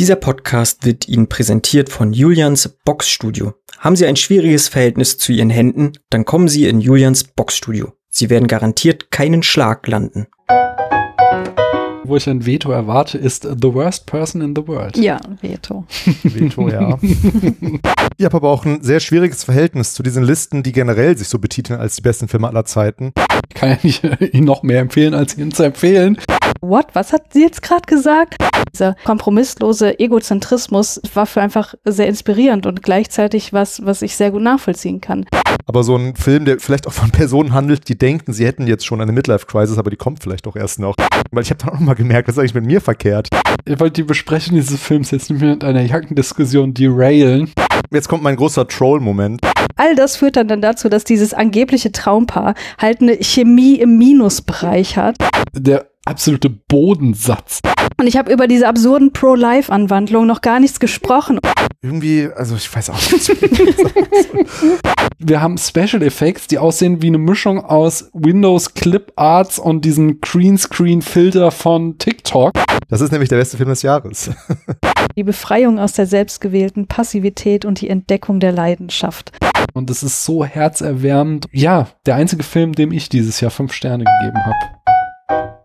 Dieser Podcast wird Ihnen präsentiert von Julians Boxstudio. Haben Sie ein schwieriges Verhältnis zu Ihren Händen, dann kommen Sie in Julians Boxstudio. Sie werden garantiert keinen Schlag landen. Wo ich ein Veto erwarte, ist The Worst Person in the World. Ja, Veto. Veto, ja. ich habe aber auch ein sehr schwieriges Verhältnis zu diesen Listen, die generell sich so betiteln als die besten Filme aller Zeiten. Ich kann ja nicht ihn noch mehr empfehlen, als ihn zu empfehlen. What? Was hat sie jetzt gerade gesagt? Dieser kompromisslose Egozentrismus war für einfach sehr inspirierend und gleichzeitig was, was ich sehr gut nachvollziehen kann. Aber so ein Film, der vielleicht auch von Personen handelt, die denken, sie hätten jetzt schon eine Midlife-Crisis, aber die kommt vielleicht auch erst noch. Weil ich habe dann auch mal gemerkt, was ist eigentlich mit mir verkehrt? Ihr wollt die Besprechung dieses Films jetzt nicht mehr mit einer Jackendiskussion derailen. Jetzt kommt mein großer Troll-Moment. All das führt dann, dann dazu, dass dieses angebliche Traumpaar halt eine Chemie im Minusbereich hat. Der absolute Bodensatz. Und ich habe über diese absurden Pro-Life-Anwandlungen noch gar nichts gesprochen. Irgendwie, also ich weiß auch nicht. Wir haben Special Effects, die aussehen wie eine Mischung aus Windows Clip Arts und diesem Greenscreen-Filter von TikTok. Das ist nämlich der beste Film des Jahres. Die Befreiung aus der selbstgewählten Passivität und die Entdeckung der Leidenschaft. Und es ist so herzerwärmend. Ja, der einzige Film, dem ich dieses Jahr fünf Sterne gegeben habe.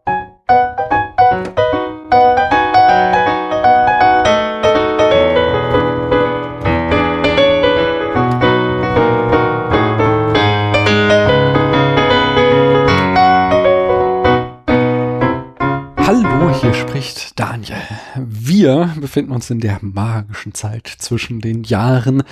Daniel. Wir befinden uns in der magischen Zeit zwischen den Jahren.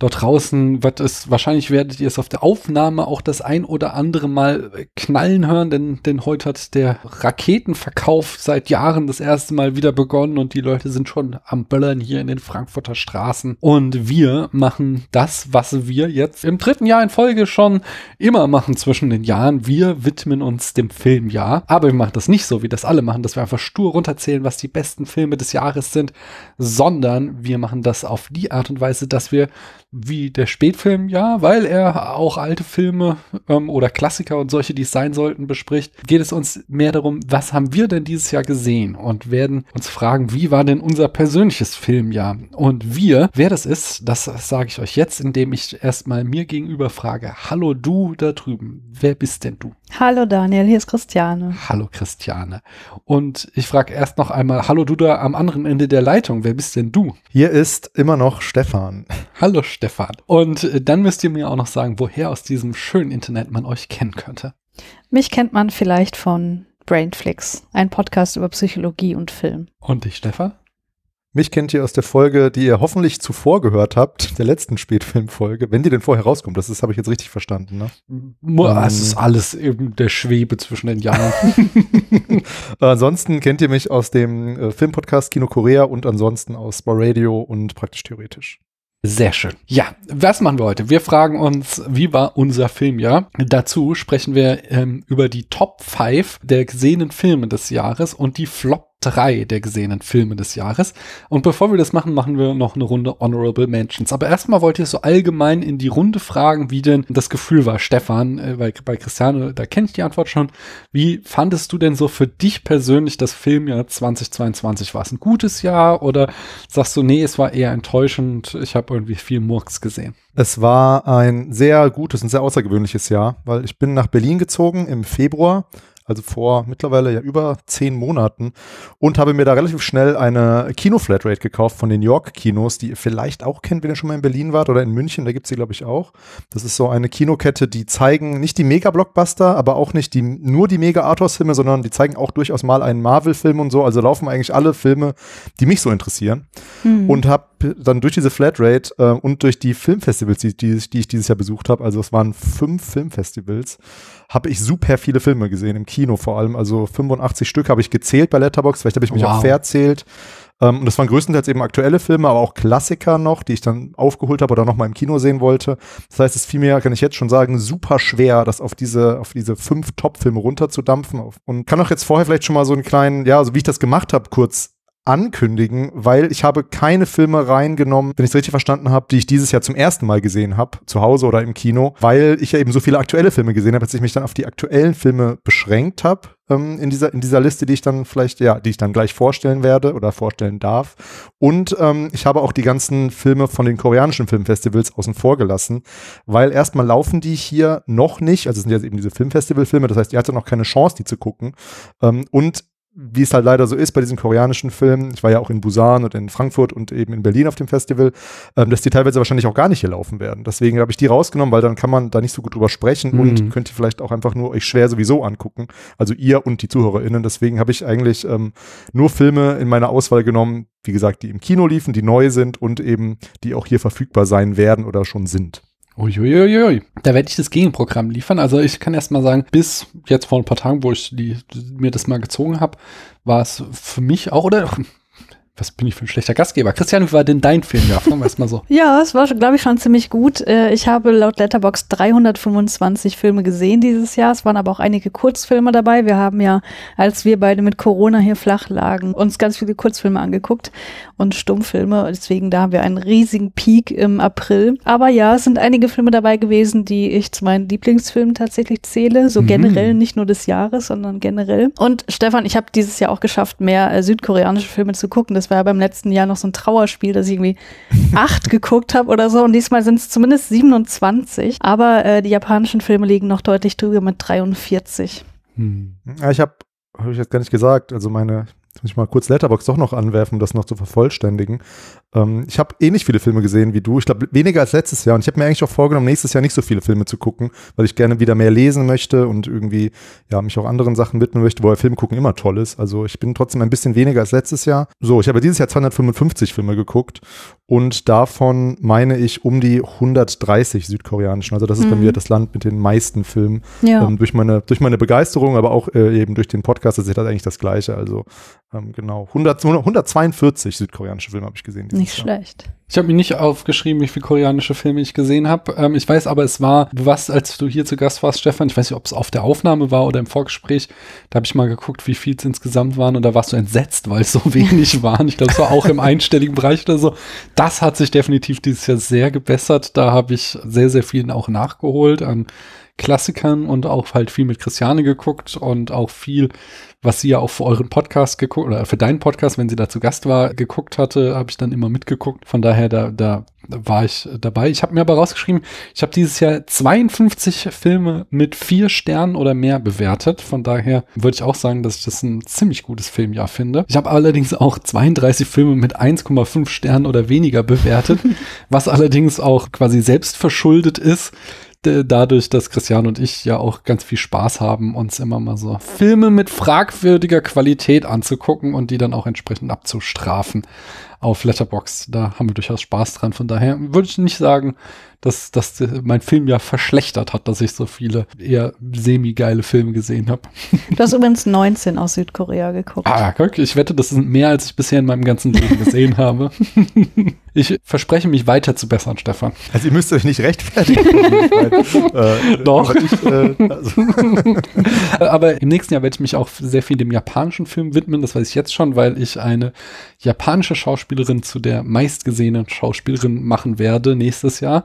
Dort draußen wird es, wahrscheinlich werdet ihr es auf der Aufnahme auch das ein oder andere Mal knallen hören, denn, denn heute hat der Raketenverkauf seit Jahren das erste Mal wieder begonnen und die Leute sind schon am Böllern hier in den Frankfurter Straßen. Und wir machen das, was wir jetzt im dritten Jahr in Folge schon immer machen zwischen den Jahren. Wir widmen uns dem Filmjahr. Aber wir machen das nicht so, wie das alle machen, dass wir einfach stur runterzählen, was die besten Filme des Jahres sind, sondern wir machen das auf die Art und Weise, dass wir wie der Spätfilm, ja, weil er auch alte Filme ähm, oder Klassiker und solche, die es sein sollten, bespricht, geht es uns mehr darum, was haben wir denn dieses Jahr gesehen und werden uns fragen, wie war denn unser persönliches Filmjahr? Und wir, wer das ist, das sage ich euch jetzt, indem ich erstmal mir gegenüber frage, hallo du da drüben, wer bist denn du? Hallo Daniel, hier ist Christiane. Hallo Christiane. Und ich frage erst noch einmal, hallo du da am anderen Ende der Leitung, wer bist denn du? Hier ist immer noch Stefan. Hallo Stefan. Und äh, dann müsst ihr mir auch noch sagen, woher aus diesem schönen Internet man euch kennen könnte. Mich kennt man vielleicht von Brainflix, ein Podcast über Psychologie und Film. Und dich, Stefan? Mich kennt ihr aus der Folge, die ihr hoffentlich zuvor gehört habt, der letzten Spätfilmfolge, wenn die denn vorher rauskommt. Das habe ich jetzt richtig verstanden. Ne? Es ist alles eben der Schwebe zwischen den Jahren. ansonsten kennt ihr mich aus dem äh, Filmpodcast Kino Korea und ansonsten aus Bar Radio und praktisch theoretisch. Sehr schön. Ja, was machen wir heute? Wir fragen uns, wie war unser Filmjahr? Dazu sprechen wir ähm, über die Top 5 der gesehenen Filme des Jahres und die Flop 3 der gesehenen Filme des Jahres. Und bevor wir das machen, machen wir noch eine Runde Honorable Mentions. Aber erstmal wollte ich so allgemein in die Runde fragen, wie denn das Gefühl war, Stefan, äh, bei Christiane, da kenne ich die Antwort schon. Wie fandest du denn so für dich persönlich das Filmjahr 2022? War es ein gutes Jahr oder sagst du, nee, es war eher enttäuschend, ich habe irgendwie viel Murks gesehen? Es war ein sehr gutes und sehr außergewöhnliches Jahr, weil ich bin nach Berlin gezogen im Februar also vor mittlerweile ja über zehn Monaten und habe mir da relativ schnell eine Kino-Flatrate gekauft von den York-Kinos, die ihr vielleicht auch kennt, wenn ihr schon mal in Berlin wart oder in München, da gibt es sie, glaube ich, auch. Das ist so eine Kinokette, die zeigen nicht die Mega-Blockbuster, aber auch nicht die, nur die Mega-Arthouse-Filme, sondern die zeigen auch durchaus mal einen Marvel-Film und so. Also laufen eigentlich alle Filme, die mich so interessieren. Mhm. Und habe dann durch diese Flatrate äh, und durch die Filmfestivals, die, die, die ich dieses Jahr besucht habe, also es waren fünf Filmfestivals, habe ich super viele Filme gesehen, im Kino vor allem. Also 85 Stück habe ich gezählt bei Letterbox, vielleicht habe ich mich wow. auch verzählt. Ähm, und das waren größtenteils eben aktuelle Filme, aber auch Klassiker noch, die ich dann aufgeholt habe oder noch mal im Kino sehen wollte. Das heißt, es fiel mir, kann ich jetzt schon sagen, super schwer, das auf diese, auf diese fünf Top-Filme runterzudampfen. Und kann auch jetzt vorher vielleicht schon mal so einen kleinen, ja, so wie ich das gemacht habe, kurz ankündigen, weil ich habe keine Filme reingenommen, wenn ich es richtig verstanden habe, die ich dieses Jahr zum ersten Mal gesehen habe, zu Hause oder im Kino, weil ich ja eben so viele aktuelle Filme gesehen habe, dass ich mich dann auf die aktuellen Filme beschränkt habe ähm, in dieser in dieser Liste, die ich dann vielleicht ja, die ich dann gleich vorstellen werde oder vorstellen darf. Und ähm, ich habe auch die ganzen Filme von den koreanischen Filmfestivals außen vor gelassen, weil erstmal laufen die hier noch nicht, also es sind jetzt eben diese Filmfestivalfilme, das heißt, ihr hattet noch keine Chance, die zu gucken. Ähm, und wie es halt leider so ist bei diesen koreanischen Filmen, ich war ja auch in Busan und in Frankfurt und eben in Berlin auf dem Festival, ähm, dass die teilweise wahrscheinlich auch gar nicht hier laufen werden. Deswegen habe ich die rausgenommen, weil dann kann man da nicht so gut drüber sprechen Mhm. und könnt ihr vielleicht auch einfach nur euch schwer sowieso angucken. Also ihr und die ZuhörerInnen. Deswegen habe ich eigentlich ähm, nur Filme in meiner Auswahl genommen, wie gesagt, die im Kino liefen, die neu sind und eben die auch hier verfügbar sein werden oder schon sind. Uiuiuiui. Da werde ich das Gegenprogramm liefern. Also ich kann erst mal sagen, bis jetzt vor ein paar Tagen, wo ich die, mir das mal gezogen habe, war es für mich auch, oder was bin ich für ein schlechter Gastgeber? Christian, wie war denn dein Film? Ja, fragen wir erst mal so. Ja, es war, glaube ich, schon ziemlich gut. Äh, Ich habe laut Letterbox 325 Filme gesehen dieses Jahr. Es waren aber auch einige Kurzfilme dabei. Wir haben ja, als wir beide mit Corona hier flach lagen, uns ganz viele Kurzfilme angeguckt und Stummfilme. Deswegen, da haben wir einen riesigen Peak im April. Aber ja, es sind einige Filme dabei gewesen, die ich zu meinen Lieblingsfilmen tatsächlich zähle. So Mhm. generell, nicht nur des Jahres, sondern generell. Und Stefan, ich habe dieses Jahr auch geschafft, mehr äh, südkoreanische Filme zu gucken. Das war ja beim letzten Jahr noch so ein Trauerspiel, dass ich irgendwie acht geguckt habe oder so. Und diesmal sind es zumindest 27. Aber äh, die japanischen Filme liegen noch deutlich drüber mit 43. Hm. Ja, ich habe, habe ich jetzt gar nicht gesagt, also meine, muss ich mal kurz Letterbox doch noch anwerfen, um das noch zu vervollständigen. Ähm, ich habe ähnlich viele Filme gesehen wie du. Ich glaube, weniger als letztes Jahr. Und ich habe mir eigentlich auch vorgenommen, nächstes Jahr nicht so viele Filme zu gucken, weil ich gerne wieder mehr lesen möchte und irgendwie, ja, mich auch anderen Sachen widmen möchte, wo Film gucken immer toll ist. Also ich bin trotzdem ein bisschen weniger als letztes Jahr. So, ich habe dieses Jahr 255 Filme geguckt und davon meine ich um die 130 südkoreanischen. Also das ist bei Mhm. mir das Land mit den meisten Filmen. Ja. Ähm, durch, meine, durch meine Begeisterung, aber auch äh, eben durch den Podcast ist das eigentlich das Gleiche. Also ähm, genau, 100, 142 südkoreanische Filme habe ich gesehen. Nicht schlecht. Ich habe mir nicht aufgeschrieben, wie viele koreanische Filme ich gesehen habe. Ähm, ich weiß aber, es war, was, als du hier zu Gast warst, Stefan, ich weiß nicht, ob es auf der Aufnahme war oder im Vorgespräch, da habe ich mal geguckt, wie viel es insgesamt waren und da warst du entsetzt, weil es so wenig waren. Ich glaube, es war auch im einstelligen Bereich oder so. Das hat sich definitiv dieses Jahr sehr gebessert. Da habe ich sehr, sehr viel auch nachgeholt an Klassikern und auch halt viel mit Christiane geguckt und auch viel, was sie ja auch für euren Podcast geguckt oder für deinen Podcast, wenn sie da zu Gast war, geguckt hatte, habe ich dann immer mitgeguckt. Von daher, da, da war ich dabei. Ich habe mir aber rausgeschrieben, ich habe dieses Jahr 52 Filme mit vier Sternen oder mehr bewertet. Von daher würde ich auch sagen, dass ich das ein ziemlich gutes Filmjahr finde. Ich habe allerdings auch 32 Filme mit 1,5 Sternen oder weniger bewertet, was allerdings auch quasi selbst verschuldet ist dadurch, dass Christian und ich ja auch ganz viel Spaß haben, uns immer mal so Filme mit fragwürdiger Qualität anzugucken und die dann auch entsprechend abzustrafen auf Letterbox. Da haben wir durchaus Spaß dran. Von daher würde ich nicht sagen, dass, dass mein Film ja verschlechtert hat, dass ich so viele eher semi-geile Filme gesehen habe. Du hast übrigens 19 aus Südkorea geguckt. Ah, guck, ich wette, das sind mehr, als ich bisher in meinem ganzen Leben gesehen habe. Ich verspreche mich weiter zu bessern, Stefan. Also ihr müsst euch nicht rechtfertigen. Äh, Doch. aber Ich, äh, also, Aber im nächsten Jahr werde ich mich auch sehr viel dem japanischen Film widmen. Das weiß ich jetzt schon, weil ich eine japanische Schauspielerin zu der meistgesehenen Schauspielerin machen werde nächstes Jahr.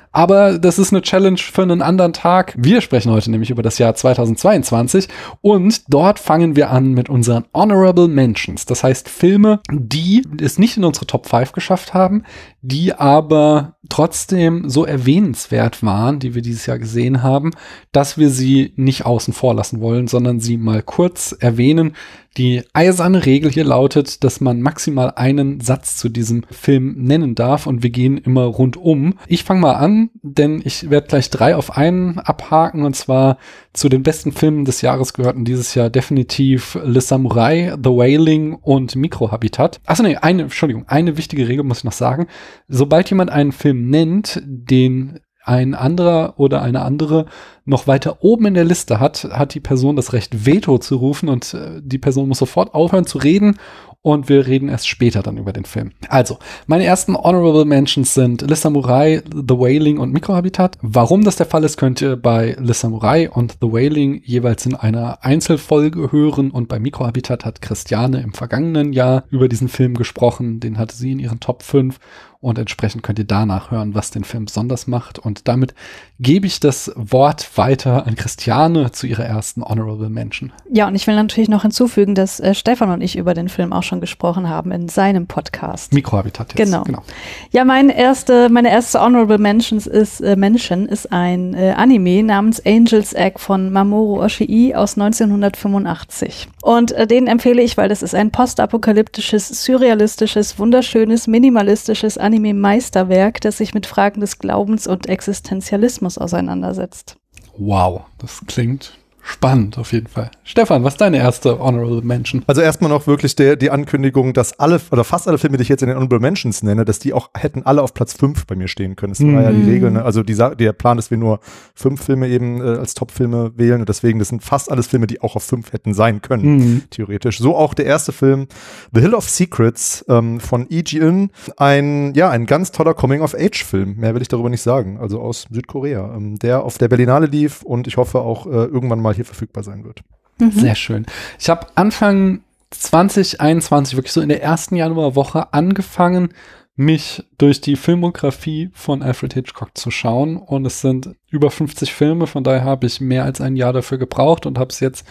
Aber das ist eine Challenge für einen anderen Tag. Wir sprechen heute nämlich über das Jahr 2022 und dort fangen wir an mit unseren Honorable Mentions. Das heißt Filme, die es nicht in unsere Top 5 geschafft haben, die aber trotzdem so erwähnenswert waren, die wir dieses Jahr gesehen haben, dass wir sie nicht außen vor lassen wollen, sondern sie mal kurz erwähnen. Die eiserne Regel hier lautet, dass man maximal einen Satz zu diesem Film nennen darf und wir gehen immer rundum. Ich fange mal an, denn ich werde gleich drei auf einen abhaken und zwar zu den besten Filmen des Jahres gehörten dieses Jahr definitiv Le Samurai, The Wailing und Mikrohabitat. Achso, nee, eine, Entschuldigung, eine wichtige Regel muss ich noch sagen. Sobald jemand einen Film nennt, den ein anderer oder eine andere noch weiter oben in der Liste hat, hat die Person das Recht, Veto zu rufen und äh, die Person muss sofort aufhören zu reden und wir reden erst später dann über den Film. Also, meine ersten Honorable Mentions sind Le Samurai, The Wailing und Mikrohabitat. Warum das der Fall ist, könnt ihr bei Le Samurai und The Wailing jeweils in einer Einzelfolge hören und bei Mikrohabitat hat Christiane im vergangenen Jahr über diesen Film gesprochen. Den hatte sie in ihren Top 5 und entsprechend könnt ihr danach hören, was den Film besonders macht. Und damit gebe ich das Wort weiter an Christiane zu ihrer ersten Honorable Mention. Ja, und ich will natürlich noch hinzufügen, dass äh, Stefan und ich über den Film auch schon gesprochen haben in seinem Podcast. Mikrohabitat jetzt. Genau. genau. Ja, mein erste, meine erste Honorable Mentions ist, äh, Mention ist ein äh, Anime namens Angel's Egg von Mamoru Oshii aus 1985. Und äh, den empfehle ich, weil das ist ein postapokalyptisches, surrealistisches, wunderschönes, minimalistisches Anime Anime-Meisterwerk, das sich mit Fragen des Glaubens und Existenzialismus auseinandersetzt. Wow, das klingt Spannend, auf jeden Fall. Stefan, was ist deine erste Honorable Mention? Also erstmal noch wirklich der, die Ankündigung, dass alle oder fast alle Filme, die ich jetzt in den Honorable Mentions nenne, dass die auch hätten alle auf Platz 5 bei mir stehen können. Das mhm. war ja die mhm. Regel. Ne? Also die, der Plan, dass wir nur fünf Filme eben äh, als Top-Filme wählen und deswegen, das sind fast alles Filme, die auch auf fünf hätten sein können, mhm. theoretisch. So auch der erste Film, The Hill of Secrets ähm, von E. In. Ein, ja, ein ganz toller Coming-of-Age-Film. Mehr will ich darüber nicht sagen. Also aus Südkorea. Ähm, der auf der Berlinale lief und ich hoffe auch äh, irgendwann mal mal hier verfügbar sein wird. Mhm. Sehr schön. Ich habe Anfang 2021, wirklich so in der ersten Januarwoche, angefangen, mich durch die Filmografie von Alfred Hitchcock zu schauen. Und es sind über 50 Filme, von daher habe ich mehr als ein Jahr dafür gebraucht und habe es jetzt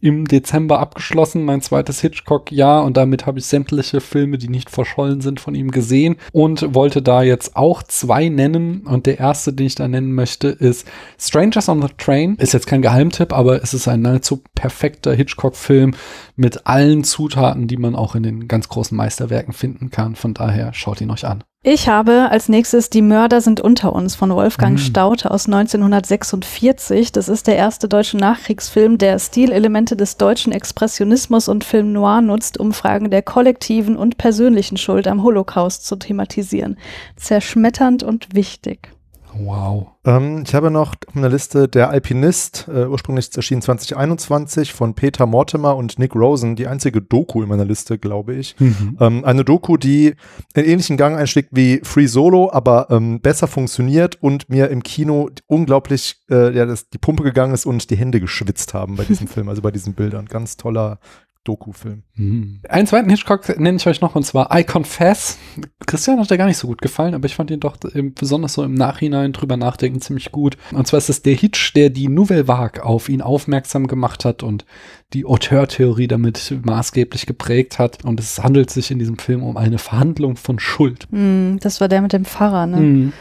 im Dezember abgeschlossen, mein zweites Hitchcock-Jahr und damit habe ich sämtliche Filme, die nicht verschollen sind, von ihm gesehen und wollte da jetzt auch zwei nennen und der erste, den ich da nennen möchte, ist Strangers on the Train. Ist jetzt kein Geheimtipp, aber es ist ein nahezu perfekter Hitchcock-Film mit allen Zutaten, die man auch in den ganz großen Meisterwerken finden kann. Von daher schaut ihn euch an. Ich habe als nächstes Die Mörder sind unter uns von Wolfgang mhm. Staute aus 1946. Das ist der erste deutsche Nachkriegsfilm, der Stilelemente des deutschen Expressionismus und Film Noir nutzt, um Fragen der kollektiven und persönlichen Schuld am Holocaust zu thematisieren. Zerschmetternd und wichtig. Wow. Ähm, ich habe noch auf meiner Liste Der Alpinist, äh, ursprünglich erschienen 2021 von Peter Mortimer und Nick Rosen, die einzige Doku in meiner Liste, glaube ich. Mhm. Ähm, eine Doku, die einen ähnlichen Gang einschlägt wie Free Solo, aber ähm, besser funktioniert und mir im Kino unglaublich äh, ja, das, die Pumpe gegangen ist und die Hände geschwitzt haben bei diesem Film, also bei diesen Bildern. Ganz toller, Doku-Film. Mhm. Einen zweiten Hitchcock nenne ich euch noch und zwar I Confess. Christian hat der gar nicht so gut gefallen, aber ich fand ihn doch besonders so im Nachhinein drüber nachdenken ziemlich gut. Und zwar ist es der Hitch, der die Nouvelle Vague auf ihn aufmerksam gemacht hat und die Auteur-Theorie damit maßgeblich geprägt hat. Und es handelt sich in diesem Film um eine Verhandlung von Schuld. Mm, das war der mit dem Pfarrer, ne? Mm.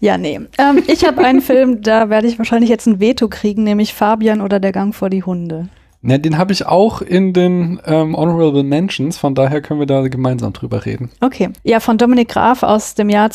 Ja, nee. Ähm, ich habe einen Film, da werde ich wahrscheinlich jetzt ein Veto kriegen, nämlich Fabian oder der Gang vor die Hunde. Ne, den habe ich auch in den ähm, Honorable Mentions, von daher können wir da gemeinsam drüber reden. Okay. Ja, von Dominik Graf aus dem Jahr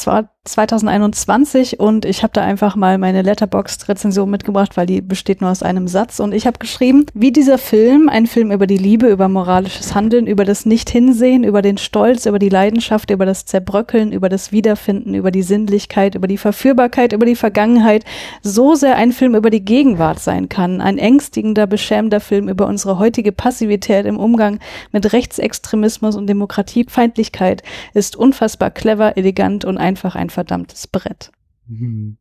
2021 und ich habe da einfach mal meine Letterboxd-Rezension mitgebracht, weil die besteht nur aus einem Satz. Und ich habe geschrieben, wie dieser Film, ein Film über die Liebe, über moralisches Handeln, über das Nicht-Hinsehen, über den Stolz, über die Leidenschaft, über das Zerbröckeln, über das Wiederfinden, über die Sinnlichkeit, über die Verführbarkeit, über die Vergangenheit, so sehr ein Film über die Gegenwart sein kann, ein ängstigender, beschämender Film über unsere heutige Passivität im Umgang mit Rechtsextremismus und Demokratiefeindlichkeit ist unfassbar clever, elegant und einfach ein verdammtes Brett.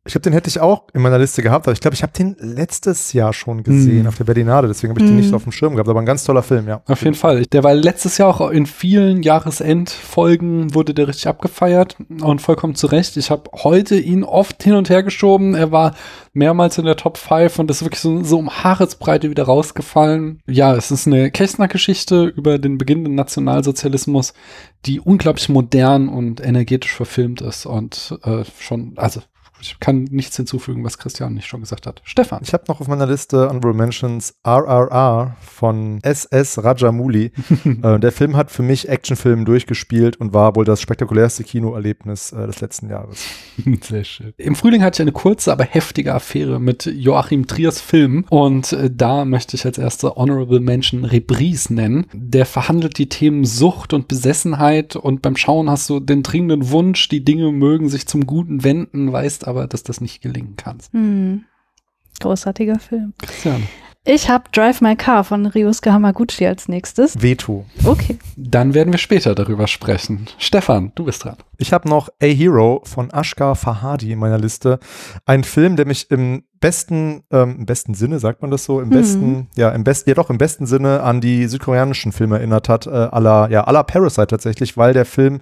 Ich habe den hätte ich auch in meiner Liste gehabt, aber ich glaube, ich habe den letztes Jahr schon gesehen mm. auf der Berlinade, deswegen habe ich den nicht so auf dem Schirm gehabt, aber ein ganz toller Film, ja. Auf jeden Fall. Der war letztes Jahr auch in vielen Jahresendfolgen wurde der richtig abgefeiert und vollkommen zu Recht. Ich habe heute ihn oft hin und her geschoben. Er war mehrmals in der Top 5 und das ist wirklich so, so um Haaresbreite wieder rausgefallen. Ja, es ist eine Kästner-Geschichte über den beginnenden Nationalsozialismus, die unglaublich modern und energetisch verfilmt ist und äh, schon, also ich kann nichts hinzufügen, was Christian nicht schon gesagt hat. Stefan. Ich habe noch auf meiner Liste Honorable Mentions RRR von SS Rajamouli. äh, der Film hat für mich Actionfilm durchgespielt und war wohl das spektakulärste Kinoerlebnis äh, des letzten Jahres. Sehr schön. Im Frühling hatte ich eine kurze, aber heftige Affäre mit Joachim Triers Film und äh, da möchte ich als erste Honorable Mention Reprise nennen. Der verhandelt die Themen Sucht und Besessenheit und beim Schauen hast du den dringenden Wunsch, die Dinge mögen sich zum Guten wenden, weißt aber, dass das nicht gelingen kann. Hm. Großartiger Film. Christian. Ich habe Drive My Car von Ryusuke Hamaguchi als nächstes. Veto. Okay. Dann werden wir später darüber sprechen. Stefan, du bist dran. Ich habe noch A Hero von Ashgar Fahadi in meiner Liste. Ein Film, der mich im besten, ähm, im besten Sinne, sagt man das so, im Mhm. besten, ja, im besten, ja doch, im besten Sinne an die südkoreanischen Filme erinnert hat, äh, aller, ja, aller Parasite tatsächlich, weil der Film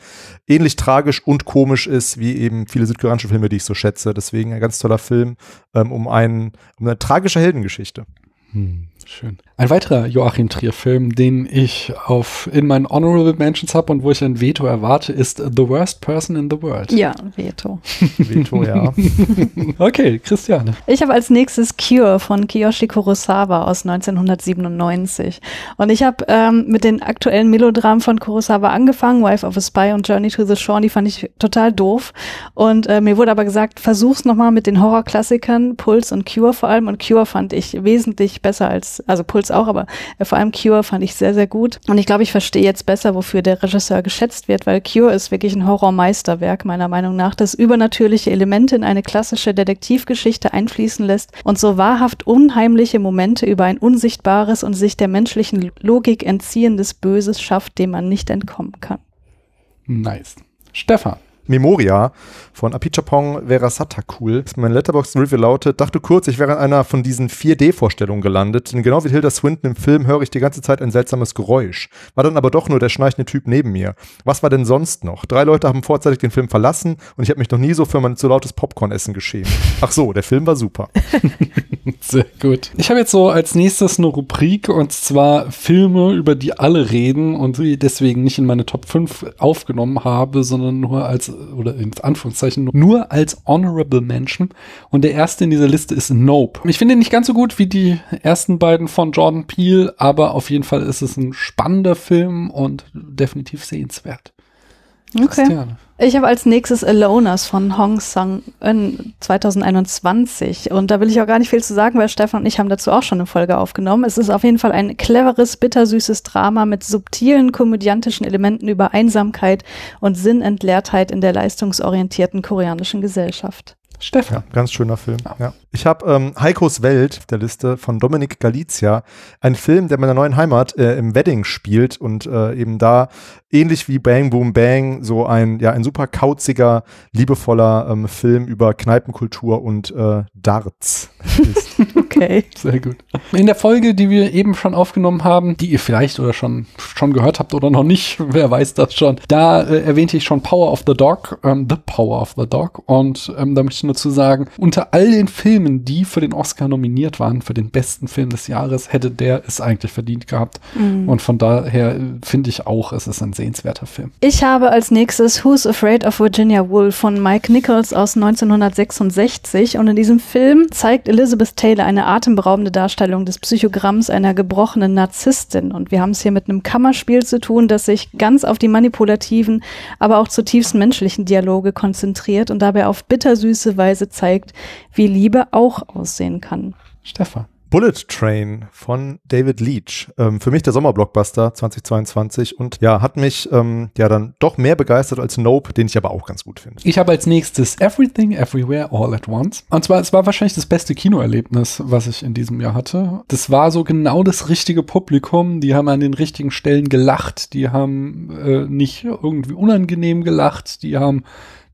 ähnlich tragisch und komisch ist, wie eben viele südkoreanische Filme, die ich so schätze. Deswegen ein ganz toller Film ähm, um, einen, um eine tragische Heldengeschichte. Hm, schön. Ein weiterer Joachim Trier-Film, den ich auf in meinen Honorable Mentions habe und wo ich ein Veto erwarte, ist The Worst Person in the World. Ja, Veto. Veto, ja. Okay, Christiane. Ich habe als nächstes Cure von Kiyoshi Kurosawa aus 1997. Und ich habe ähm, mit den aktuellen Melodramen von Kurosawa angefangen, Wife of a Spy und Journey to the Shore, die fand ich total doof. Und äh, mir wurde aber gesagt, versuch's nochmal mit den Horrorklassikern, Pulse und Cure vor allem. Und Cure fand ich wesentlich besser als, also Pulse auch, aber äh, vor allem Cure fand ich sehr, sehr gut. Und ich glaube, ich verstehe jetzt besser, wofür der Regisseur geschätzt wird, weil Cure ist wirklich ein Horrormeisterwerk, meiner Meinung nach, das übernatürliche Elemente in eine klassische Detektivgeschichte einfließen lässt und so wahrhaft unheimliche Momente über ein unsichtbares und sich der menschlichen Logik entziehendes Böses schafft, dem man nicht entkommen kann. Nice. Stefan. Memoria von Apichapong cool. Mein Letterboxd-Review lautet, dachte kurz, ich wäre in einer von diesen 4D-Vorstellungen gelandet, denn genau wie Hilda Swinton im Film höre ich die ganze Zeit ein seltsames Geräusch. War dann aber doch nur der schnarchende Typ neben mir. Was war denn sonst noch? Drei Leute haben vorzeitig den Film verlassen und ich habe mich noch nie so für mein zu lautes Popcorn-Essen geschämt. Ach so, der Film war super. Sehr gut. Ich habe jetzt so als nächstes eine Rubrik und zwar Filme, über die alle reden und die deswegen nicht in meine Top 5 aufgenommen habe, sondern nur als, oder in Anführungszeichen, nur als Honorable Mention. Und der erste in dieser Liste ist Nope. Ich finde ihn nicht ganz so gut wie die ersten beiden von Jordan Peele, aber auf jeden Fall ist es ein spannender Film und definitiv sehenswert. Okay. Christiane. Ich habe als nächstes Aloners von Hong Sang-eun 2021 und da will ich auch gar nicht viel zu sagen, weil Stefan und ich haben dazu auch schon eine Folge aufgenommen. Es ist auf jeden Fall ein cleveres, bittersüßes Drama mit subtilen komödiantischen Elementen über Einsamkeit und Sinnentleertheit in der leistungsorientierten koreanischen Gesellschaft. Stefan. Ganz schöner Film. Ja. Ich habe ähm, Heikos Welt auf der Liste von Dominik Galizia, ein Film, der in meiner neuen Heimat äh, im Wedding spielt und äh, eben da ähnlich wie Bang Boom Bang so ein ja ein super kauziger, liebevoller ähm, Film über Kneipenkultur und äh, Darts ist. Okay. Sehr gut. In der Folge, die wir eben schon aufgenommen haben, die ihr vielleicht oder schon, schon gehört habt oder noch nicht, wer weiß das schon, da äh, erwähnte ich schon Power of the Dog, ähm, The Power of the Dog. Und ähm, da möchte ich nur zu sagen, unter all den Filmen, die für den Oscar nominiert waren, für den besten Film des Jahres, hätte der es eigentlich verdient gehabt. Und von daher äh, finde ich auch, es ist ein sehenswerter Film. Ich habe als nächstes Who's Afraid of Virginia Woolf von Mike Nichols aus 1966 und in diesem Film zeigt Elizabeth Taylor eine atemberaubende Darstellung des Psychogramms einer gebrochenen Narzisstin und wir haben es hier mit einem Kammerspiel zu tun, das sich ganz auf die manipulativen, aber auch zutiefst menschlichen Dialoge konzentriert und dabei auf bittersüße Weise zeigt, wie Liebe auch aussehen kann. Stefan. Bullet Train von David Leach. Ähm, für mich der Sommerblockbuster 2022 und ja, hat mich ähm, ja dann doch mehr begeistert als Nope, den ich aber auch ganz gut finde. Ich habe als nächstes Everything, Everywhere, All at Once. Und zwar, es war wahrscheinlich das beste Kinoerlebnis, was ich in diesem Jahr hatte. Das war so genau das richtige Publikum. Die haben an den richtigen Stellen gelacht. Die haben äh, nicht irgendwie unangenehm gelacht. Die haben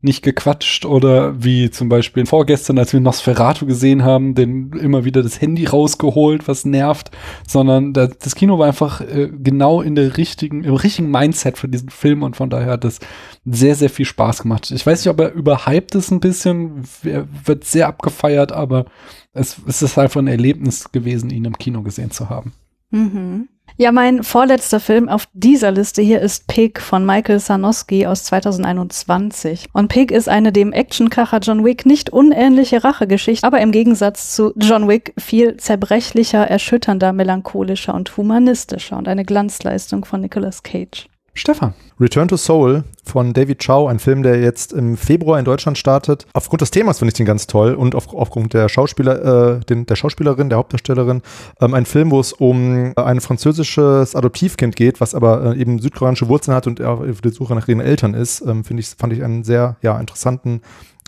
nicht gequatscht oder wie zum Beispiel vorgestern, als wir Nosferatu gesehen haben, den immer wieder das Handy rausgeholt, was nervt, sondern da, das Kino war einfach äh, genau in der richtigen, im richtigen Mindset für diesen Film und von daher hat es sehr, sehr viel Spaß gemacht. Ich weiß nicht, ob er überhyped ist ein bisschen, er wird sehr abgefeiert, aber es, es ist einfach ein Erlebnis gewesen, ihn im Kino gesehen zu haben. Mhm. Ja, mein vorletzter Film auf dieser Liste hier ist Pig von Michael Sarnowski aus 2021. Und Pig ist eine dem Actionkracher John Wick nicht unähnliche Rachegeschichte, aber im Gegensatz zu John Wick viel zerbrechlicher, erschütternder, melancholischer und humanistischer und eine Glanzleistung von Nicolas Cage. Stefan. Return to Soul von David Chow, ein Film, der jetzt im Februar in Deutschland startet. Aufgrund des Themas finde ich den ganz toll und auf, aufgrund der Schauspieler, äh, den, der Schauspielerin, der Hauptdarstellerin, ähm, ein Film, wo es um ein französisches Adoptivkind geht, was aber äh, eben südkoreanische Wurzeln hat und auf der Suche nach ihren Eltern ist, ähm, finde ich, fand ich einen sehr ja, interessanten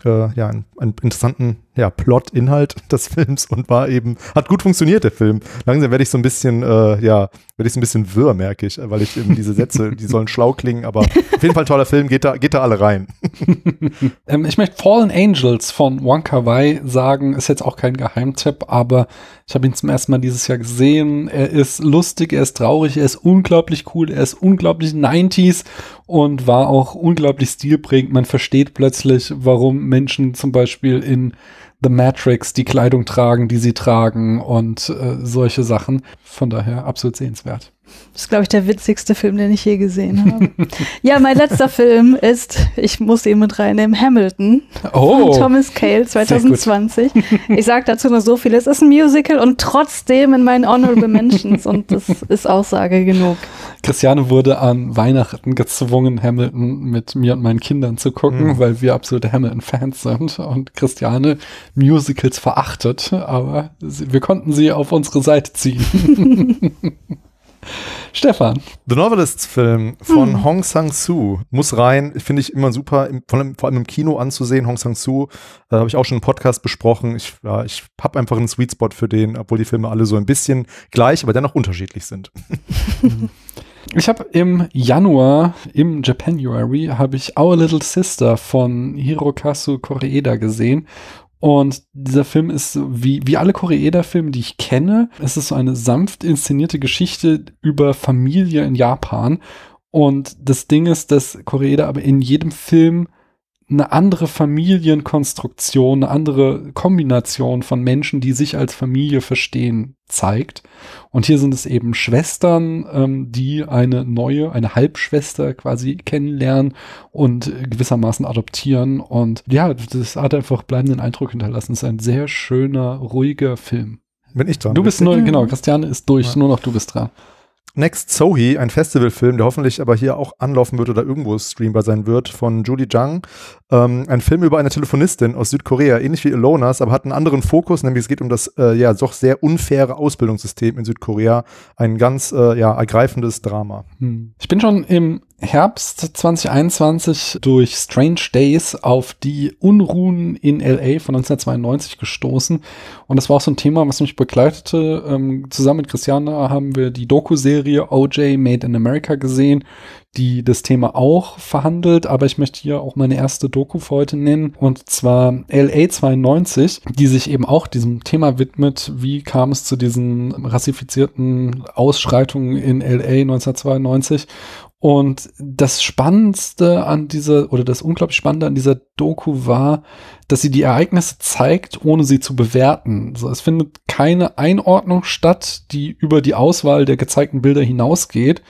äh, ja, einen, einen interessanten ja, Plot-Inhalt des Films und war eben, hat gut funktioniert, der Film. Langsam werde ich so ein bisschen, äh, ja, werde ich so ein bisschen wirr, merke ich, weil ich eben diese Sätze, die sollen schlau klingen, aber auf jeden Fall toller Film, geht da, geht da alle rein. ähm, ich möchte Fallen Angels von Wonka Wai sagen, ist jetzt auch kein Geheimtipp, aber ich habe ihn zum ersten Mal dieses Jahr gesehen. Er ist lustig, er ist traurig, er ist unglaublich cool, er ist unglaublich 90s und war auch unglaublich stilprägend. Man versteht plötzlich, warum Menschen zum Beispiel in The Matrix die Kleidung tragen, die sie tragen und äh, solche Sachen. Von daher absolut sehenswert. Das ist, glaube ich, der witzigste Film, den ich je gesehen habe. ja, mein letzter Film ist, ich muss ihn mit reinnehmen, Hamilton oh, von Thomas Cale 2020. Ich sage dazu nur so viel, es ist ein Musical und trotzdem in meinen Honorable Mentions und das ist Aussage genug. Christiane wurde an Weihnachten gezwungen, Hamilton mit mir und meinen Kindern zu gucken, mhm. weil wir absolute Hamilton-Fans sind und Christiane Musicals verachtet, aber wir konnten sie auf unsere Seite ziehen. Stefan. The Novelists-Film von hm. Hong Sang-soo muss rein. Finde ich immer super, im, vor, allem, vor, allem, im Kino anzusehen. Hong Sang-soo äh, habe ich auch schon im Podcast besprochen. Ich, ja, ich habe einfach einen Sweet Spot für den, obwohl die Filme alle so ein bisschen gleich, aber dennoch unterschiedlich sind. Ich habe im Januar, im Japanuary, habe ich Our Little Sister von Hirokazu Koreeda gesehen und dieser Film ist wie, wie alle Koreeda-Filme, die ich kenne. Es ist so eine sanft inszenierte Geschichte über Familie in Japan. Und das Ding ist, dass Koreeda aber in jedem Film eine andere Familienkonstruktion, eine andere Kombination von Menschen, die sich als Familie verstehen, zeigt. Und hier sind es eben Schwestern, ähm, die eine neue, eine Halbschwester quasi kennenlernen und gewissermaßen adoptieren. Und ja, das hat einfach bleibenden Eindruck hinterlassen. Es ist ein sehr schöner, ruhiger Film. Bin ich dran? Du bist nur, genau, Christiane ist durch, ja. nur noch du bist dran. Next Sohi, ein Festivalfilm, der hoffentlich aber hier auch anlaufen wird oder irgendwo streambar sein wird, von Julie Jung. Ähm, ein Film über eine Telefonistin aus Südkorea, ähnlich wie Ilonas, aber hat einen anderen Fokus, nämlich es geht um das äh, ja doch sehr unfaire Ausbildungssystem in Südkorea. Ein ganz äh, ja, ergreifendes Drama. Hm. Ich bin schon im Herbst 2021 durch Strange Days auf die Unruhen in LA von 1992 gestoßen. Und das war auch so ein Thema, was mich begleitete. Ähm, zusammen mit Christiana haben wir die Doku-Serie OJ Made in America gesehen, die das Thema auch verhandelt, aber ich möchte hier auch meine erste Doku für heute nennen und zwar LA 92, die sich eben auch diesem Thema widmet, wie kam es zu diesen rassifizierten Ausschreitungen in LA 1992 und das Spannendste an dieser, oder das unglaublich Spannende an dieser Doku war, dass sie die Ereignisse zeigt, ohne sie zu bewerten. Also es findet keine Einordnung statt, die über die Auswahl der gezeigten Bilder hinausgeht.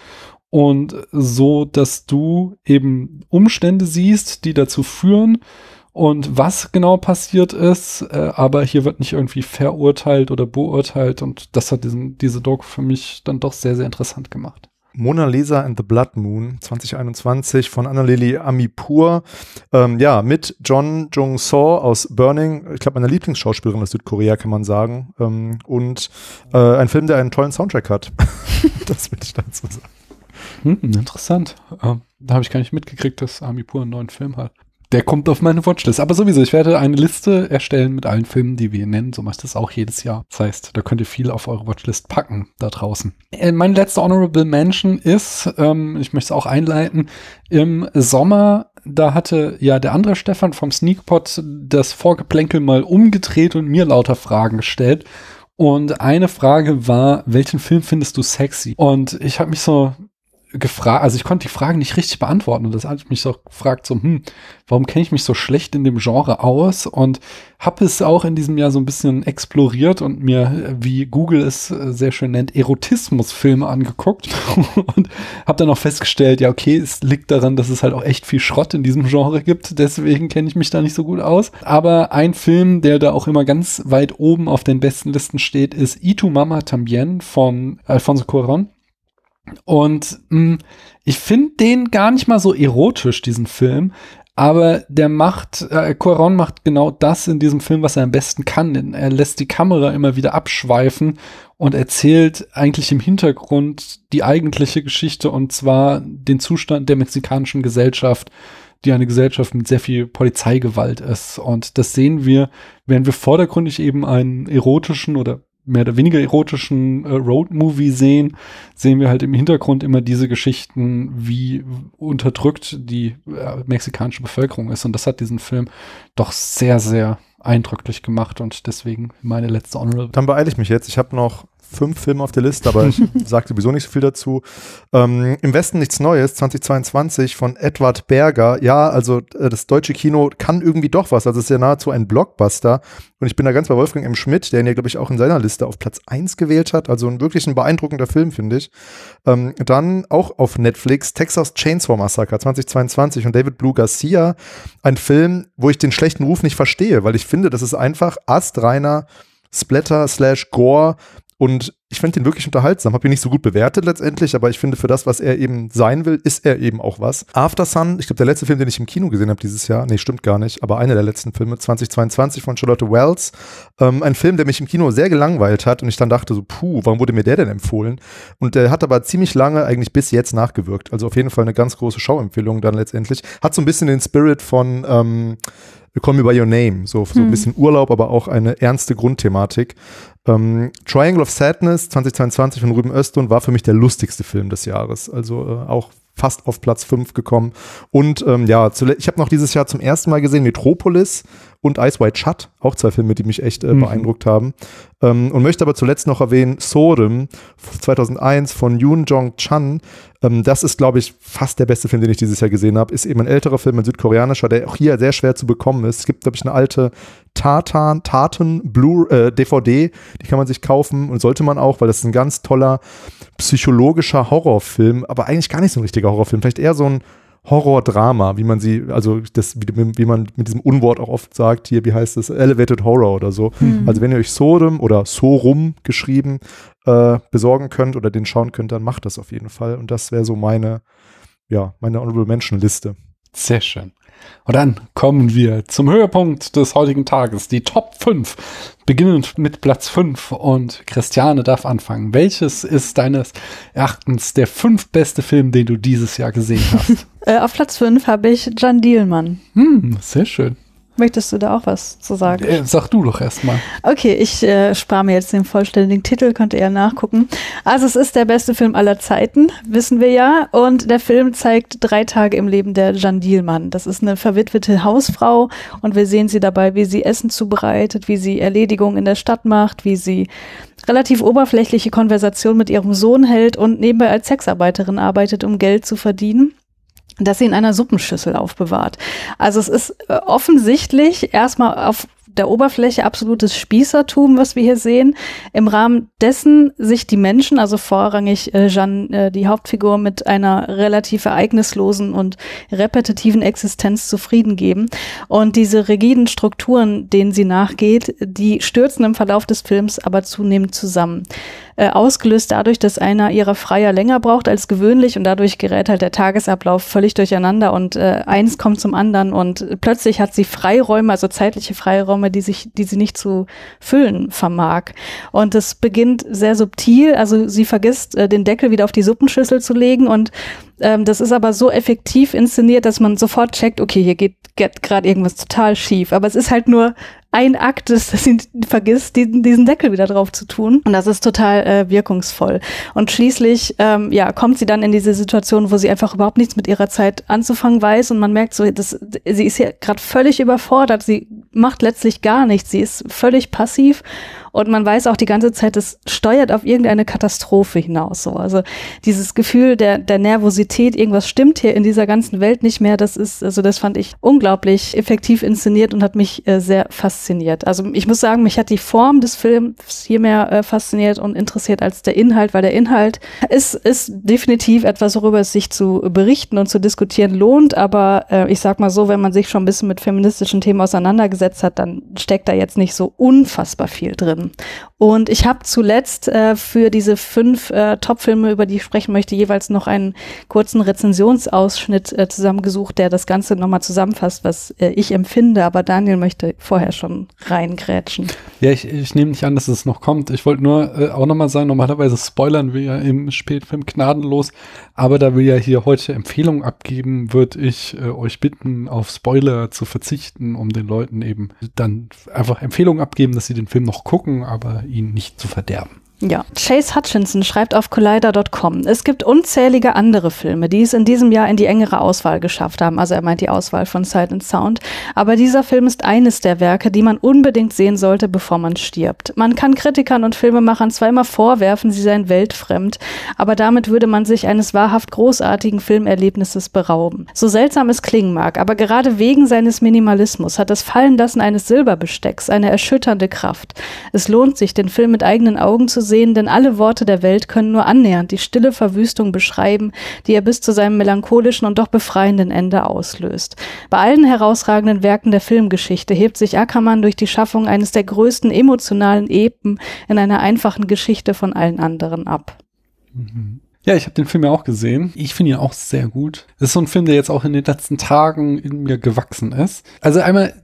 Und so, dass du eben Umstände siehst, die dazu führen und was genau passiert ist, äh, aber hier wird nicht irgendwie verurteilt oder beurteilt und das hat diesen, diese Doku für mich dann doch sehr, sehr interessant gemacht. Mona Lisa and the Blood Moon 2021 von Annalili Amipur. Ähm, ja, mit John Jung So aus Burning, ich glaube, meine Lieblingsschauspielerin aus Südkorea, kann man sagen. Ähm, und äh, ein Film, der einen tollen Soundtrack hat. das will ich dazu sagen. Hm, interessant. Äh, da habe ich gar nicht mitgekriegt, dass Amipur einen neuen Film hat. Der kommt auf meine Watchlist. Aber sowieso, ich werde eine Liste erstellen mit allen Filmen, die wir nennen. So mache ich das auch jedes Jahr. Das heißt, da könnt ihr viel auf eure Watchlist packen da draußen. Äh, mein letzter Honorable Mention ist, ähm, ich möchte es auch einleiten, im Sommer da hatte ja der andere Stefan vom Sneakpot das Vorgeplänkel mal umgedreht und mir lauter Fragen gestellt. Und eine Frage war, welchen Film findest du sexy? Und ich habe mich so gefragt, also ich konnte die Fragen nicht richtig beantworten und das hat mich so gefragt, so, hm, warum kenne ich mich so schlecht in dem Genre aus und habe es auch in diesem Jahr so ein bisschen exploriert und mir, wie Google es äh, sehr schön nennt, Erotismusfilme angeguckt und habe dann auch festgestellt, ja, okay, es liegt daran, dass es halt auch echt viel Schrott in diesem Genre gibt, deswegen kenne ich mich da nicht so gut aus. Aber ein Film, der da auch immer ganz weit oben auf den besten Listen steht, ist Itu Mama Tambien von Alfonso Cuarón. Und mh, mm, ich finde den gar nicht mal so erotisch, diesen Film. Aber der macht, äh, Coron macht genau das in diesem Film, was er am besten kann. Er lässt die Kamera immer wieder abschweifen und erzählt eigentlich im Hintergrund die eigentliche Geschichte und zwar den Zustand der mexikanischen Gesellschaft die eine Gesellschaft mit sehr viel Polizeigewalt ist. Und das sehen wir, während wir vordergründig eben einen erotischen oder mehr oder weniger erotischen äh, Road-Movie sehen, sehen wir halt im Hintergrund immer diese Geschichten, wie unterdrückt die äh, mexikanische Bevölkerung ist. Und das hat diesen Film doch sehr, sehr eindrücklich gemacht und deswegen meine letzte Honorable. Dann beeile ich mich jetzt. Ich habe noch fünf Filme auf der Liste, aber ich sage sowieso nicht so viel dazu. Ähm, Im Westen nichts Neues, 2022 von Edward Berger. Ja, also äh, das deutsche Kino kann irgendwie doch was. Also es ist ja nahezu ein Blockbuster. Und ich bin da ganz bei Wolfgang M. Schmidt, der ihn ja, glaube ich, auch in seiner Liste auf Platz 1 gewählt hat. Also ein wirklich ein beeindruckender Film, finde ich. Ähm, dann auch auf Netflix Texas Chainsaw Massacre 2022 von David Blue Garcia. Ein Film, wo ich den schlechten Ruf nicht verstehe, weil ich finde, das ist einfach astreiner Splatter slash Gore und ich finde ihn wirklich unterhaltsam. Habe ihn nicht so gut bewertet letztendlich, aber ich finde, für das, was er eben sein will, ist er eben auch was. After Sun, ich glaube, der letzte Film, den ich im Kino gesehen habe dieses Jahr, nee, stimmt gar nicht, aber einer der letzten Filme, 2022 von Charlotte Wells. Ähm, ein Film, der mich im Kino sehr gelangweilt hat und ich dann dachte so, puh, warum wurde mir der denn empfohlen? Und der hat aber ziemlich lange, eigentlich bis jetzt nachgewirkt. Also auf jeden Fall eine ganz große Schauempfehlung dann letztendlich. Hat so ein bisschen den Spirit von ähm, Call Me By Your Name, so, so ein hm. bisschen Urlaub, aber auch eine ernste Grundthematik. Ähm, Triangle of Sadness 2022 von Ruben Östlund war für mich der lustigste Film des Jahres. Also äh, auch fast auf Platz 5 gekommen. Und ähm, ja, ich habe noch dieses Jahr zum ersten Mal gesehen Metropolis und Ice White Shut, auch zwei Filme, die mich echt äh, mhm. beeindruckt haben. Ähm, und möchte aber zuletzt noch erwähnen Sodom 2001 von Yoon Jong Chan. Ähm, das ist, glaube ich, fast der beste Film, den ich dieses Jahr gesehen habe. Ist eben ein älterer Film, ein südkoreanischer, der auch hier sehr schwer zu bekommen ist. Es gibt, glaube ich, eine alte Tartan, Taten Blue äh, DVD, die kann man sich kaufen und sollte man auch, weil das ist ein ganz toller psychologischer Horrorfilm, aber eigentlich gar nicht so ein richtiger Horrorfilm, vielleicht eher so ein Horror-Drama, wie man sie, also das, wie, wie, man mit diesem Unwort auch oft sagt, hier, wie heißt es, Elevated Horror oder so. Mhm. Also wenn ihr euch Sodom oder Sorum geschrieben äh, besorgen könnt oder den schauen könnt, dann macht das auf jeden Fall. Und das wäre so meine, ja, meine Honorable Mention Liste. Sehr schön. Und dann kommen wir zum Höhepunkt des heutigen Tages, die Top 5. Beginnend mit Platz 5 und Christiane darf anfangen. Welches ist deines Erachtens der fünf beste Film, den du dieses Jahr gesehen hast? äh, auf Platz 5 habe ich Jan Dielmann. Hm, sehr schön. Möchtest du da auch was zu sagen? Äh, sag du doch erstmal. Okay, ich äh, spare mir jetzt den vollständigen Titel, könnt ihr ja nachgucken. Also es ist der beste Film aller Zeiten, wissen wir ja. Und der Film zeigt drei Tage im Leben der Jeanne Dielmann. Das ist eine verwitwete Hausfrau und wir sehen sie dabei, wie sie Essen zubereitet, wie sie Erledigungen in der Stadt macht, wie sie relativ oberflächliche Konversation mit ihrem Sohn hält und nebenbei als Sexarbeiterin arbeitet, um Geld zu verdienen dass sie in einer Suppenschüssel aufbewahrt. Also es ist äh, offensichtlich erstmal auf der Oberfläche absolutes Spießertum, was wir hier sehen. Im Rahmen dessen sich die Menschen, also vorrangig äh, Jeanne, äh, die Hauptfigur, mit einer relativ ereignislosen und repetitiven Existenz zufrieden geben. Und diese rigiden Strukturen, denen sie nachgeht, die stürzen im Verlauf des Films aber zunehmend zusammen äh, ausgelöst dadurch, dass einer ihrer Freier länger braucht als gewöhnlich und dadurch gerät halt der Tagesablauf völlig durcheinander und äh, eins kommt zum anderen und plötzlich hat sie Freiräume, also zeitliche Freiräume, die sich, die sie nicht zu füllen vermag. Und es beginnt sehr subtil, also sie vergisst, äh, den Deckel wieder auf die Suppenschüssel zu legen und ähm, das ist aber so effektiv inszeniert, dass man sofort checkt, okay, hier geht gerade irgendwas total schief. Aber es ist halt nur ein Akt ist, dass sie vergisst, diesen, diesen Deckel wieder drauf zu tun. Und das ist total äh, wirkungsvoll. Und schließlich ähm, ja, kommt sie dann in diese Situation, wo sie einfach überhaupt nichts mit ihrer Zeit anzufangen weiß. Und man merkt so, dass, sie ist hier gerade völlig überfordert. Sie macht letztlich gar nichts. Sie ist völlig passiv und man weiß auch die ganze Zeit, es steuert auf irgendeine Katastrophe hinaus. So. Also dieses Gefühl der, der Nervosität, irgendwas stimmt hier in dieser ganzen Welt nicht mehr, das ist, also das fand ich unglaublich effektiv inszeniert und hat mich äh, sehr fasziniert. Also ich muss sagen, mich hat die Form des Films hier mehr äh, fasziniert und interessiert als der Inhalt, weil der Inhalt ist, ist definitiv etwas, worüber es sich zu berichten und zu diskutieren lohnt. Aber äh, ich sag mal so, wenn man sich schon ein bisschen mit feministischen Themen auseinandergesetzt hat, dann steckt da jetzt nicht so unfassbar viel drin. Haben. Und ich habe zuletzt äh, für diese fünf äh, Top-Filme, über die ich sprechen möchte, jeweils noch einen kurzen Rezensionsausschnitt äh, zusammengesucht, der das Ganze nochmal zusammenfasst, was äh, ich empfinde. Aber Daniel möchte vorher schon reingrätschen. Ja, ich, ich nehme nicht an, dass es noch kommt. Ich wollte nur äh, auch nochmal sagen, normalerweise spoilern wir ja im Spätfilm gnadenlos, aber da wir ja hier heute Empfehlungen abgeben, würde ich äh, euch bitten, auf Spoiler zu verzichten, um den Leuten eben dann einfach Empfehlungen abgeben, dass sie den Film noch gucken, aber ihn nicht zu verderben. Ja, Chase Hutchinson schreibt auf collider.com, es gibt unzählige andere Filme, die es in diesem Jahr in die engere Auswahl geschafft haben. Also er meint die Auswahl von Sight and Sound. Aber dieser Film ist eines der Werke, die man unbedingt sehen sollte, bevor man stirbt. Man kann Kritikern und Filmemachern immer vorwerfen, sie seien weltfremd, aber damit würde man sich eines wahrhaft großartigen Filmerlebnisses berauben. So seltsam es klingen mag, aber gerade wegen seines Minimalismus hat das Fallenlassen eines Silberbestecks eine erschütternde Kraft. Es lohnt sich, den Film mit eigenen Augen zu sehen, sehen, denn alle Worte der Welt können nur annähernd die stille Verwüstung beschreiben, die er bis zu seinem melancholischen und doch befreienden Ende auslöst. Bei allen herausragenden Werken der Filmgeschichte hebt sich Ackermann durch die Schaffung eines der größten emotionalen Epen in einer einfachen Geschichte von allen anderen ab. Mhm. Ja, ich habe den Film ja auch gesehen. Ich finde ihn auch sehr gut. Das ist so ein Film, der jetzt auch in den letzten Tagen in mir gewachsen ist. Also einmal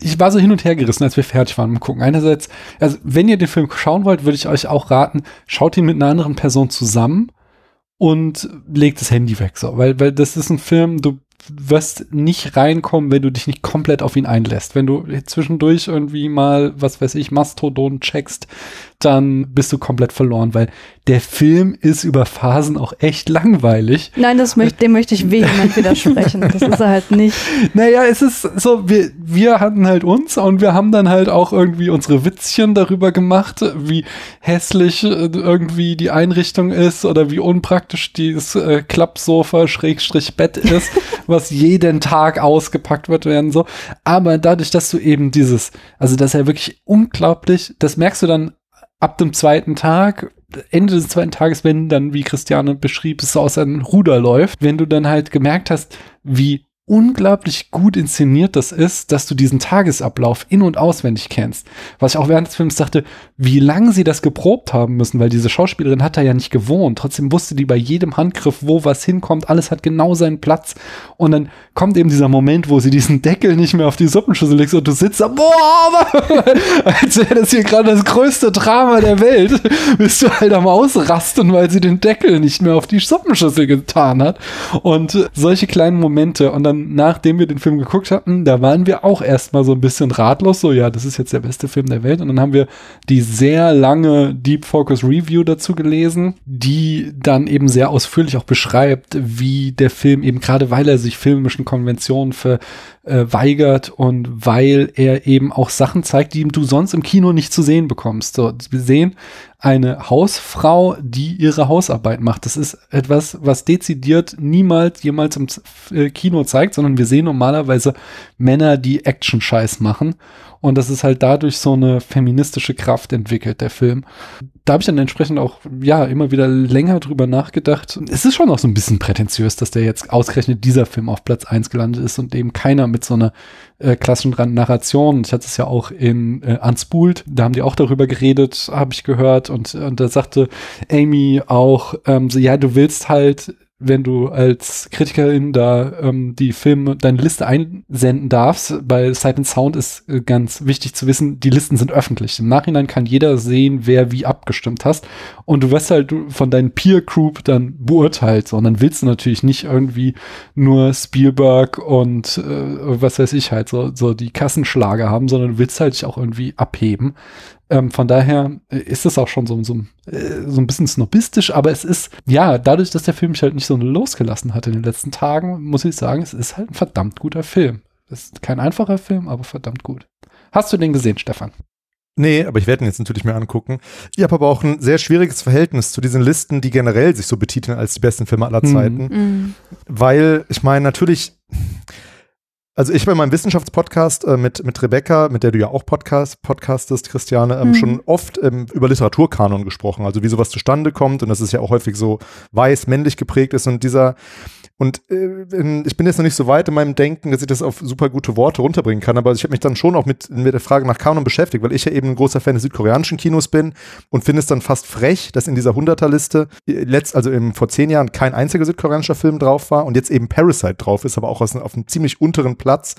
ich war so hin und her gerissen, als wir fertig waren mit Gucken. Einerseits, also wenn ihr den Film schauen wollt, würde ich euch auch raten, schaut ihn mit einer anderen Person zusammen und legt das Handy weg, so, weil, weil das ist ein Film, du wirst nicht reinkommen, wenn du dich nicht komplett auf ihn einlässt. Wenn du zwischendurch irgendwie mal, was weiß ich, Mastodon checkst, dann bist du komplett verloren, weil der Film ist über Phasen auch echt langweilig. Nein, das möchte, dem möchte ich vehement widersprechen. Das ist er halt nicht. Naja, es ist so, wir, wir hatten halt uns und wir haben dann halt auch irgendwie unsere Witzchen darüber gemacht, wie hässlich äh, irgendwie die Einrichtung ist oder wie unpraktisch dieses äh, Klappsofa Schrägstrich Bett ist, was jeden Tag ausgepackt wird werden so. Aber dadurch, dass du eben dieses, also das ist ja wirklich unglaublich, das merkst du dann ab dem zweiten Tag, Ende des zweiten Tages, wenn dann, wie Christiane beschrieb, es so aus einem Ruder läuft, wenn du dann halt gemerkt hast, wie unglaublich gut inszeniert das ist, dass du diesen Tagesablauf in- und auswendig kennst. Was ich auch während des Films dachte, wie lange sie das geprobt haben müssen, weil diese Schauspielerin hat da ja nicht gewohnt. Trotzdem wusste die bei jedem Handgriff, wo was hinkommt. Alles hat genau seinen Platz. Und dann kommt eben dieser Moment, wo sie diesen Deckel nicht mehr auf die Suppenschüssel legt und du sitzt da, boah, als wäre das hier gerade das größte Drama der Welt. Bist du halt am Ausrasten, weil sie den Deckel nicht mehr auf die Suppenschüssel getan hat. Und solche kleinen Momente. Und dann dann, nachdem wir den Film geguckt hatten, da waren wir auch erstmal so ein bisschen ratlos, so ja, das ist jetzt der beste Film der Welt. Und dann haben wir die sehr lange Deep Focus Review dazu gelesen, die dann eben sehr ausführlich auch beschreibt, wie der Film eben gerade, weil er sich filmischen Konventionen verweigert äh, und weil er eben auch Sachen zeigt, die du sonst im Kino nicht zu sehen bekommst. So, wir sehen eine Hausfrau, die ihre Hausarbeit macht. Das ist etwas, was dezidiert niemals jemals im äh, Kino zeigt, sondern wir sehen normalerweise Männer, die Action-Scheiß machen. Und das ist halt dadurch so eine feministische Kraft entwickelt, der Film. Da habe ich dann entsprechend auch, ja, immer wieder länger drüber nachgedacht. Es ist schon auch so ein bisschen prätentiös, dass der jetzt ausgerechnet dieser Film auf Platz eins gelandet ist und eben keiner mit so einer äh, klassischen Narration. Ich hatte es ja auch in äh, Unspoolt, da haben die auch darüber geredet, habe ich gehört. Und, und da sagte Amy auch, ähm, so, ja, du willst halt wenn du als Kritikerin da ähm, die Filme, deine Liste einsenden darfst. Bei Sight and Sound ist äh, ganz wichtig zu wissen, die Listen sind öffentlich. Im Nachhinein kann jeder sehen, wer wie abgestimmt hast. Und du wirst halt von deinen Peer Group dann beurteilt. So. Und dann willst du natürlich nicht irgendwie nur Spielberg und äh, was weiß ich halt, so, so die Kassenschlager haben, sondern du willst halt dich auch irgendwie abheben. Ähm, von daher äh, ist es auch schon so, so, äh, so ein bisschen snobistisch, aber es ist, ja, dadurch, dass der Film mich halt nicht so losgelassen hat in den letzten Tagen, muss ich sagen, es ist halt ein verdammt guter Film. Es ist kein einfacher Film, aber verdammt gut. Hast du den gesehen, Stefan? Nee, aber ich werde ihn jetzt natürlich mir angucken. Ich habe aber auch ein sehr schwieriges Verhältnis zu diesen Listen, die generell sich so betiteln als die besten Filme aller mhm. Zeiten. Mhm. Weil, ich meine, natürlich, Also ich bei meinem Wissenschaftspodcast äh, mit, mit Rebecca, mit der du ja auch Podcast, podcastest, Christiane, ähm, Mhm. schon oft ähm, über Literaturkanon gesprochen, also wie sowas zustande kommt und dass es ja auch häufig so weiß, männlich geprägt ist und dieser und äh, ich bin jetzt noch nicht so weit in meinem Denken, dass ich das auf super gute Worte runterbringen kann, aber ich habe mich dann schon auch mit, mit der Frage nach Kanon beschäftigt, weil ich ja eben ein großer Fan des südkoreanischen Kinos bin und finde es dann fast frech, dass in dieser 100er-Liste äh, letzt, also im, vor zehn Jahren kein einziger südkoreanischer Film drauf war und jetzt eben Parasite drauf ist, aber auch aus, auf einem ziemlich unteren Platz,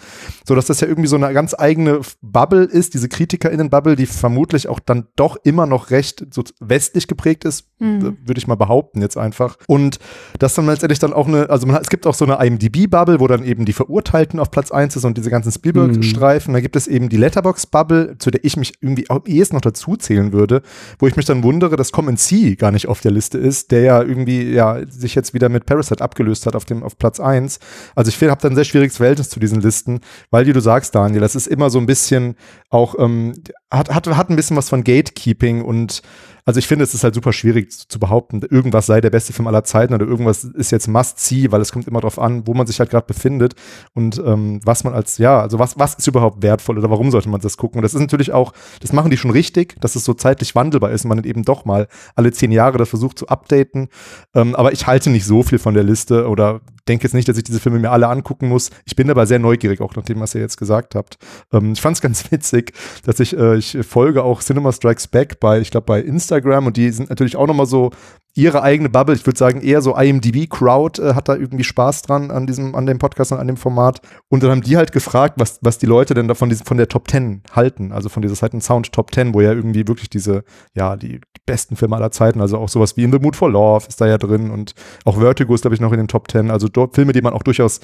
so dass das ja irgendwie so eine ganz eigene Bubble ist, diese KritikerInnen-Bubble, die vermutlich auch dann doch immer noch recht so westlich geprägt ist, Mhm. würde ich mal behaupten jetzt einfach. Und das dann letztendlich dann auch eine, also man, es gibt auch so eine IMDb-Bubble, wo dann eben die Verurteilten auf Platz 1 ist und diese ganzen Spielberg-Streifen. Da gibt es eben die Letterbox-Bubble, zu der ich mich irgendwie am ehesten noch dazu zählen würde, wo ich mich dann wundere, dass Common C gar nicht auf der Liste ist, der ja irgendwie ja sich jetzt wieder mit Parasite abgelöst hat auf dem auf Platz 1. Also ich habe da ein sehr schwieriges Verhältnis zu diesen Listen, weil wie du sagst, Daniel, das ist immer so ein bisschen auch ähm, hat, hat, hat ein bisschen was von Gatekeeping und also ich finde, es ist halt super schwierig zu, zu behaupten, irgendwas sei der beste Film aller Zeiten oder irgendwas ist jetzt Must-See, weil es kommt immer darauf an, wo man sich halt gerade befindet und ähm, was man als, ja, also was, was ist überhaupt wertvoll oder warum sollte man das gucken? Und das ist natürlich auch, das machen die schon richtig, dass es so zeitlich wandelbar ist und man eben doch mal alle zehn Jahre das versucht zu updaten. Ähm, aber ich halte nicht so viel von der Liste oder denke jetzt nicht, dass ich diese Filme mir alle angucken muss. Ich bin aber sehr neugierig, auch nach dem, was ihr jetzt gesagt habt. Ähm, ich fand es ganz witzig, dass ich, äh, ich folge auch Cinema Strikes Back bei, ich glaube, bei Instagram und die sind natürlich auch nochmal so ihre eigene Bubble. Ich würde sagen, eher so IMDb-Crowd äh, hat da irgendwie Spaß dran an diesem, an dem Podcast und an dem Format. Und dann haben die halt gefragt, was, was die Leute denn davon von der Top 10 halten. Also von dieser and Sound Top 10, wo ja irgendwie wirklich diese, ja, die besten Filme aller Zeiten, also auch sowas wie In the Mood for Love ist da ja drin und auch Vertigo ist, glaube ich, noch in den Top 10. Also dort Filme, die man auch durchaus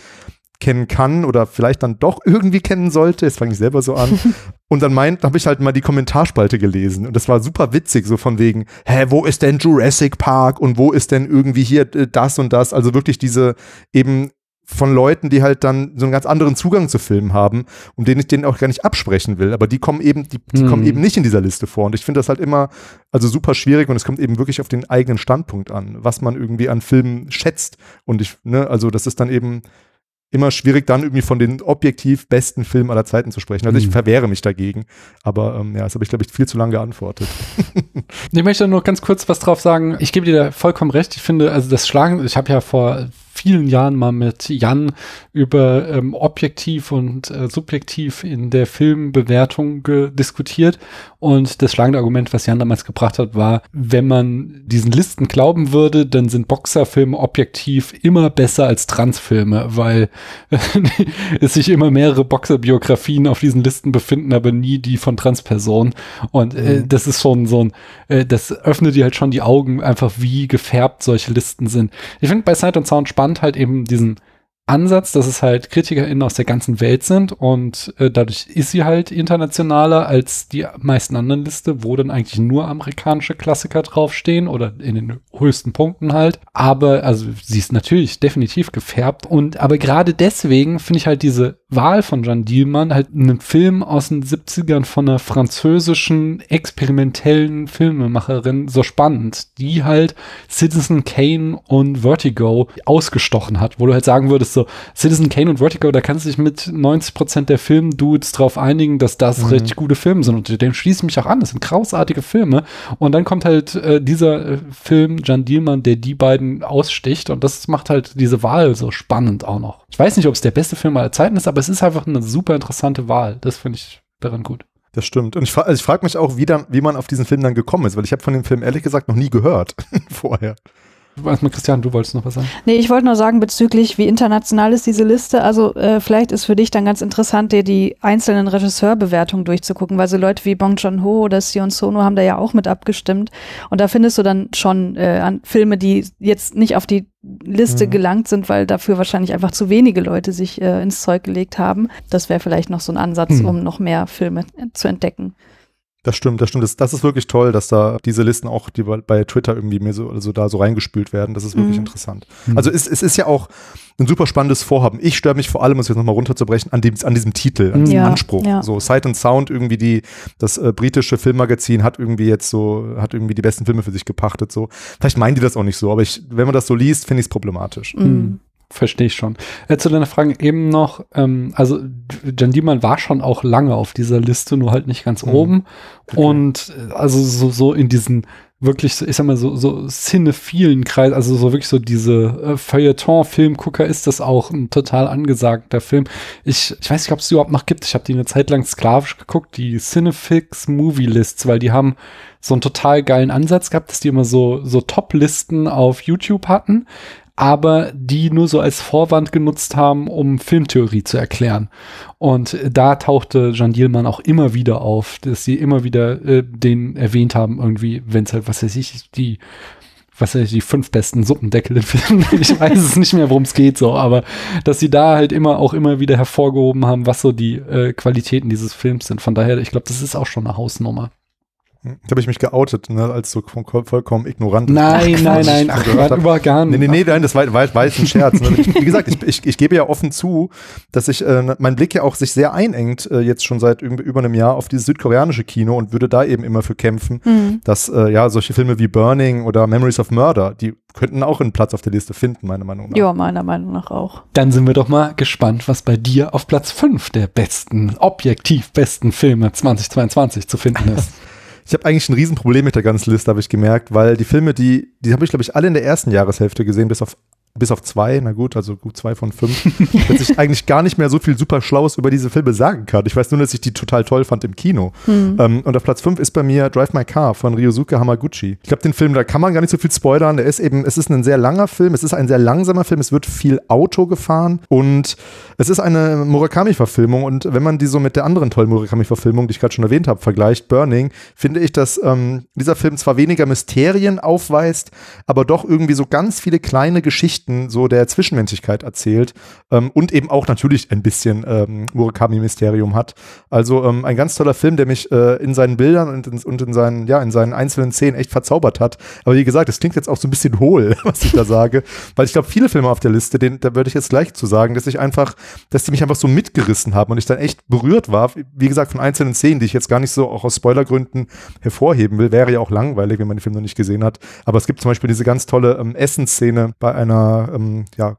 kennen kann oder vielleicht dann doch irgendwie kennen sollte. Jetzt fange ich selber so an. Und dann meint, habe ich halt mal die Kommentarspalte gelesen und das war super witzig, so von wegen, hä, wo ist denn Jurassic Park und wo ist denn irgendwie hier äh, das und das? Also wirklich diese eben von Leuten, die halt dann so einen ganz anderen Zugang zu Filmen haben und den ich denen auch gar nicht absprechen will, aber die kommen eben, die, die Hm. kommen eben nicht in dieser Liste vor und ich finde das halt immer also super schwierig und es kommt eben wirklich auf den eigenen Standpunkt an, was man irgendwie an Filmen schätzt und ich, ne, also das ist dann eben immer schwierig, dann irgendwie von den objektiv besten Filmen aller Zeiten zu sprechen. Also ich Hm. verwehre mich dagegen. Aber ähm, ja, das habe ich, glaube ich, viel zu lange geantwortet. Ich möchte nur ganz kurz was drauf sagen. Ich gebe dir da vollkommen recht. Ich finde, also das Schlagen, ich habe ja vor vielen Jahren mal mit Jan über ähm, objektiv und äh, subjektiv in der Filmbewertung ge- diskutiert. Und das schlagende Argument, was Jan damals gebracht hat, war, wenn man diesen Listen glauben würde, dann sind Boxerfilme objektiv immer besser als Transfilme, weil es sich immer mehrere Boxerbiografien auf diesen Listen befinden, aber nie die von Transpersonen. Und äh, Mhm. das ist schon so ein, äh, das öffnet dir halt schon die Augen, einfach wie gefärbt solche Listen sind. Ich finde bei Sight und Sound spannend halt eben diesen Ansatz, dass es halt KritikerInnen aus der ganzen Welt sind und äh, dadurch ist sie halt internationaler als die meisten anderen Liste, wo dann eigentlich nur amerikanische Klassiker draufstehen oder in den höchsten Punkten halt. Aber, also sie ist natürlich definitiv gefärbt und aber gerade deswegen finde ich halt diese Wahl von Jeanne Dielmann halt einen Film aus den 70ern von einer französischen experimentellen Filmemacherin so spannend, die halt Citizen Kane und Vertigo ausgestochen hat, wo du halt sagen würdest, so Citizen Kane und Vertigo, da kannst du dich mit 90 Prozent der Filmdudes drauf einigen, dass das Mhm. richtig gute Filme sind und dem schließe ich mich auch an, das sind großartige Filme und dann kommt halt äh, dieser äh, Film, Jan Dielmann, der die beiden aussticht und das macht halt diese Wahl so spannend auch noch. Ich weiß nicht, ob es der beste Film aller Zeiten ist, aber es ist einfach eine super interessante Wahl. Das finde ich daran gut. Das stimmt. Und ich, also ich frage mich auch, wie, dann, wie man auf diesen Film dann gekommen ist, weil ich habe von dem Film ehrlich gesagt noch nie gehört vorher. Erstmal, Christian, du wolltest noch was sagen? Nee, ich wollte nur sagen, bezüglich wie international ist diese Liste. Also äh, vielleicht ist für dich dann ganz interessant, dir die einzelnen Regisseurbewertungen durchzugucken, weil so Leute wie Bong Joon-ho oder Sion Sono haben da ja auch mit abgestimmt. Und da findest du dann schon äh, an Filme, die jetzt nicht auf die Liste Mhm. gelangt sind, weil dafür wahrscheinlich einfach zu wenige Leute sich äh, ins Zeug gelegt haben. Das wäre vielleicht noch so ein Ansatz, Mhm. um noch mehr Filme äh, zu entdecken. Das stimmt, das stimmt. Das, das ist wirklich toll, dass da diese Listen auch, die bei- Twitter irgendwie mir so, also da so reingespült werden. Das ist wirklich Mhm. interessant. Also es, es ist ja auch ein super spannendes Vorhaben. Ich störe mich vor allem, um es jetzt nochmal runterzubrechen, an, dem, an diesem Titel, an diesem Ja, Anspruch. ja. So Sight and Sound, irgendwie die, das äh, britische Filmmagazin hat irgendwie jetzt so, hat irgendwie die besten Filme für sich gepachtet. So. Vielleicht meinen die das auch nicht so, aber ich, wenn man das so liest, finde ich es problematisch. Mhm. Verstehe ich schon. Äh, zu deiner Frage eben noch, ähm, also Jan Diemann war schon auch lange auf dieser Liste, nur halt nicht ganz Mhm. oben. Okay. Und äh, also so, so in diesen wirklich, so, ich sag mal, so, so cinephilen Kreis, also so wirklich so diese äh, Feuilleton-Filmgucker ist das auch ein total angesagter Film. Ich, ich weiß nicht, ob es überhaupt noch gibt. Ich habe die eine Zeit lang sklavisch geguckt, die Cinefix Movie Lists, weil die haben so einen total geilen Ansatz gehabt, dass die immer so, so Top-Listen auf YouTube hatten, aber die nur so als Vorwand genutzt haben, um Filmtheorie zu erklären. Und da tauchte Jean Dielmann auch immer wieder auf, dass sie immer wieder äh, den erwähnt haben, irgendwie, wenn es halt, was weiß ich, die was weiß ich, die fünf besten Suppendeckel in Filmen. Ich weiß es nicht mehr, worum es geht, so, aber dass sie da halt immer auch immer wieder hervorgehoben haben, was so die äh, Qualitäten dieses Films sind. Von daher, ich glaube, das ist auch schon eine Hausnummer. Da habe ich mich geoutet, ne, als so voll- vollkommen ignorant. Nein, Ach, nein, nein, ach, hab. über gar Nee, nicht. nee, nee, nein, das war, war, war jetzt ein Scherz. Ne? Ich, wie gesagt, ich, ich, ich gebe ja offen zu, dass ich äh, mein Blick ja auch sich sehr einengt, äh, jetzt schon seit über einem Jahr auf dieses südkoreanische Kino und würde da eben immer für kämpfen, Hm. dass äh, ja solche Filme wie Burning oder Memories of Murder, die könnten auch einen Platz auf der Liste finden, meiner Meinung nach. Ja, meiner Meinung nach auch. Dann sind wir doch mal gespannt, was bei dir auf Platz 5 der besten, objektiv besten Filme 2022 zu finden ist. Ich habe eigentlich ein Riesenproblem mit der ganzen Liste, habe ich gemerkt, weil die Filme, die, die habe ich, glaube ich, alle in der ersten Jahreshälfte gesehen, bis auf bis auf zwei, na gut, also gut zwei von fünf, dass ich eigentlich gar nicht mehr so viel super Schlaues über diese Filme sagen kann. Ich weiß nur, dass ich die total toll fand im Kino. Ähm, und auf Platz fünf ist bei mir Drive My Car von Ryosuke Hamaguchi. Ich glaube, den Film, da kann man gar nicht so viel spoilern. Der ist eben, es ist ein sehr langer Film, es ist ein sehr langsamer Film, es wird viel Auto gefahren und es ist eine Murakami-Verfilmung. Und wenn man die so mit der anderen tollen Murakami-Verfilmung, die ich gerade schon erwähnt habe, vergleicht, Burning, finde ich, dass ähm, dieser Film zwar weniger Mysterien aufweist, aber doch irgendwie so ganz viele kleine Geschichten so der Zwischenmenschlichkeit erzählt ähm, und eben auch natürlich ein bisschen ähm, Murakami-Mysterium hat. Also ähm, ein ganz toller Film, der mich äh, in seinen Bildern und in, und in seinen, ja, in seinen einzelnen Szenen echt verzaubert hat. Aber wie gesagt, das klingt jetzt auch so ein bisschen hohl, was ich da sage, weil ich glaube, viele Filme auf der Liste, den, da würde ich jetzt gleich zu sagen, dass ich einfach, dass die mich einfach so mitgerissen haben und ich dann echt berührt war. Wie gesagt, von einzelnen Szenen, die ich jetzt gar nicht so auch aus Spoilergründen hervorheben will, wäre ja auch langweilig, wenn man den Film noch nicht gesehen hat. Aber es gibt zum Beispiel diese ganz tolle ähm, Essensszene bei einer, ähm, ja,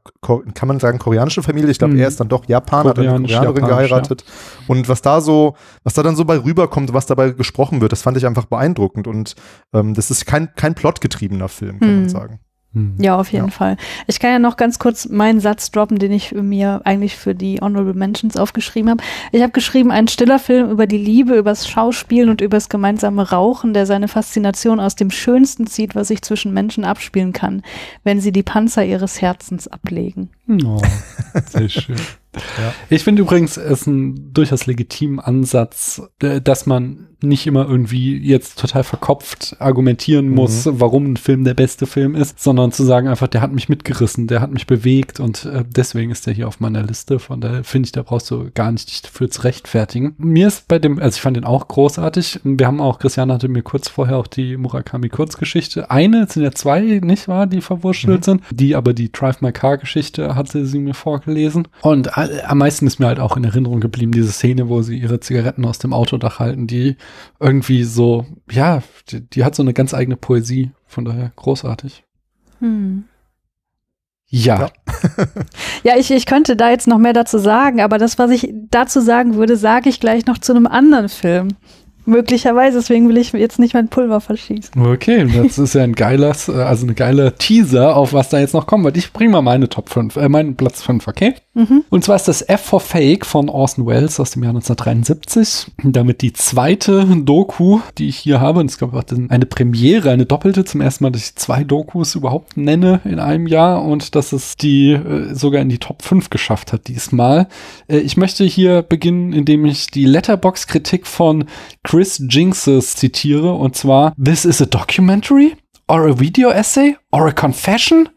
kann man sagen, koreanische Familie. Ich glaube, Mhm. er ist dann doch Japaner, hat eine Koreanerin geheiratet. Und was da so, was da dann so bei rüberkommt, was dabei gesprochen wird, das fand ich einfach beeindruckend. Und ähm, das ist kein, kein plotgetriebener Film, kann man Hm. sagen. Hm. Ja, auf jeden Ja. Fall. Ich kann ja noch ganz kurz meinen Satz droppen, den ich mir eigentlich für die Honorable Mentions aufgeschrieben habe. Ich habe geschrieben, ein stiller Film über die Liebe, übers Schauspielen und übers gemeinsame Rauchen, der seine Faszination aus dem Schönsten zieht, was sich zwischen Menschen abspielen kann, wenn sie die Panzer ihres Herzens ablegen. Oh, sehr schön. Ich finde übrigens, es ist ein durchaus legitimen Ansatz, äh, dass man nicht immer irgendwie jetzt total verkopft argumentieren muss, warum ein Film der beste Film ist, sondern zu sagen einfach, der hat mich mitgerissen, der hat mich bewegt und äh, deswegen ist der hier auf meiner Liste. Von daher finde ich, da brauchst du gar nicht dich dafür zu rechtfertigen. Mir ist bei dem, also ich fand den auch großartig. Wir haben auch, Christian hatte mir kurz vorher auch die Murakami Kurzgeschichte. Eine, es sind ja zwei, nicht wahr, die verwurschtelt sind. Die aber die Drive My Car Geschichte hatte sie mir vorgelesen. Und am meisten ist mir halt auch in Erinnerung geblieben, diese Szene, wo sie ihre Zigaretten aus dem Autodach halten, die irgendwie so, ja, die, die hat so eine ganz eigene Poesie. Von daher großartig. Hm. Ja. Ja. Ja, ich, ich könnte da jetzt noch mehr dazu sagen, aber das, was ich dazu sagen würde, sage ich gleich noch zu einem anderen Film. Möglicherweise, deswegen will ich jetzt nicht mein Pulver verschießen. Okay, das ist ja ein geiles, äh, also eine geile Teaser, auf was da jetzt noch kommen wird. Ich bringe mal meine Top 5, äh, meinen Platz 5, okay? Mhm. Und zwar ist das F for Fake von Orson Welles aus dem Jahr 1973. Damit die zweite Doku, die ich hier habe, und es gab eine Premiere, eine doppelte, zum ersten Mal, dass ich zwei Dokus überhaupt nenne in einem Jahr und dass es die äh, sogar in die Top 5 geschafft hat diesmal. Äh, ich möchte hier beginnen, indem ich die Letterbox-Kritik von Chris Jinxes zitiere, und zwar, This is a documentary? Or a video essay? Or a confession?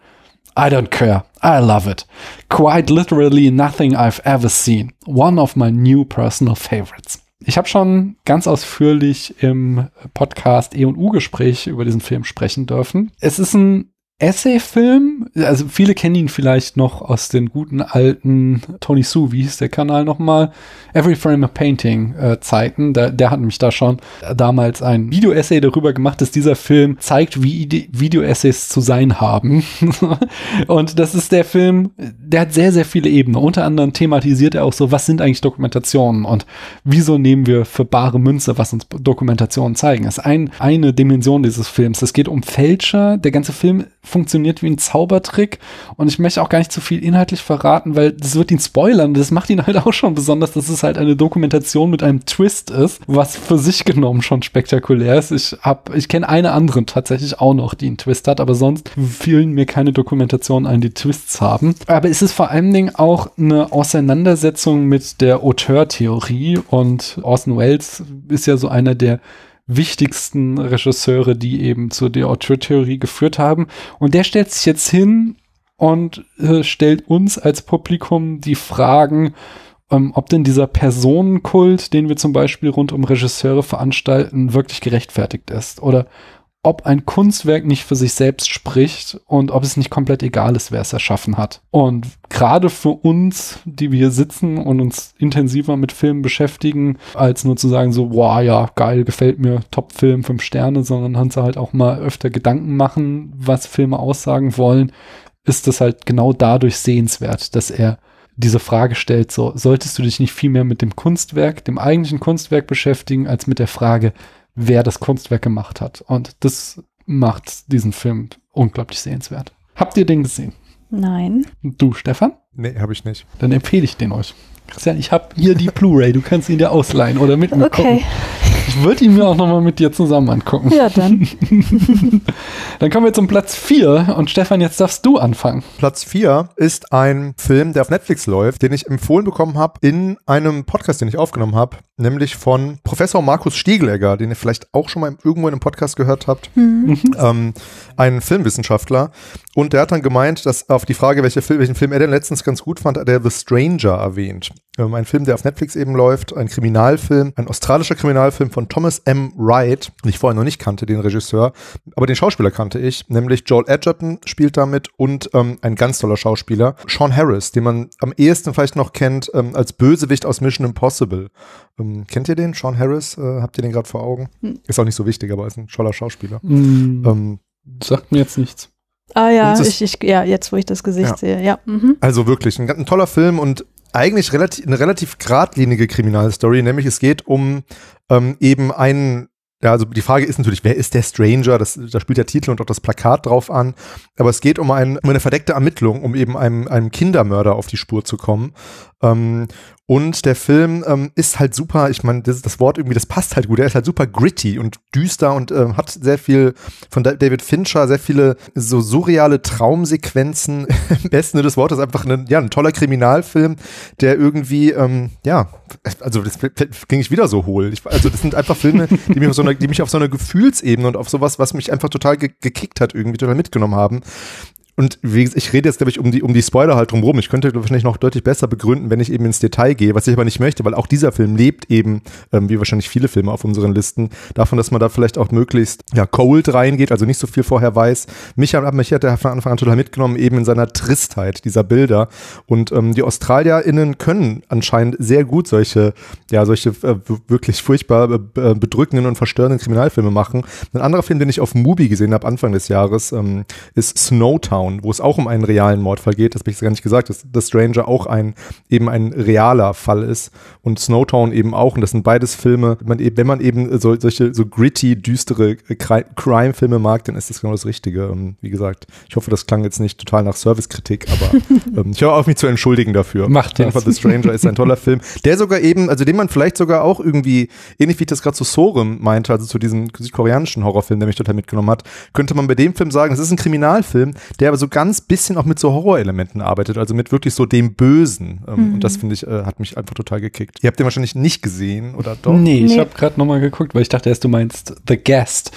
I don't care. I love it. Quite literally nothing I've ever seen. One of my new personal favorites. Ich habe schon ganz ausführlich im Podcast E&U-Gespräch über diesen Film sprechen dürfen. Es ist ein Essay-Film. Also viele kennen ihn vielleicht noch aus den guten alten Tony Sue, wie hieß der Kanal nochmal? Every Frame a Painting äh, Zeiten. Der, hat mich da schon damals ein Video-Essay darüber gemacht, dass dieser Film zeigt, wie Video-Essays zu sein haben. und das ist der Film, der hat sehr, sehr viele Ebenen. Unter anderem thematisiert er auch so, was sind eigentlich Dokumentationen und wieso nehmen wir für bare Münze, was uns Dokumentationen zeigen. Das ist ein, eine Dimension dieses Films. Es geht um Fälscher. Der ganze Film funktioniert wie ein Zaubertrick und ich möchte auch gar nicht zu viel inhaltlich verraten, weil das wird ihn spoilern. Das macht ihn halt auch schon besonders, dass es halt eine Dokumentation mit einem Twist ist, was für sich genommen schon spektakulär ist. Ich hab, ich kenne eine andere tatsächlich auch noch, die einen Twist hat, aber sonst fielen mir keine Dokumentationen ein, die Twists haben. Aber es ist vor allen Dingen auch eine Auseinandersetzung mit der Auteur-Theorie und Orson Welles ist ja so einer der wichtigsten Regisseure, die eben zu der Auteur-Theorie geführt haben. Und der stellt sich jetzt hin und äh, stellt uns als Publikum die Fragen, ähm, ob denn dieser Personenkult, den wir zum Beispiel rund um Regisseure veranstalten, wirklich gerechtfertigt ist. Oder ob ein Kunstwerk nicht für sich selbst spricht und ob es nicht komplett egal ist, wer es erschaffen hat. Und gerade für uns, die wir hier sitzen und uns intensiver mit Filmen beschäftigen, als nur zu sagen so, wow, ja, geil, gefällt mir, Top-Film, fünf Sterne, sondern uns halt auch mal öfter Gedanken machen, was Filme aussagen wollen, ist das halt genau dadurch sehenswert, dass er diese Frage stellt, so, solltest du dich nicht viel mehr mit dem Kunstwerk, dem eigentlichen Kunstwerk beschäftigen, als mit der Frage, wer das Kunstwerk gemacht hat. Und das macht diesen Film unglaublich sehenswert. Habt ihr den gesehen? Nein. Du, Stefan? Nee, habe ich nicht. Dann empfehle ich den euch. Christian, ich habe hier die Blu-ray. Du kannst ihn dir ausleihen oder mit mir Okay. Ich würde ihn mir auch nochmal mit dir zusammen angucken. Ja, dann. Dann kommen wir zum Platz 4 und Stefan, jetzt darfst du anfangen. Platz 4 ist ein Film, der auf Netflix läuft, den ich empfohlen bekommen habe in einem Podcast, den ich aufgenommen habe, nämlich von Professor Markus Stiegelegger, den ihr vielleicht auch schon mal irgendwo in einem Podcast gehört habt. Ähm, ein Filmwissenschaftler. Und der hat dann gemeint, dass auf die Frage, welche Film, welchen Film er denn letztens ganz gut fand, hat er The Stranger erwähnt. Ähm, ein Film, der auf Netflix eben läuft, ein Kriminalfilm, ein australischer Kriminalfilm von Thomas M. Wright, den ich vorher noch nicht kannte, den Regisseur, aber den Schauspieler kannte ich, nämlich Joel Edgerton spielt damit und ähm, ein ganz toller Schauspieler, Sean Harris, den man am ehesten vielleicht noch kennt ähm, als Bösewicht aus Mission Impossible. Ähm, kennt ihr den, Sean Harris? Äh, habt ihr den gerade vor Augen? Ist auch nicht so wichtig, aber ist ein toller Schauspieler. Mm, Ähm, sagt mir jetzt nichts. Ah ja, ich, ich, ja, jetzt wo ich das Gesicht Ja. sehe. Ja. Mhm. Also wirklich ein, ein toller Film und eigentlich relativ, eine relativ geradlinige Kriminalstory, nämlich es geht um ähm, eben einen, ja, also die Frage ist natürlich, wer ist der Stranger? Das, da spielt der Titel und auch das Plakat drauf an. Aber es geht um, ein, um eine verdeckte Ermittlung, um eben einem, einem Kindermörder auf die Spur zu kommen. Ähm, und der Film ähm, ist halt super, ich meine, das, das Wort irgendwie, das passt halt gut. Er ist halt super gritty und düster und ähm, hat sehr viel von Da- David Fincher, sehr viele so surreale Traumsequenzen. Im besten des Wortes einfach ein, ja, ein toller Kriminalfilm, der irgendwie, ähm, ja, also das ging ich wieder so hohl. Ich, also das sind einfach Filme, die mich, auf so einer, die mich auf so einer Gefühlsebene und auf sowas, was mich einfach total ge gekickt hat, irgendwie total mitgenommen haben. Und wie ich rede jetzt, glaube ich, um die, um die Spoiler halt drumherum. Ich könnte wahrscheinlich noch deutlich besser begründen, wenn ich eben ins Detail gehe, was ich aber nicht möchte, weil auch dieser Film lebt eben, ähm, wie wahrscheinlich viele Filme auf unseren Listen, davon, dass man da vielleicht auch möglichst ja, cold reingeht, also nicht so viel vorher weiß. Mich hat, mich hat er von Anfang an total mitgenommen, eben in seiner Tristheit dieser Bilder. Und ähm, die AustralierInnen können anscheinend sehr gut solche, ja, solche äh, wirklich furchtbar äh, bedrückenden und verstörenden Kriminalfilme machen. Ein anderer Film, den ich auf Mubi gesehen habe, Anfang des Jahres, ähm, ist Snowtown, wo es auch um einen realen Mordfall geht. Das habe ich gar nicht gesagt, dass The Stranger auch ein eben ein realer Fall ist und Snowtown eben auch. Und das sind beides Filme, wenn man eben, wenn man eben so, solche so gritty, düstere Cri- Crime-Filme mag, dann ist das genau das Richtige. Ähm, Wie gesagt, ich hoffe, das klang jetzt nicht total nach Servicekritik, aber ähm, ich höre auf, mich zu entschuldigen dafür. Macht Auf jeden das. Fall The Stranger ist ein toller Film, der sogar eben, also den man vielleicht sogar auch irgendwie, ähnlich wie ich das gerade zu Sorem meinte, also zu diesem südkoreanischen Horrorfilm, der mich total mitgenommen hat, könnte man bei dem Film sagen, es ist ein Kriminalfilm, der aber so ganz bisschen auch mit so Horrorelementen arbeitet, also mit wirklich so dem Bösen. Ähm, Und das finde ich, äh, hat mich einfach total gekickt. Ihr habt den wahrscheinlich nicht gesehen, oder doch? Nee, ich Nee. habe gerade nochmal geguckt, weil ich dachte erst, du meinst The Guest.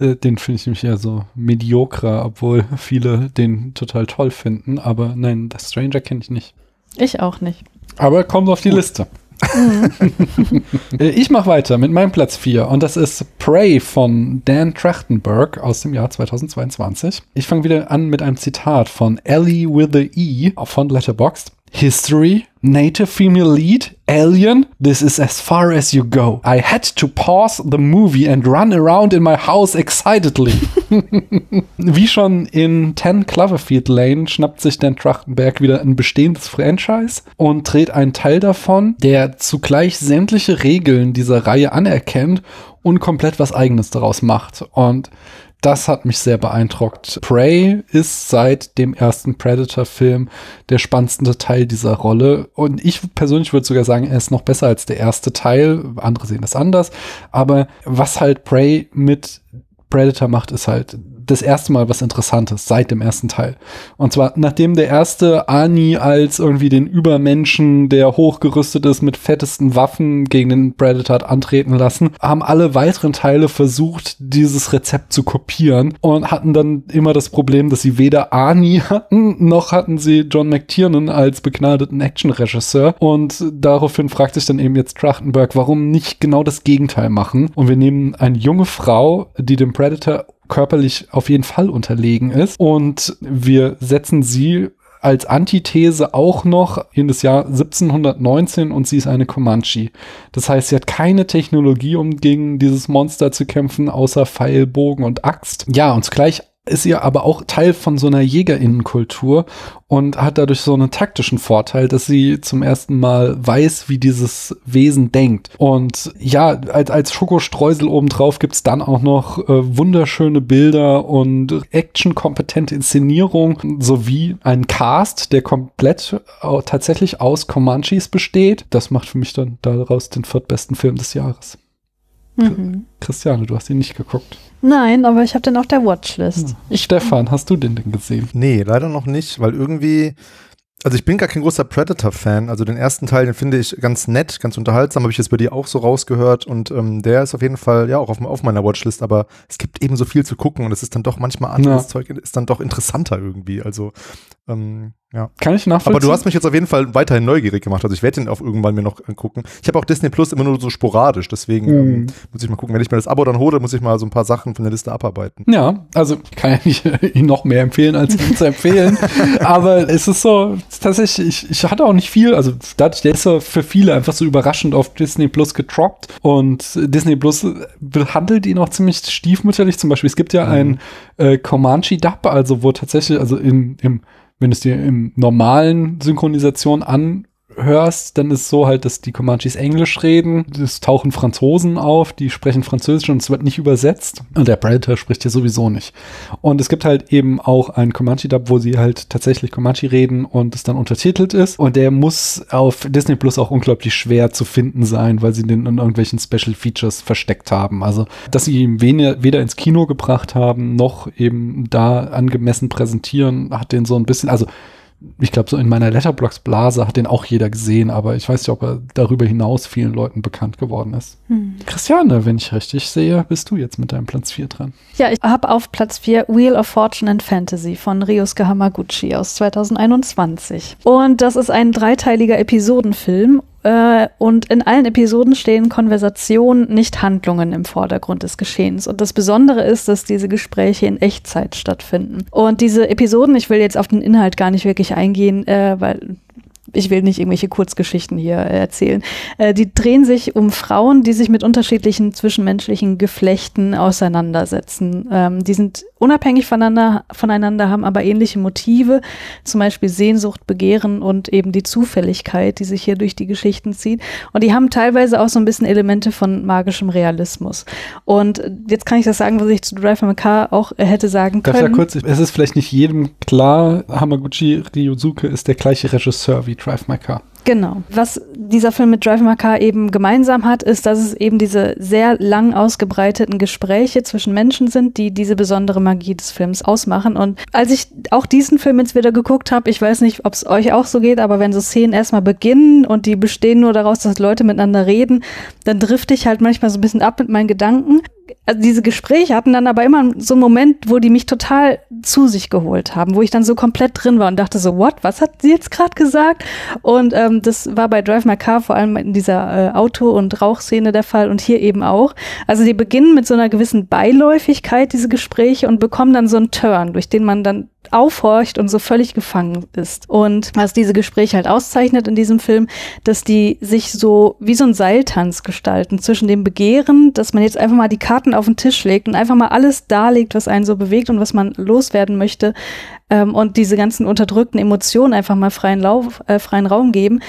Äh, Den finde ich nämlich eher so mediokrer, obwohl viele den total toll finden. Aber nein, The Stranger kenne ich nicht. Ich auch nicht. Aber kommt auf die Liste. Äh, ich mache weiter mit meinem Platz 4 und das ist Prey von Dan Trachtenberg aus dem Jahr 2022. Ich fange wieder an mit einem Zitat von Ellie with the E von Letterboxd. History, native female lead, alien, this is as far as you go. I had to pause the movie and run around in my house excitedly. Wie schon in 10 Cloverfield Lane schnappt sich Dan Trachtenberg wieder ein bestehendes Franchise und dreht einen Teil davon, der zugleich sämtliche Regeln dieser Reihe anerkennt und komplett was eigenes daraus macht. Und das hat mich sehr beeindruckt. Prey ist seit dem ersten Predator-Film der spannendste Teil dieser Rolle. Und ich persönlich würde sogar sagen, er ist noch besser als der erste Teil. Andere sehen das anders. Aber was halt Prey mit Predator macht, ist halt das erste Mal was Interessantes seit dem ersten Teil. Und zwar, nachdem der erste Ani als irgendwie den Übermenschen, der hochgerüstet ist mit fettesten Waffen gegen den Predator hat antreten lassen, haben alle weiteren Teile versucht, dieses Rezept zu kopieren und hatten dann immer das Problem, dass sie weder Ani hatten, noch hatten sie John McTiernan als begnadeten Actionregisseur. Und daraufhin fragt sich dann eben jetzt Trachtenberg, warum nicht genau das Gegenteil machen? Und wir nehmen eine junge Frau, die dem Predator körperlich auf jeden Fall unterlegen ist. Und wir setzen sie als Antithese auch noch in das Jahr 1719 und sie ist eine Comanche. Das heißt, sie hat keine Technologie, um gegen dieses Monster zu kämpfen, außer Pfeil, Bogen und Axt. Ja, und zugleich ist ihr aber auch Teil von so einer Jägerinnenkultur und hat dadurch so einen taktischen Vorteil, dass sie zum ersten Mal weiß, wie dieses Wesen denkt. Und ja, als, als Schokostreusel obendrauf gibt's dann auch noch äh, wunderschöne Bilder und actionkompetente Inszenierung sowie einen Cast, der komplett äh, tatsächlich aus Comanches besteht. Das macht für mich dann daraus den viertbesten Film des Jahres. Mhm. Christiane, du hast ihn nicht geguckt. Nein, aber ich habe den auf der Watchlist. Ich, Stefan, hast du den denn gesehen? Nee, leider noch nicht, weil irgendwie, also ich bin gar kein großer Predator-Fan. Also den ersten Teil, den finde ich ganz nett, ganz unterhaltsam, habe ich jetzt bei dir auch so rausgehört und ähm, der ist auf jeden Fall ja auch auf, auf meiner Watchlist, aber es gibt eben so viel zu gucken und es ist dann doch manchmal anderes Ja. Zeug, ist dann doch interessanter irgendwie. Also ähm, ja. Kann ich nachvollziehen? Aber du hast mich jetzt auf jeden Fall weiterhin neugierig gemacht. Also ich werde den auch irgendwann mir noch angucken. Ich habe auch Disney Plus immer nur so sporadisch, deswegen Mhm. ähm, muss ich mal gucken. Wenn ich mir das Abo dann hole, muss ich mal so ein paar Sachen von der Liste abarbeiten. Ja, also ich kann ja nicht ihn noch mehr empfehlen, als ihn zu empfehlen. Aber es ist so, tatsächlich, ich, ich hatte auch nicht viel, also dadurch, der ist so für viele einfach so überraschend auf Disney Plus getroppt. Und Disney Plus behandelt ihn auch ziemlich stiefmütterlich. Zum Beispiel, es gibt ja ein äh, Comanche-Dub, also wo tatsächlich, also in, im, wenn es dir im normalen Synchronisation anhörst, dann ist so halt, dass die Comanches Englisch reden. Es tauchen Franzosen auf, die sprechen Französisch und es wird nicht übersetzt. Und der Predator spricht hier sowieso nicht. Und es gibt halt eben auch einen Comanche-Dub, wo sie halt tatsächlich Comanche reden und es dann untertitelt ist. Und der muss auf Disney Plus auch unglaublich schwer zu finden sein, weil sie den in irgendwelchen Special Features versteckt haben. Also, dass sie ihn weder ins Kino gebracht haben, noch eben da angemessen präsentieren, hat den so ein bisschen, also ich glaube, so in meiner Letterbox-Blase hat den auch jeder gesehen, aber ich weiß nicht, ob er darüber hinaus vielen Leuten bekannt geworden ist. Hm. Christiane, wenn ich richtig sehe, bist du jetzt mit deinem Platz 4 dran. Ja, ich habe auf Platz 4 Wheel of Fortune and Fantasy von Ryusuke Hamaguchi aus 2021. Und das ist ein dreiteiliger Episodenfilm. Äh, und in allen Episoden stehen Konversationen, nicht Handlungen im Vordergrund des Geschehens. Und das Besondere ist, dass diese Gespräche in Echtzeit stattfinden. Und diese Episoden, ich will jetzt auf den Inhalt gar nicht wirklich eingehen, äh, weil ich will nicht irgendwelche Kurzgeschichten hier äh, erzählen. Äh, die drehen sich um Frauen, die sich mit unterschiedlichen zwischenmenschlichen Geflechten auseinandersetzen. Ähm, die sind unabhängig voneinander, voneinander, haben aber ähnliche Motive, zum Beispiel Sehnsucht, Begehren und eben die Zufälligkeit, die sich hier durch die Geschichten zieht. Und die haben teilweise auch so ein bisschen Elemente von magischem Realismus. Und jetzt kann ich das sagen, was ich zu Drive My Car auch hätte sagen Darf ich können. da kurz, es ist vielleicht nicht jedem klar, Hamaguchi Ryusuke ist der gleiche Regisseur wie Drive My Car. Genau. Was dieser Film mit Drive My Car eben gemeinsam hat, ist, dass es eben diese sehr lang ausgebreiteten Gespräche zwischen Menschen sind, die diese besondere Magie des Films ausmachen. Und als ich auch diesen Film jetzt wieder geguckt habe, ich weiß nicht, ob es euch auch so geht, aber wenn so Szenen erstmal beginnen und die bestehen nur daraus, dass Leute miteinander reden, dann drifte ich halt manchmal so ein bisschen ab mit meinen Gedanken. Also diese Gespräche hatten dann aber immer so einen Moment, wo die mich total zu sich geholt haben, wo ich dann so komplett drin war und dachte so, what, was hat sie jetzt gerade gesagt? Und ähm, das war bei Drive My Car vor allem in dieser äh, Auto- und Rauchszene der Fall und hier eben auch. Also die beginnen mit so einer gewissen Beiläufigkeit, diese Gespräche, und bekommen dann so einen Turn, durch den man dann aufhorcht und so völlig gefangen ist. Und was diese Gespräche halt auszeichnet in diesem Film, dass die sich so wie so ein Seiltanz gestalten zwischen dem Begehren, dass man jetzt einfach mal die Karten auf den Tisch legt und einfach mal alles darlegt, was einen so bewegt und was man loswerden möchte ähm, und diese ganzen unterdrückten Emotionen einfach mal freien Lauf, äh, freien Raum geben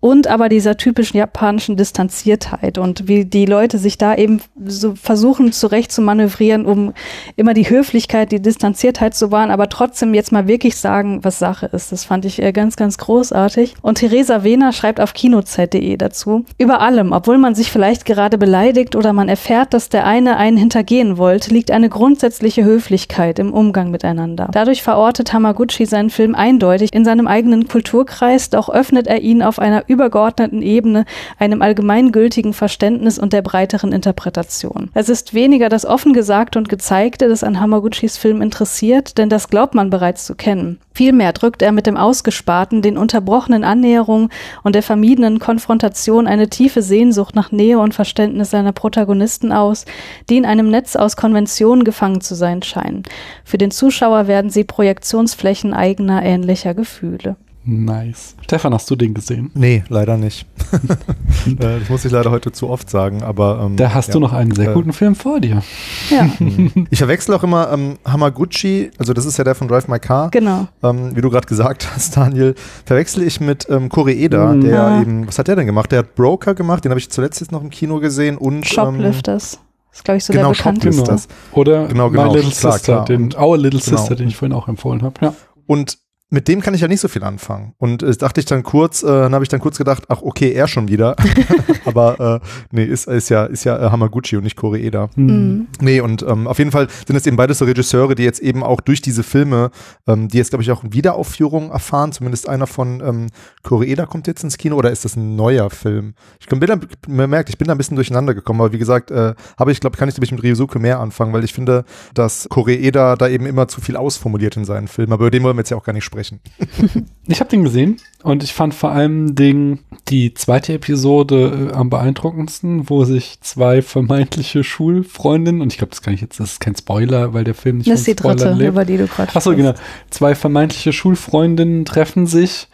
und aber dieser typischen japanischen Distanziertheit und wie die Leute sich da eben so versuchen zurecht zu manövrieren, um immer die Höflichkeit, die Distanziertheit zu wahren, aber trotzdem jetzt mal wirklich sagen, was Sache ist. Das fand ich äh, ganz, ganz großartig. Und Theresa Wehner schreibt auf kinozeit.de dazu, über allem, obwohl man sich vielleicht gerade beleidigt oder man erfährt, dass der eine einen hintergehen wollte, liegt eine grundsätzliche Höflichkeit im Umgang miteinander. Dadurch verortet Hamaguchi seinen Film eindeutig in seinem eigenen Kulturkreis, doch öffnet er ihn auf einer übergeordneten Ebene, einem allgemeingültigen Verständnis und der breiteren Interpretation. Es ist weniger das offen Gesagte und Gezeigte, das an Hamaguchis Film interessiert, denn das glaubt man bereits zu kennen. Vielmehr drückt er mit dem Ausgesparten, den unterbrochenen Annäherungen und der vermiedenen Konfrontation eine tiefe Sehnsucht nach Nähe und Verständnis seiner Protagonisten aus, die in einem Netz aus Konventionen gefangen zu sein scheinen. Für den Zuschauer werden sie Projektionsflächen eigener ähnlicher Gefühle. Nice. Stefan, hast du den gesehen? Nee, leider nicht. äh, das muss ich leider heute zu oft sagen, aber. Ähm, da hast ja, du noch einen sehr äh, guten Film vor dir. Ja. ich verwechsel auch immer ähm, Hamaguchi, also das ist ja der von Drive My Car. Genau. Ähm, wie du gerade gesagt hast, Daniel, verwechsel ich mit ähm, Koreeda, mhm. der eben, was hat der denn gemacht? Der hat Broker gemacht, den habe ich zuletzt jetzt noch im Kino gesehen und. Shoplifters. Ähm, ist, glaube ich, so genau, der bekannte. Genau. Oder genau, genau, My Little klar, Sister, klar. den Our Little genau. Sister, den ich vorhin auch empfohlen habe. Ja. Und mit dem kann ich ja nicht so viel anfangen. Und äh, dachte ich dann kurz, äh, dann habe ich dann kurz gedacht, ach okay, er schon wieder. Aber äh, nee, ist, ist ja, ist ja äh, Hamaguchi und nicht Koreeda. Mhm. Nee, und ähm, auf jeden Fall sind es eben beides so Regisseure, die jetzt eben auch durch diese Filme, ähm, die jetzt, glaube ich, auch Wiederaufführungen erfahren. Zumindest einer von ähm, Koreeda kommt jetzt ins Kino oder ist das ein neuer Film? Ich bin da, man merkt, ich bin da ein bisschen durcheinander gekommen, aber wie gesagt, äh, habe ich, glaube kann ich nämlich mit Ryusuke mehr anfangen, weil ich finde, dass Koreeda da eben immer zu viel ausformuliert in seinen Filmen. Aber über den wollen wir jetzt ja auch gar nicht sprechen sprechen. ich habe den gesehen und ich fand vor allem den, die zweite Episode äh, am beeindruckendsten, wo sich zwei vermeintliche Schulfreundinnen, und ich glaube, das kann ich jetzt, das ist kein Spoiler, weil der Film nicht Das ist die dritte, lebt. über die du gerade Achso, genau. Zwei vermeintliche Schulfreundinnen treffen sich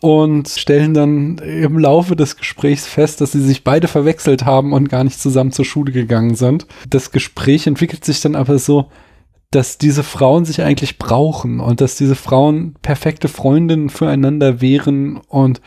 und stellen dann im Laufe des Gesprächs fest, dass sie sich beide verwechselt haben und gar nicht zusammen zur Schule gegangen sind. Das Gespräch entwickelt sich dann aber so, dass diese Frauen sich eigentlich brauchen und dass diese Frauen perfekte Freundinnen füreinander wären und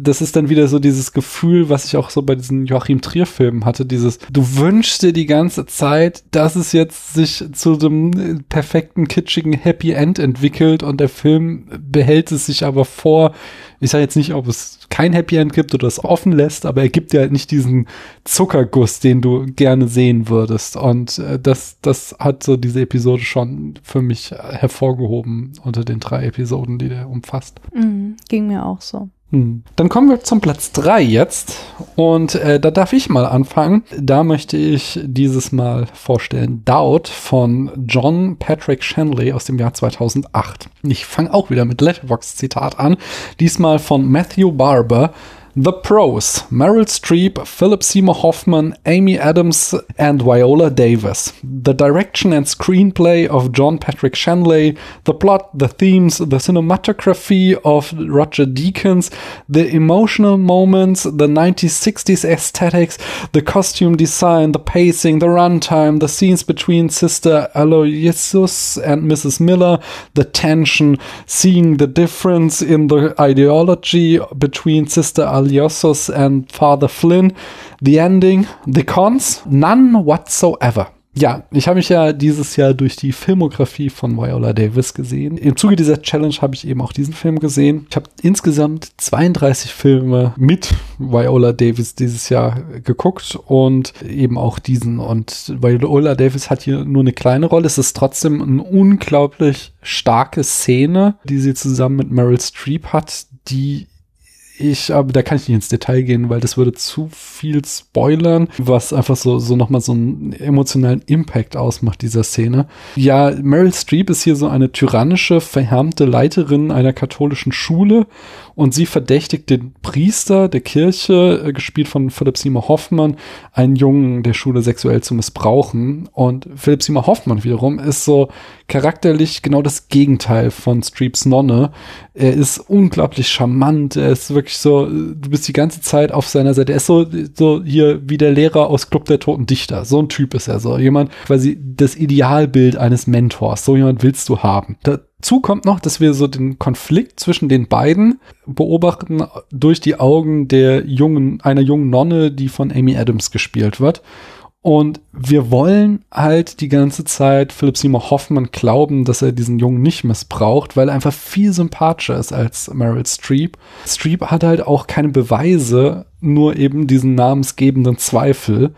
das ist dann wieder so dieses Gefühl, was ich auch so bei diesen Joachim Trier-Filmen hatte, dieses, du wünschst dir die ganze Zeit, dass es jetzt sich zu dem perfekten, kitschigen Happy End entwickelt und der Film behält es sich aber vor, ich sage jetzt nicht, ob es kein Happy End gibt oder es offen lässt, aber er gibt ja halt nicht diesen Zuckerguss, den du gerne sehen würdest. Und äh, das, das hat so diese Episode schon für mich hervorgehoben unter den drei Episoden, die der umfasst. Mhm, ging mir auch so. Hm. Dann kommen wir zum Platz 3 jetzt. Und äh, da darf ich mal anfangen. Da möchte ich dieses Mal vorstellen Doubt von John Patrick Shanley aus dem Jahr 2008. Ich fange auch wieder mit Letterbox-Zitat an. Diesmal von Matthew Barber. The Pros Meryl Streep, Philip Seymour Hoffman, Amy Adams, and Viola Davis. The direction and screenplay of John Patrick Shanley, the plot, the themes, the cinematography of Roger Deakins, the emotional moments, the 1960s aesthetics, the costume design, the pacing, the runtime, the scenes between Sister Aloysius and Mrs. Miller, the tension, seeing the difference in the ideology between Sister Aloysius Aliosos and Father Flynn. The Ending, The Cons, None Whatsoever. Ja, ich habe mich ja dieses Jahr durch die Filmografie von Viola Davis gesehen. Im Zuge dieser Challenge habe ich eben auch diesen Film gesehen. Ich habe insgesamt 32 Filme mit Viola Davis dieses Jahr geguckt und eben auch diesen. Und Viola Davis hat hier nur eine kleine Rolle. Es ist trotzdem eine unglaublich starke Szene, die sie zusammen mit Meryl Streep hat, die ich, aber da kann ich nicht ins Detail gehen, weil das würde zu viel spoilern, was einfach so, so nochmal so einen emotionalen Impact ausmacht, dieser Szene. Ja, Meryl Streep ist hier so eine tyrannische, verhärmte Leiterin einer katholischen Schule und sie verdächtigt den Priester der Kirche, äh, gespielt von Philip Seymour Hoffmann, einen Jungen der Schule sexuell zu missbrauchen. Und Philip Seymour Hoffmann wiederum ist so charakterlich genau das Gegenteil von Streeps Nonne. Er ist unglaublich charmant, er ist wirklich so, du bist die ganze Zeit auf seiner Seite. Er ist so, so hier wie der Lehrer aus Club der Toten Dichter. So ein Typ ist er so. Jemand, quasi das Idealbild eines Mentors. So jemand willst du haben. Dazu kommt noch, dass wir so den Konflikt zwischen den beiden beobachten durch die Augen der jungen, einer jungen Nonne, die von Amy Adams gespielt wird. Und wir wollen halt die ganze Zeit Philip Seymour Hoffman glauben, dass er diesen Jungen nicht missbraucht, weil er einfach viel sympathischer ist als Meryl Streep. Streep hat halt auch keine Beweise, nur eben diesen namensgebenden Zweifel.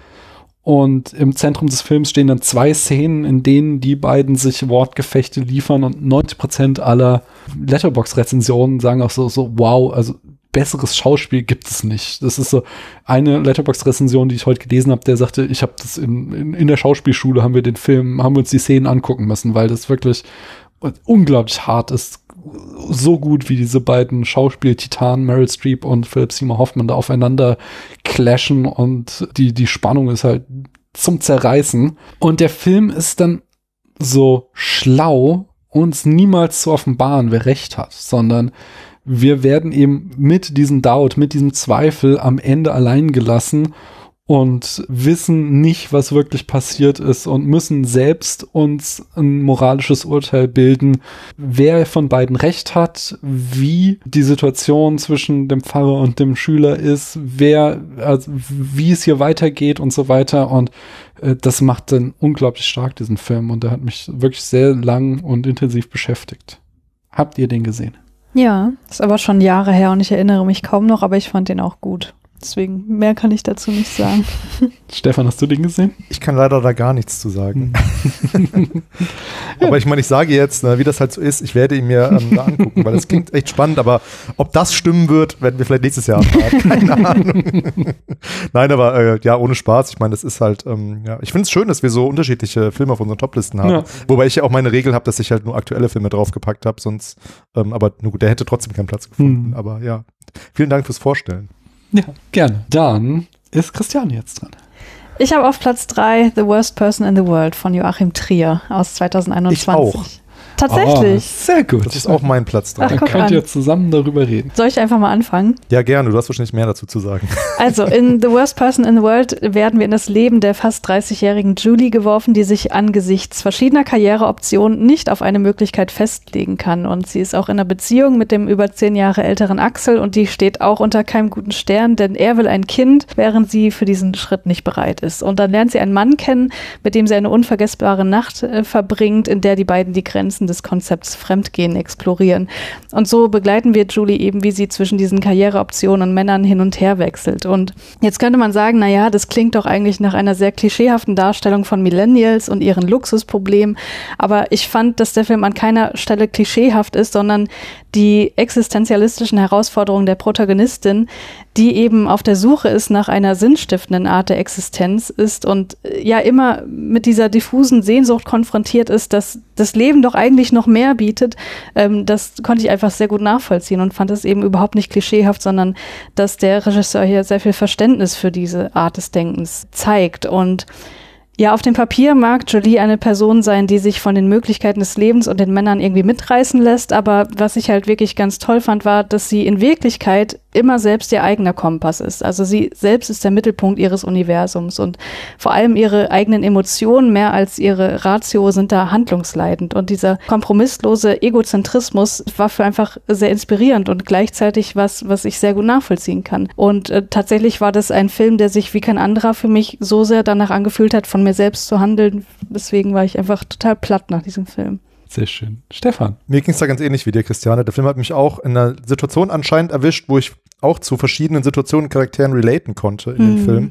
Und im Zentrum des Films stehen dann zwei Szenen, in denen die beiden sich Wortgefechte liefern und 90% aller Letterbox-Rezensionen sagen auch so, so, wow, also besseres Schauspiel gibt es nicht. Das ist so eine Letterbox-Rezension, die ich heute gelesen habe, der sagte, ich habe das in, in, in der Schauspielschule, haben wir den Film, haben wir uns die Szenen angucken müssen, weil das wirklich unglaublich hart ist. So gut wie diese beiden Schauspiel-Titanen, Meryl Streep und Philip Seymour Hoffman, da aufeinander clashen und die, die Spannung ist halt zum Zerreißen. Und der Film ist dann so schlau, uns niemals zu offenbaren, wer recht hat, sondern wir werden eben mit diesem Doubt, mit diesem Zweifel am Ende allein gelassen und wissen nicht, was wirklich passiert ist und müssen selbst uns ein moralisches Urteil bilden, wer von beiden recht hat, wie die Situation zwischen dem Pfarrer und dem Schüler ist, wer, also wie es hier weitergeht und so weiter. Und äh, das macht dann unglaublich stark, diesen Film. Und der hat mich wirklich sehr lang und intensiv beschäftigt. Habt ihr den gesehen? Ja, ist aber schon Jahre her und ich erinnere mich kaum noch, aber ich fand den auch gut. Deswegen mehr kann ich dazu nicht sagen. Stefan, hast du den gesehen? Ich kann leider da gar nichts zu sagen. aber ich meine, ich sage jetzt, ne, wie das halt so ist, ich werde ihn mir ähm, da angucken, weil es klingt echt spannend, aber ob das stimmen wird, werden wir vielleicht nächstes Jahr erfahren. Keine Ahnung. Nein, aber äh, ja, ohne Spaß. Ich meine, das ist halt, ähm, ja, ich finde es schön, dass wir so unterschiedliche Filme auf unseren Toplisten haben. Ja. Wobei ich ja auch meine Regel habe, dass ich halt nur aktuelle Filme draufgepackt habe, sonst, ähm, aber nur gut, der hätte trotzdem keinen Platz gefunden. Hm. Aber ja, vielen Dank fürs Vorstellen. Ja, gerne. Dann ist Christian jetzt dran. Ich habe auf Platz 3 The Worst Person in the World von Joachim Trier aus 2021. Ich auch. Tatsächlich. Oh, sehr gut. Das ist auch mein Platz dran. Dann könnt an. ihr zusammen darüber reden. Soll ich einfach mal anfangen? Ja, gerne. Du hast wahrscheinlich mehr dazu zu sagen. Also, in The Worst Person in the World werden wir in das Leben der fast 30-jährigen Julie geworfen, die sich angesichts verschiedener Karriereoptionen nicht auf eine Möglichkeit festlegen kann. Und sie ist auch in einer Beziehung mit dem über zehn Jahre älteren Axel und die steht auch unter keinem guten Stern, denn er will ein Kind, während sie für diesen Schritt nicht bereit ist. Und dann lernt sie einen Mann kennen, mit dem sie eine unvergessbare Nacht äh, verbringt, in der die beiden die Grenzen des Konzepts Fremdgehen explorieren. Und so begleiten wir Julie eben, wie sie zwischen diesen Karriereoptionen und Männern hin und her wechselt. Und jetzt könnte man sagen, na ja, das klingt doch eigentlich nach einer sehr klischeehaften Darstellung von Millennials und ihren Luxusproblemen. Aber ich fand, dass der Film an keiner Stelle klischeehaft ist, sondern die existenzialistischen Herausforderungen der Protagonistin, die eben auf der Suche ist nach einer sinnstiftenden Art der Existenz ist und äh, ja immer mit dieser diffusen Sehnsucht konfrontiert ist, dass das Leben doch eigentlich noch mehr bietet, ähm, das konnte ich einfach sehr gut nachvollziehen und fand es eben überhaupt nicht klischeehaft, sondern dass der Regisseur hier sehr viel Verständnis für diese Art des Denkens zeigt. Und ja, auf dem Papier mag Jolie eine Person sein, die sich von den Möglichkeiten des Lebens und den Männern irgendwie mitreißen lässt, aber was ich halt wirklich ganz toll fand, war, dass sie in Wirklichkeit immer selbst ihr eigener Kompass ist. Also sie selbst ist der Mittelpunkt ihres Universums und vor allem ihre eigenen Emotionen mehr als ihre Ratio sind da handlungsleitend und dieser kompromisslose Egozentrismus war für einfach sehr inspirierend und gleichzeitig was, was ich sehr gut nachvollziehen kann. Und äh, tatsächlich war das ein Film, der sich wie kein anderer für mich so sehr danach angefühlt hat, von mir selbst zu handeln. Deswegen war ich einfach total platt nach diesem Film. Sehr schön. Stefan. Mir ging es da ganz ähnlich wie dir, Christiane. Der Film hat mich auch in einer Situation anscheinend erwischt, wo ich auch zu verschiedenen Situationen Charakteren relaten konnte in mhm. dem Film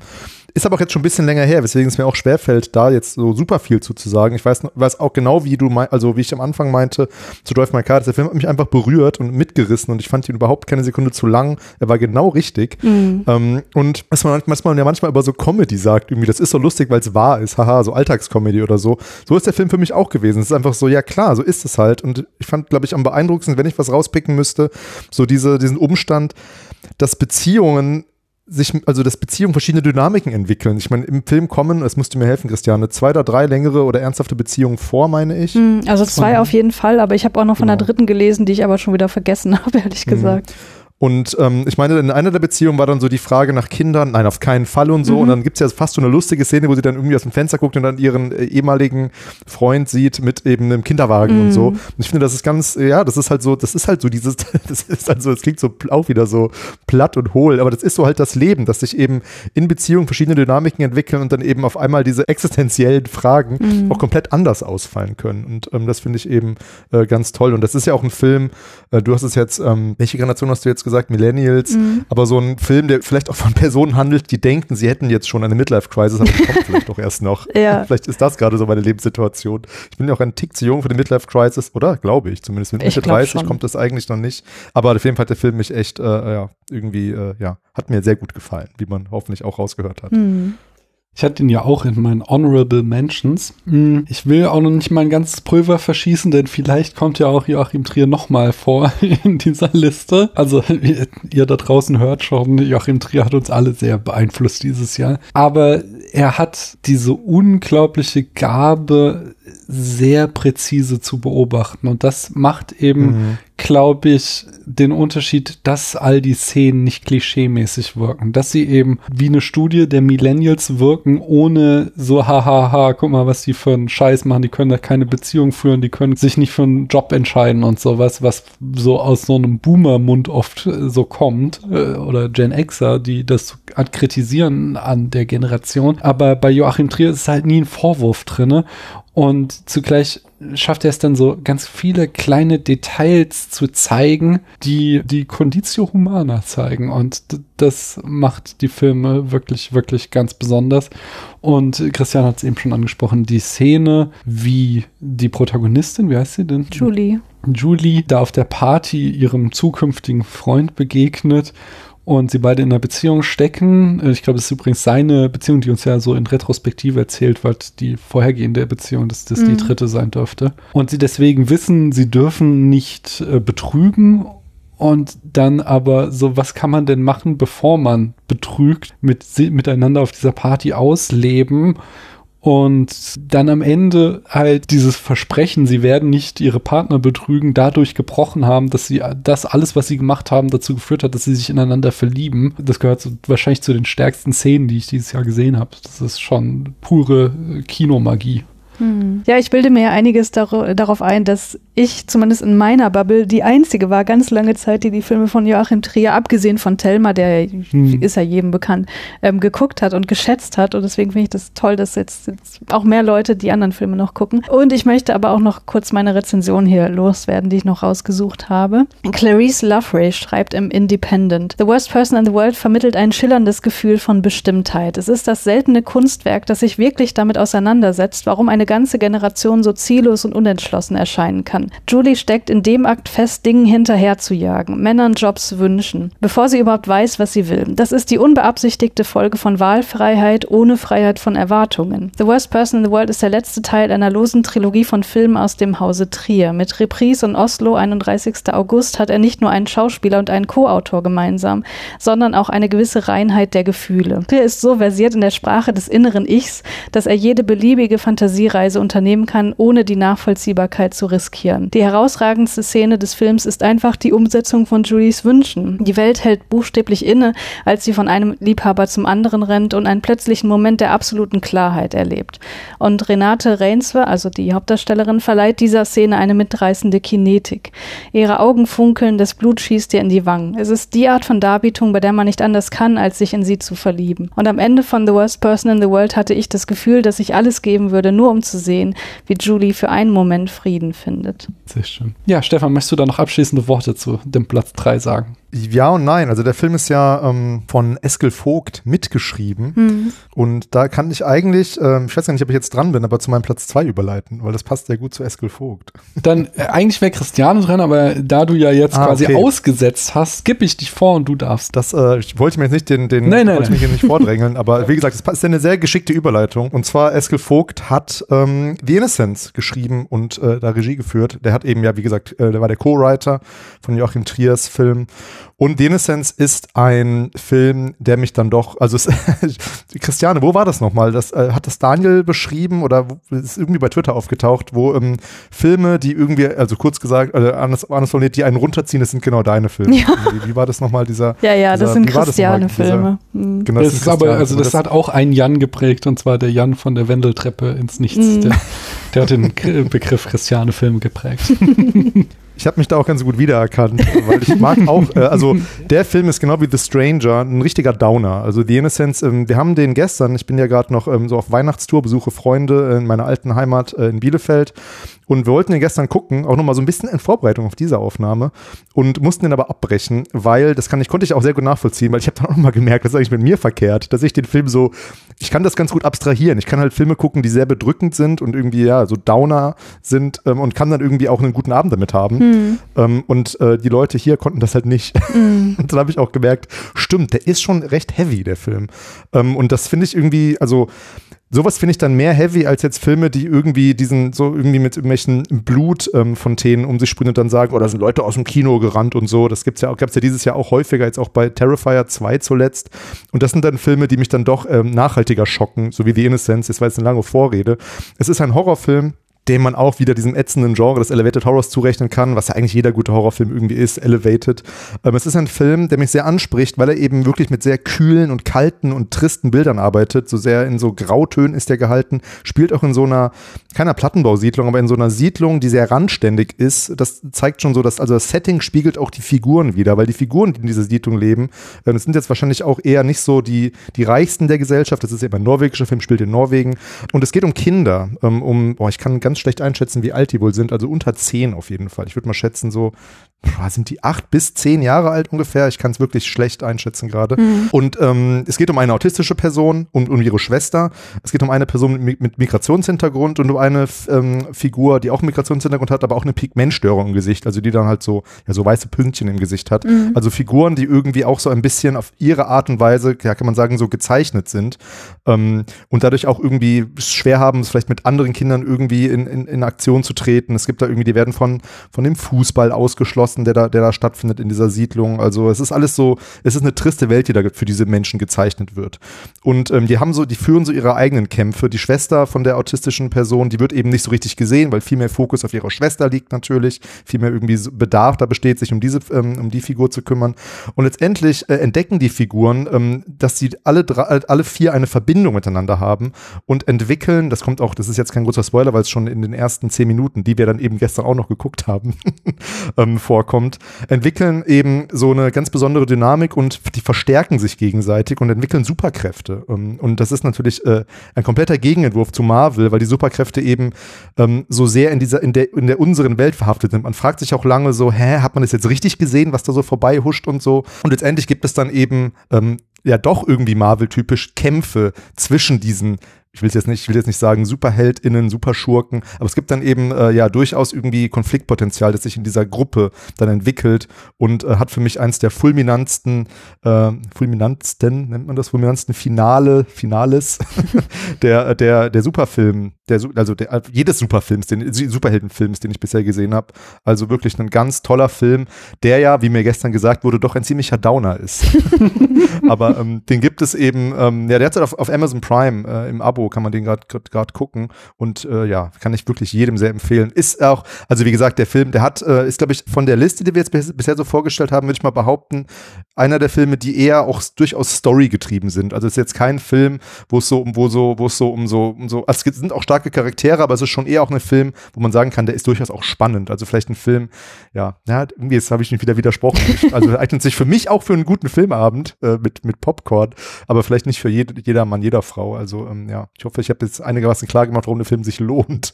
Ist aber auch jetzt schon ein bisschen länger her, weswegen es mir auch schwerfällt, da jetzt so super viel zu, zu sagen. Ich weiß, weiß auch genau, wie du mein, also wie ich am Anfang meinte, zu Drive My Car, der Film hat mich einfach berührt und mitgerissen und ich fand ihn überhaupt keine Sekunde zu lang. Er war genau richtig. Mhm. Ähm, und was man, was man ja manchmal über so Comedy sagt, irgendwie, das ist so lustig, weil es wahr ist, haha, so Alltagscomedy oder so. So ist der Film für mich auch gewesen. Es ist einfach so, ja klar, so ist es halt. Und ich fand, glaube ich, am beeindruckendsten, wenn ich was rauspicken müsste, so diese, diesen Umstand, dass Beziehungen sich, also dass Beziehungen verschiedene Dynamiken entwickeln. Ich meine, im Film kommen, es musste mir helfen, Christiane, zwei oder drei längere oder ernsthafte Beziehungen vor, meine ich. Hm, also zwei Und, auf jeden Fall, aber ich habe auch noch von genau. der dritten gelesen, die ich aber schon wieder vergessen habe, ehrlich mhm. Und ähm, ich meine, in einer der Beziehungen war dann so die Frage nach Kindern, nein, auf keinen Fall und so. Mhm. Und dann gibt es ja fast so eine lustige Szene, wo sie dann irgendwie aus dem Fenster guckt und dann ihren äh, ehemaligen Freund sieht mit eben einem Kinderwagen mhm. und so. Und ich finde, das ist ganz, ja, das ist halt so, das ist halt so dieses, das ist halt so, es klingt so auch wieder so platt und hohl, aber das ist so halt das Leben, dass sich eben in Beziehungen verschiedene Dynamiken entwickeln und dann eben auf einmal diese existenziellen Fragen mhm. auch komplett anders ausfallen können. Und ähm, das finde ich eben äh, ganz toll. Und das ist ja auch ein Film, äh, du hast es jetzt, ähm, welche Generation hast du jetzt gesagt, Millennials, mhm. aber so ein Film, der vielleicht auch von Personen handelt, die denken, sie hätten jetzt schon eine Midlife-Crisis, aber die kommt vielleicht doch erst noch. Ja. Vielleicht ist das gerade so meine Lebenssituation. Ich bin ja auch ein Tick zu jung für die Midlife-Crisis, oder? Glaube ich zumindest. Mit Mitte 30 schon. kommt das eigentlich noch nicht. Aber auf jeden Fall hat der Film mich echt, äh, ja, irgendwie, äh, ja, hat mir sehr gut gefallen, wie man hoffentlich auch rausgehört hat. Mhm. Ich hatte ihn ja auch in meinen Honorable Mentions. Hm, ich will auch noch nicht mein ganzes Pulver verschießen, denn vielleicht kommt ja auch Joachim Trier nochmal vor in dieser Liste. Also ihr da draußen hört schon, Joachim Trier hat uns alle sehr beeinflusst dieses Jahr. Aber er hat diese unglaubliche Gabe, sehr präzise zu beobachten. Und das macht eben, mhm. Glaube ich, den Unterschied, dass all die Szenen nicht klischeemäßig wirken. Dass sie eben wie eine Studie der Millennials wirken, ohne so, hahaha, guck mal, was die für einen Scheiß machen. Die können da keine Beziehung führen, die können sich nicht für einen Job entscheiden und sowas, was so aus so einem Boomer-Mund oft äh, so kommt. Äh, oder Gen Xer, die das kritisieren an der Generation. Aber bei Joachim Trier ist halt nie ein Vorwurf drinne. Und zugleich schafft er es dann so ganz viele kleine Details zu zeigen, die die Conditio Humana zeigen. Und das macht die Filme wirklich, wirklich ganz besonders. Und Christian hat es eben schon angesprochen, die Szene, wie die Protagonistin, wie heißt sie denn? Julie. Julie da auf der Party ihrem zukünftigen Freund begegnet und sie beide in einer Beziehung stecken. Äh, ich glaube, es ist übrigens seine Beziehung, die uns ja so in Retrospektive erzählt, weil die vorhergehende Beziehung, dass das mhm. die dritte sein dürfte. Und sie deswegen wissen, sie dürfen nicht äh, betrügen und dann aber so, was kann man denn machen, bevor man betrügt, mit, miteinander auf dieser Party ausleben und dann am Ende halt dieses Versprechen, sie werden nicht ihre Partner betrügen, dadurch gebrochen haben, dass sie das alles, was sie gemacht haben, dazu geführt hat, dass sie sich ineinander verlieben. Das gehört so, wahrscheinlich zu den stärksten Szenen, die ich dieses Jahr gesehen habe. Das ist schon pure Kinomagie. Hm. Ja, ich bilde mir ja einiges dar darauf ein, dass ich zumindest in meiner Bubble die einzige war, ganz lange Zeit, die die Filme von Joachim Trier, abgesehen von Thelma, der hm. ist ja jedem bekannt, ähm, geguckt hat und geschätzt hat. Und deswegen finde ich das toll, dass jetzt, jetzt, auch mehr Leute die anderen Filme noch gucken. Und ich möchte aber auch noch kurz meine Rezension hier loswerden, die ich noch rausgesucht habe. Clarice Loveray schreibt im Independent: The Worst Person in the World vermittelt ein schillerndes Gefühl von Bestimmtheit. Es ist das seltene Kunstwerk, das sich wirklich damit auseinandersetzt, warum eine ganze Generation so ziellos und unentschlossen erscheinen kann. Julie steckt in dem Akt fest, Dingen hinterher zu jagen, Männern Jobs wünschen, bevor sie überhaupt weiß, was sie will. Das ist die unbeabsichtigte Folge von Wahlfreiheit ohne Freiheit von Erwartungen. The Worst Person in the World ist der letzte Teil einer losen Trilogie von Filmen aus dem Hause Trier. Mit Reprise und Oslo 31. August hat er nicht nur einen Schauspieler und einen Co-Autor gemeinsam, sondern auch eine gewisse Reinheit der Gefühle. Trier ist so versiert in der Sprache des inneren Ichs, dass er jede beliebige Fantasie Reise unternehmen kann, ohne die Nachvollziehbarkeit zu riskieren. Die herausragendste Szene des Films ist einfach die Umsetzung von Julies Wünschen. Die Welt hält buchstäblich inne, als sie von einem Liebhaber zum anderen rennt und einen plötzlichen Moment der absoluten Klarheit erlebt. Und Renate Reinswe, also die Hauptdarstellerin, verleiht dieser Szene eine mitreißende Kinetik. Ihre Augen funkeln, das Blut schießt ihr in die Wangen. Es ist die Art von Darbietung, bei der man nicht anders kann, als sich in sie zu verlieben. Und am Ende von The Worst Person in the World hatte ich das Gefühl, dass ich alles geben würde, nur um zu sehen, wie Julie für einen Moment Frieden findet. Sehr schön. Ja, Stefan, möchtest du da noch abschließende Worte zu dem Platz 3 sagen? Ja und nein. Also der Film ist ja ähm, von Eskel Vogt mitgeschrieben. Hm. Und da kann ich eigentlich, ähm, ich weiß gar nicht, ob ich jetzt dran bin, aber zu meinem Platz zwei überleiten, weil das passt sehr gut zu Eskel Vogt. Dann äh, eigentlich wäre Christiane dran, aber da du ja jetzt Ah, quasi okay. ausgesetzt hast, skippe ich dich vor und du darfst. Das äh, ich wollte mir jetzt nicht den, den Nein, nein, wollte nein. mich hier nicht vordrängeln, aber wie gesagt, es ist eine sehr geschickte Überleitung. Und zwar Eskel Vogt hat ähm, The Innocents geschrieben und äh, da Regie geführt. Der hat eben ja, wie gesagt, äh, der war der Co-Writer von Joachim Triers Film. Und The Innocents ist ein Film, der mich dann doch, also es, Christiane, wo war das nochmal? Das, äh, hat das Daniel beschrieben oder ist irgendwie bei Twitter aufgetaucht, wo ähm, Filme, die irgendwie, also kurz gesagt, äh, anders, anders formuliert, die einen runterziehen, das sind genau deine Filme. Ja. Wie, wie war das nochmal, dieser Ja, ja, das dieser- sind wie war das nochmal, Christiane-Filme. Hm. Genau, Das sind ist aber, Christiane. also das, hat auch einen Jan geprägt und zwar der Jan von der Wendeltreppe ins Nichts. Mhm. Der, der hat den Begriff Christiane-Film geprägt. Ich habe mich da auch ganz gut wiedererkannt, weil ich mag auch, äh, also der Film ist genau wie The Stranger ein richtiger Downer. Also The Innocence, ähm, wir haben den gestern, ich bin ja gerade noch ähm, so auf Weihnachtstour, besuche Freunde in meiner alten Heimat äh, in Bielefeld und wir wollten den gestern gucken, auch nochmal so ein bisschen in Vorbereitung auf diese Aufnahme und mussten den aber abbrechen, weil, das kann ich, konnte ich auch sehr gut nachvollziehen, weil ich habe dann auch nochmal gemerkt, das ist eigentlich mit mir verkehrt, dass ich den Film so, ich kann das ganz gut abstrahieren. Ich kann halt Filme gucken, die sehr bedrückend sind und irgendwie, ja, so Downer sind ähm, und kann dann irgendwie auch einen guten Abend damit haben. Hm. Ähm, und äh, die Leute hier konnten das halt nicht. Hm. Und dann habe ich auch gemerkt, stimmt, der ist schon recht heavy, der Film. Ähm, und das finde ich irgendwie, also sowas finde ich dann mehr heavy als jetzt Filme, die irgendwie diesen, so irgendwie mit irgendwelchen Blutfontänen um sich sprühen und dann sagen, oh, da sind Leute aus dem Kino gerannt und so. Das gibt's ja auch, gab's ja dieses Jahr auch häufiger, jetzt auch bei Terrifier 2 zuletzt. Und das sind dann Filme, die mich dann doch ähm, nachhaltiger schocken, so wie The Innocence. Das war jetzt eine lange Vorrede. Es ist ein Horrorfilm, dem man auch wieder diesem ätzenden Genre des Elevated Horrors zurechnen kann, was ja eigentlich jeder gute Horrorfilm irgendwie ist, Elevated. Ähm, es ist ein Film, der mich sehr anspricht, weil er eben wirklich mit sehr kühlen und kalten und tristen Bildern arbeitet. So sehr in so Grautönen ist er gehalten, spielt auch in so einer, keiner Plattenbausiedlung, aber in so einer Siedlung, die sehr randständig ist. Das zeigt schon so, dass also das Setting spiegelt auch die Figuren wieder, weil die Figuren, die in dieser Siedlung leben, ähm, das sind jetzt wahrscheinlich auch eher nicht so die, die reichsten der Gesellschaft. Das ist eben ein norwegischer Film, spielt in Norwegen. Und es geht um Kinder, ähm, um, boah, ich kann ganz schlecht einschätzen, wie alt die wohl sind, also unter zehn auf jeden Fall. Ich würde mal schätzen, so, sind die acht bis zehn Jahre alt ungefähr? Ich kann es wirklich schlecht einschätzen gerade. Und ähm, es geht um eine autistische Person und um ihre Schwester. Es geht um eine Person mit, mit Migrationshintergrund und um eine ähm, Figur, die auch einen Migrationshintergrund hat, aber auch eine Pigmentstörung im Gesicht, also die dann halt so, ja, so weiße Pünktchen im Gesicht hat. Also Figuren, die irgendwie auch so ein bisschen auf ihre Art und Weise, ja, kann man sagen, so gezeichnet sind ähm, und dadurch auch irgendwie schwer haben, es vielleicht mit anderen Kindern irgendwie in, in, in Aktion zu treten. Es gibt da irgendwie, die werden von, von dem Fußball ausgeschlossen, der da, der da stattfindet in dieser Siedlung. Also es ist alles so, es ist eine triste Welt, die da für diese Menschen gezeichnet wird. Und ähm, die haben so, die führen so ihre eigenen Kämpfe. Die Schwester von der autistischen Person, die wird eben nicht so richtig gesehen, weil viel mehr Fokus auf ihrer Schwester liegt natürlich, viel mehr irgendwie Bedarf da besteht, sich um diese, ähm, um die Figur zu kümmern. Und letztendlich äh, entdecken die Figuren, ähm, dass sie alle drei, alle vier eine Verbindung miteinander haben und entwickeln, das kommt auch, das ist jetzt kein großer Spoiler, weil es schon in den ersten zehn Minuten, die wir dann eben gestern auch noch geguckt haben, ähm, vorkommt, entwickeln eben so eine ganz besondere Dynamik und die verstärken sich gegenseitig und entwickeln Superkräfte. Ähm, und das ist natürlich äh, ein kompletter Gegenentwurf zu Marvel, weil die Superkräfte eben ähm, so sehr in dieser, in der, in der unseren Welt verhaftet sind. Man fragt sich auch lange so, hä, hat man das jetzt richtig gesehen, was da so vorbei huscht und so. Und letztendlich gibt es dann eben ähm, ja doch irgendwie Marvel-typisch Kämpfe zwischen diesen ich will jetzt nicht, ich will jetzt nicht sagen SuperheldInnen, Superschurken, aber es gibt dann eben äh, ja durchaus irgendwie Konfliktpotenzial, das sich in dieser Gruppe dann entwickelt und äh, hat für mich eins der fulminantsten, äh, fulminantsten, nennt man das, fulminantsten Finale, Finales der, der, der Superfilm, der, also der, jedes Superfilms, den, Superheldenfilms, den ich bisher gesehen habe. Also wirklich ein ganz toller Film, der ja, wie mir gestern gesagt wurde, doch ein ziemlicher Downer ist. Aber ähm, den gibt es eben, ähm, ja, derzeit auf, auf Amazon Prime äh, im Abo kann man den gerade gucken und äh, ja, kann ich wirklich jedem sehr empfehlen. Ist auch, also wie gesagt, der Film, der hat, äh, ist glaube ich von der Liste, die wir jetzt bis, bisher so vorgestellt haben, würde ich mal behaupten, einer der Filme, die eher auch durchaus Story getrieben sind. Also es ist jetzt kein Film, wo es so um, wo so, wo es so um so, um so, also es sind auch starke Charaktere, aber es ist schon eher auch ein Film, wo man sagen kann, der ist durchaus auch spannend. Also vielleicht ein Film, ja, ja, irgendwie jetzt habe ich mich wieder widersprochen. Also eignet sich für mich auch für einen guten Filmabend äh, mit, mit Popcorn, aber vielleicht nicht für jed, jeder Mann, jeder Frau. Also ähm, ja, ich hoffe, ich habe jetzt einigermaßen klar gemacht, warum der Film sich lohnt.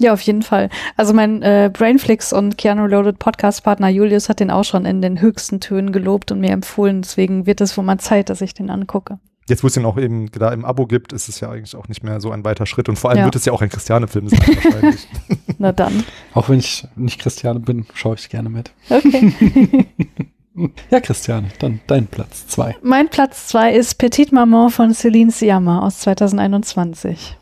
Ja, auf jeden Fall. Also mein äh, Brainflix und Keanu Loaded Podcast-Partner Julius hat den auch schon in den höchsten Tönen gelobt und mir empfohlen. Deswegen wird es wohl mal Zeit, dass ich den angucke. Jetzt, wo es den auch eben da im Abo gibt, ist es ja eigentlich auch nicht mehr so ein weiter Schritt. Und vor allem Ja. wird es ja auch ein Christiane-Film sein, wahrscheinlich. Na dann. Auch wenn ich nicht Christiane bin, schaue ich gerne mit. Okay. Ja, Christiane, dann dein Platz zwei. mein Platz zwei ist Petite Maman von Celine Sciamma aus 2021.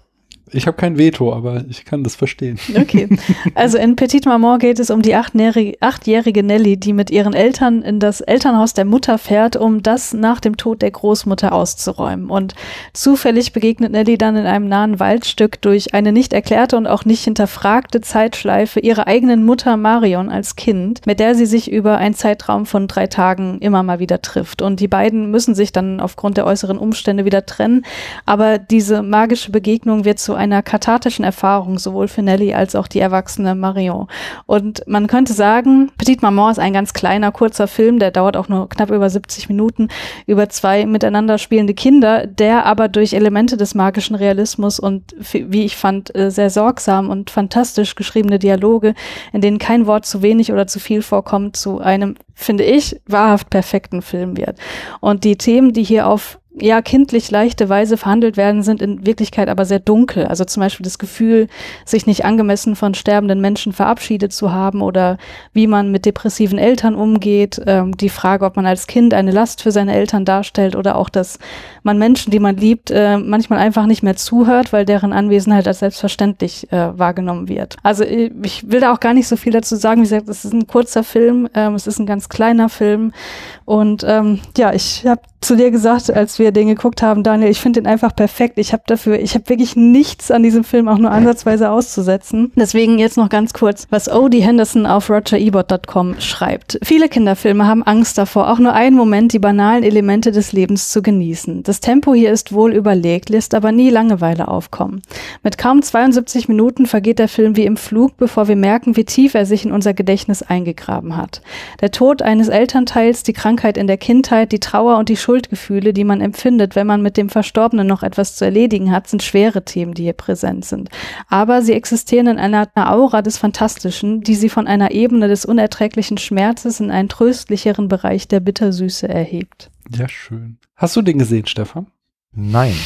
Ich habe kein Veto, aber ich kann das verstehen. Okay. Also in Petite Maman geht es um die achtjährige, achtjährige Nelly, die mit ihren Eltern in das Elternhaus der Mutter fährt, um das nach dem Tod der Großmutter auszuräumen. Und zufällig begegnet Nelly dann in einem nahen Waldstück durch eine nicht erklärte und auch nicht hinterfragte Zeitschleife ihrer eigenen Mutter Marion als Kind, mit der sie sich über einen Zeitraum von drei Tagen immer mal wieder trifft. Und die beiden müssen sich dann aufgrund der äußeren Umstände wieder trennen. Aber diese magische Begegnung wird zu einer kathartischen Erfahrung, sowohl für Nelly als auch die erwachsene Marion. Und man könnte sagen, Petite Maman ist ein ganz kleiner, kurzer Film, der dauert auch nur knapp über 70 Minuten, über zwei miteinander spielende Kinder, der aber durch Elemente des magischen Realismus und, wie ich fand, äh, sehr sorgsam und fantastisch geschriebene Dialoge, in denen kein Wort zu wenig oder zu viel vorkommt, zu einem, finde ich, wahrhaft perfekten Film wird. Und die Themen, die hier auf ja, kindlich leichte Weise verhandelt werden, sind in Wirklichkeit aber sehr dunkel. Also zum Beispiel das Gefühl, sich nicht angemessen von sterbenden Menschen verabschiedet zu haben oder wie man mit depressiven Eltern umgeht, ähm, die Frage, ob man als Kind eine Last für seine Eltern darstellt oder auch, dass man Menschen, die man liebt, äh, manchmal einfach nicht mehr zuhört, weil deren Anwesenheit als selbstverständlich äh, wahrgenommen wird. Also ich, ich will da auch gar nicht so viel dazu sagen. Wie gesagt, es ist ein kurzer Film, ähm, es ist ein ganz kleiner Film und ähm, ja, ich habe zu dir gesagt, als wir den geguckt haben, Daniel, ich finde den einfach perfekt. Ich habe dafür, ich habe wirklich nichts an diesem Film auch nur ansatzweise auszusetzen. Deswegen jetzt noch ganz kurz, was Odie Henderson auf rogerebot.com schreibt. Viele Kinderfilme haben Angst davor, auch nur einen Moment die banalen Elemente des Lebens zu genießen. Das Tempo hier ist wohl überlegt, lässt aber nie Langeweile aufkommen. Mit kaum 72 Minuten vergeht der Film wie im Flug, bevor wir merken, wie tief er sich in unser Gedächtnis eingegraben hat. Der Tod eines Elternteils, die Krankheit in der Kindheit, die Trauer und die Schuldgefühle, die man empfindet, wenn man mit dem Verstorbenen noch etwas zu erledigen hat, sind schwere Themen, die hier präsent sind. Aber sie existieren in einer Aura des Fantastischen, die sie von einer Ebene des unerträglichen Schmerzes in einen tröstlicheren Bereich der Bittersüße erhebt. Ja, schön. Hast du den gesehen, Stefan? Nein.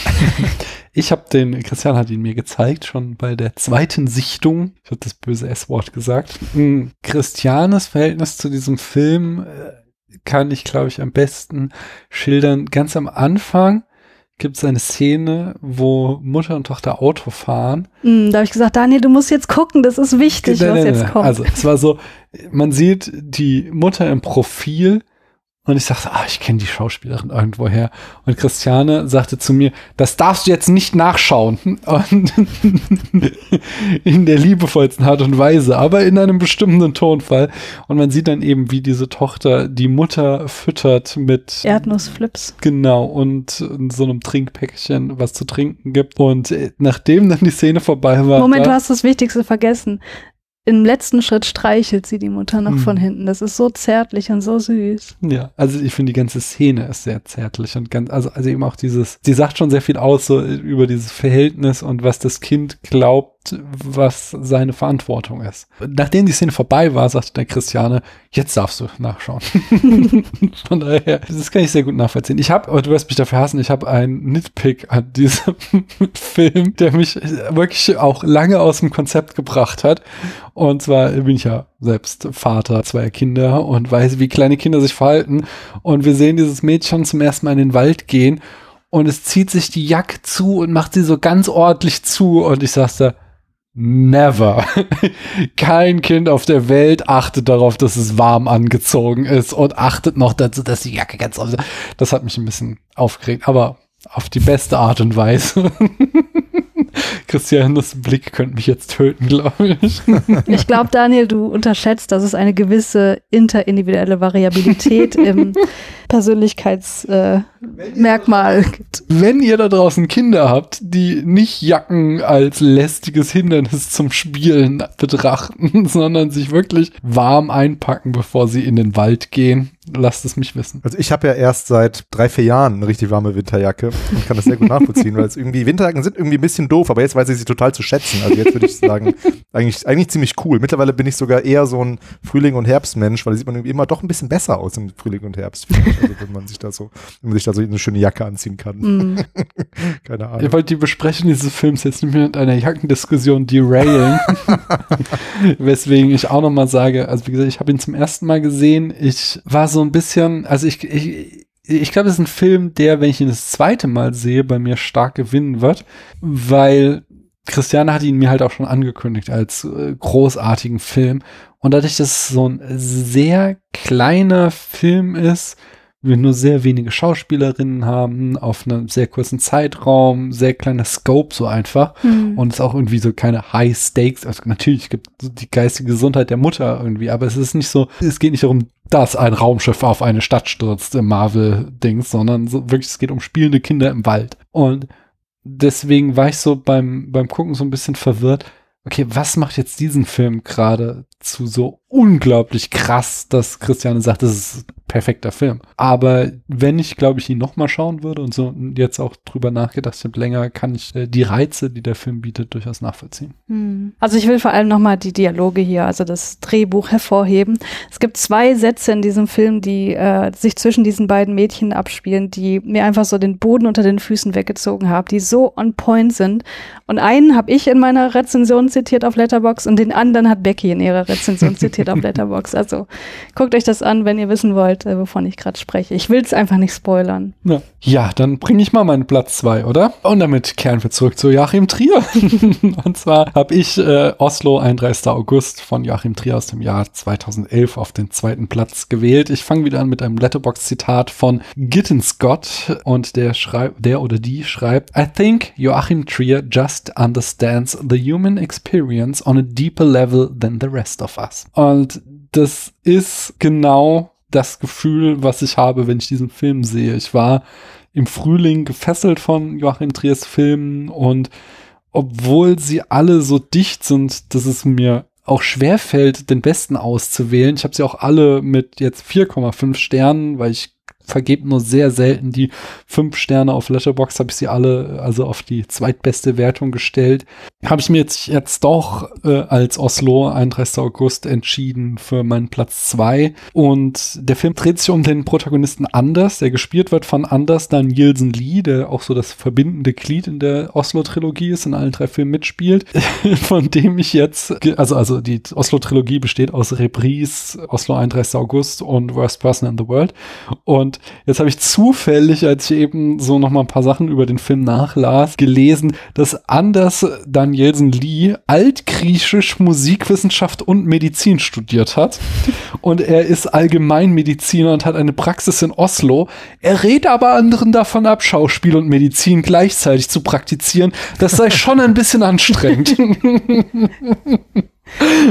Ich habe den, Christian hat ihn mir gezeigt, schon bei der zweiten Sichtung. Ich habe das böse S-Wort gesagt. Christianes Verhältnis zu diesem Film äh, kann ich, glaube ich, am besten schildern. Ganz am Anfang gibt es eine Szene, wo Mutter und Tochter Auto fahren. Hm, da habe ich gesagt, Daniel, du musst jetzt gucken, das ist wichtig, Nein, was nein, jetzt nein. kommt. Also es war so, man sieht die Mutter im Profil und ich sagte, ah, ich kenne die Schauspielerin irgendwoher. Und Christiane sagte zu mir, das darfst du jetzt nicht nachschauen. Und in der liebevollsten Art und Weise, aber in einem bestimmten Tonfall. Und man sieht dann eben, wie diese Tochter die Mutter füttert mit Erdnussflips. Genau, und in so einem Trinkpäckchen was zu trinken gibt. Und äh, nachdem dann die Szene vorbei war. Moment, du hast das Wichtigste vergessen. Im letzten Schritt streichelt sie die Mutter noch Hm. von hinten. Das ist so zärtlich und so süß. Ja, also ich finde die ganze Szene ist sehr zärtlich und ganz, also, also eben auch dieses, die sagt schon sehr viel aus so über dieses Verhältnis und was das Kind glaubt, was seine Verantwortung ist. Nachdem die Szene vorbei war, sagte der Christiane, jetzt darfst du nachschauen. Von daher, das kann ich sehr gut nachvollziehen. Ich habe, aber du wirst mich dafür hassen, ich habe einen Nitpick an diesem Film, der mich wirklich auch lange aus dem Konzept gebracht hat. Und zwar bin ich ja selbst Vater zweier Kinder und weiß, wie kleine Kinder sich verhalten. Und wir sehen dieses Mädchen zum ersten Mal in den Wald gehen und es zieht sich die Jacke zu und macht sie so ganz ordentlich zu. Und ich sagte, never. Kein Kind auf der Welt achtet darauf, dass es warm angezogen ist und achtet noch dazu, dass die Jacke ganz auf. Das hat mich ein bisschen aufgeregt, aber auf die beste Art und Weise. Christianes Blick könnte mich jetzt töten, glaube ich. Ich glaube, Daniel, du unterschätzt, dass es eine gewisse interindividuelle Variabilität im Persönlichkeitsmerkmal äh, gibt. Wenn ihr da draußen Kinder habt, die nicht Jacken als lästiges Hindernis zum Spielen betrachten, sondern sich wirklich warm einpacken, bevor sie in den Wald gehen, lasst es mich wissen. Also ich habe ja erst seit drei, vier Jahren eine richtig warme Winterjacke und kann das sehr gut nachvollziehen, weil es irgendwie, Winterjacken sind irgendwie ein bisschen doof, aber jetzt weiß ich sie total zu schätzen. Also jetzt würde ich sagen, eigentlich, eigentlich ziemlich cool. Mittlerweile bin ich sogar eher so ein Frühling- und Herbstmensch, weil da sieht man irgendwie immer doch ein bisschen besser aus im Frühling und Herbst. Also wenn man sich da so, wenn man sich da so eine schöne Jacke anziehen kann. Mm. Keine Ahnung. Ich wollte die Besprechung dieses Films jetzt nicht mehr mit einer Jackendiskussion derailen. Weswegen ich auch nochmal sage, also wie gesagt, ich habe ihn zum ersten Mal gesehen. Ich war so ein bisschen, also ich, ich, ich glaube, es ist ein Film, der, wenn ich ihn das zweite Mal sehe, bei mir stark gewinnen wird, weil Christiane hat ihn mir halt auch schon angekündigt als äh, großartigen Film. Und dadurch, dass es so ein sehr kleiner Film ist, wir nur sehr wenige Schauspielerinnen haben, auf einem sehr kurzen Zeitraum, sehr kleiner Scope so einfach mhm. und es auch irgendwie so keine High Stakes, also natürlich gibt es die geistige Gesundheit der Mutter irgendwie, aber es ist nicht so, es geht nicht darum, dass ein Raumschiff auf eine Stadt stürzt im Marvel-Dings, sondern so wirklich, es geht um spielende Kinder im Wald. Und deswegen war ich so beim, beim Gucken so ein bisschen verwirrt. Okay, was macht jetzt diesen Film gerade zu so unglaublich krass, dass Christiane sagt, das ist perfekter Film. Aber wenn ich, glaube ich, ihn nochmal schauen würde und so jetzt auch drüber nachgedacht habe, länger, kann ich äh, die Reize, die der Film bietet, durchaus nachvollziehen. Hm. Also ich will vor allem nochmal die Dialoge hier, also das Drehbuch hervorheben. Es gibt zwei Sätze in diesem Film, die äh, sich zwischen diesen beiden Mädchen abspielen, die mir einfach so den Boden unter den Füßen weggezogen haben, die so on point sind. Und einen habe ich in meiner Rezension zitiert auf Letterbox und den anderen hat Becky in ihrer Rezension zitiert auf Letterbox. Also guckt euch das an, wenn ihr wissen wollt, äh, wovon ich gerade spreche. Ich will es einfach nicht spoilern. Ja, ja dann bringe ich mal meinen Platz zwei, oder? Und damit kehren wir zurück zu Joachim Trier. und zwar habe ich äh, Oslo, 31. August von Joachim Trier aus dem Jahr 2011 auf den zweiten Platz gewählt. Ich fange wieder an mit einem Letterbox-Zitat von Gitten Scott und der schreibt, der oder die schreibt, I think Joachim Trier just understands the human experience on a deeper level than the rest of us. Und das ist genau das Gefühl, was ich habe, wenn ich diesen Film sehe. Ich war im Frühling gefesselt von Joachim Triers Filmen und obwohl sie alle so dicht sind, dass es mir auch schwer fällt, den besten auszuwählen. Ich habe sie auch alle mit jetzt 4,5 Sternen, weil ich vergebe nur sehr selten die fünf Sterne auf Letterbox, habe ich sie alle also auf die zweitbeste Wertung gestellt. Habe ich mir jetzt, jetzt doch äh, als Oslo 31. August entschieden für meinen Platz zwei Und der Film dreht sich um den Protagonisten Anders, der gespielt wird von Anders Danielsen Lee, der auch so das verbindende Glied in der Oslo-Trilogie ist, in allen drei Filmen mitspielt, von dem ich jetzt, also, also die Oslo-Trilogie besteht aus Reprise, Oslo 31. August und Worst Person in the World. Und jetzt habe ich zufällig, als ich eben so noch mal ein paar Sachen über den Film nachlas, gelesen, dass Anders Danielsen Lee Altgriechisch Musikwissenschaft und Medizin studiert hat. Und er ist Allgemeinmediziner und hat eine Praxis in Oslo. Er rät aber anderen davon ab, Schauspiel und Medizin gleichzeitig zu praktizieren. Das sei schon ein bisschen anstrengend.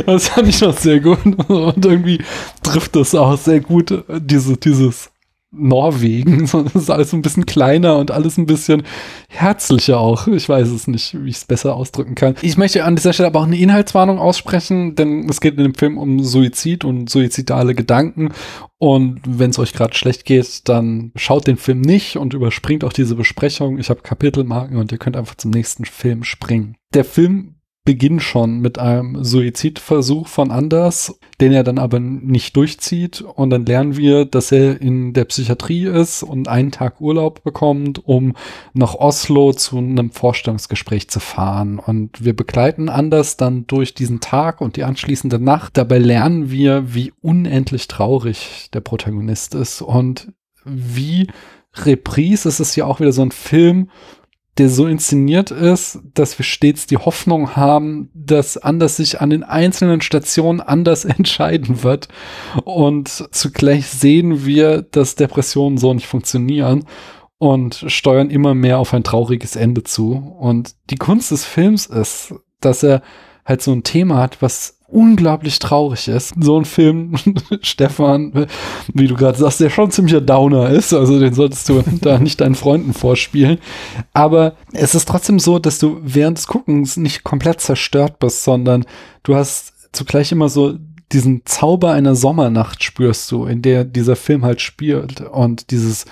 Das fand ich noch sehr gut. Und irgendwie trifft das auch sehr gut, diese, dieses Norwegen. Das ist alles ein bisschen kleiner und alles ein bisschen herzlicher auch. Ich weiß es nicht, wie ich es besser ausdrücken kann. Ich möchte an dieser Stelle aber auch eine Inhaltswarnung aussprechen, denn es geht in dem Film um Suizid und suizidale Gedanken. Und wenn es euch gerade schlecht geht, dann schaut den Film nicht und überspringt auch diese Besprechung. Ich habe Kapitelmarken und ihr könnt einfach zum nächsten Film springen. Der Film Beginn schon mit einem Suizidversuch von Anders, den er dann aber nicht durchzieht. Und dann lernen wir, dass er in der Psychiatrie ist und einen Tag Urlaub bekommt, um nach Oslo zu einem Vorstellungsgespräch zu fahren. Und wir begleiten Anders dann durch diesen Tag und die anschließende Nacht. Dabei lernen wir, wie unendlich traurig der Protagonist ist und wie Reprise ist es ja auch wieder so ein Film, der so inszeniert ist, dass wir stets die Hoffnung haben, dass anders sich an den einzelnen Stationen anders entscheiden wird. Und zugleich sehen wir, dass Depressionen so nicht funktionieren und steuern immer mehr auf ein trauriges Ende zu. Und die Kunst des Films ist, dass er halt so ein Thema hat, was unglaublich traurig ist. So ein Film, Stefan, wie du gerade sagst, der schon ziemlicher Downer ist, also den solltest du da nicht deinen Freunden vorspielen. Aber es ist trotzdem so, dass du während des Guckens nicht komplett zerstört bist, sondern du hast zugleich immer so diesen Zauber einer Sommernacht spürst du, in der dieser Film halt spielt und dieses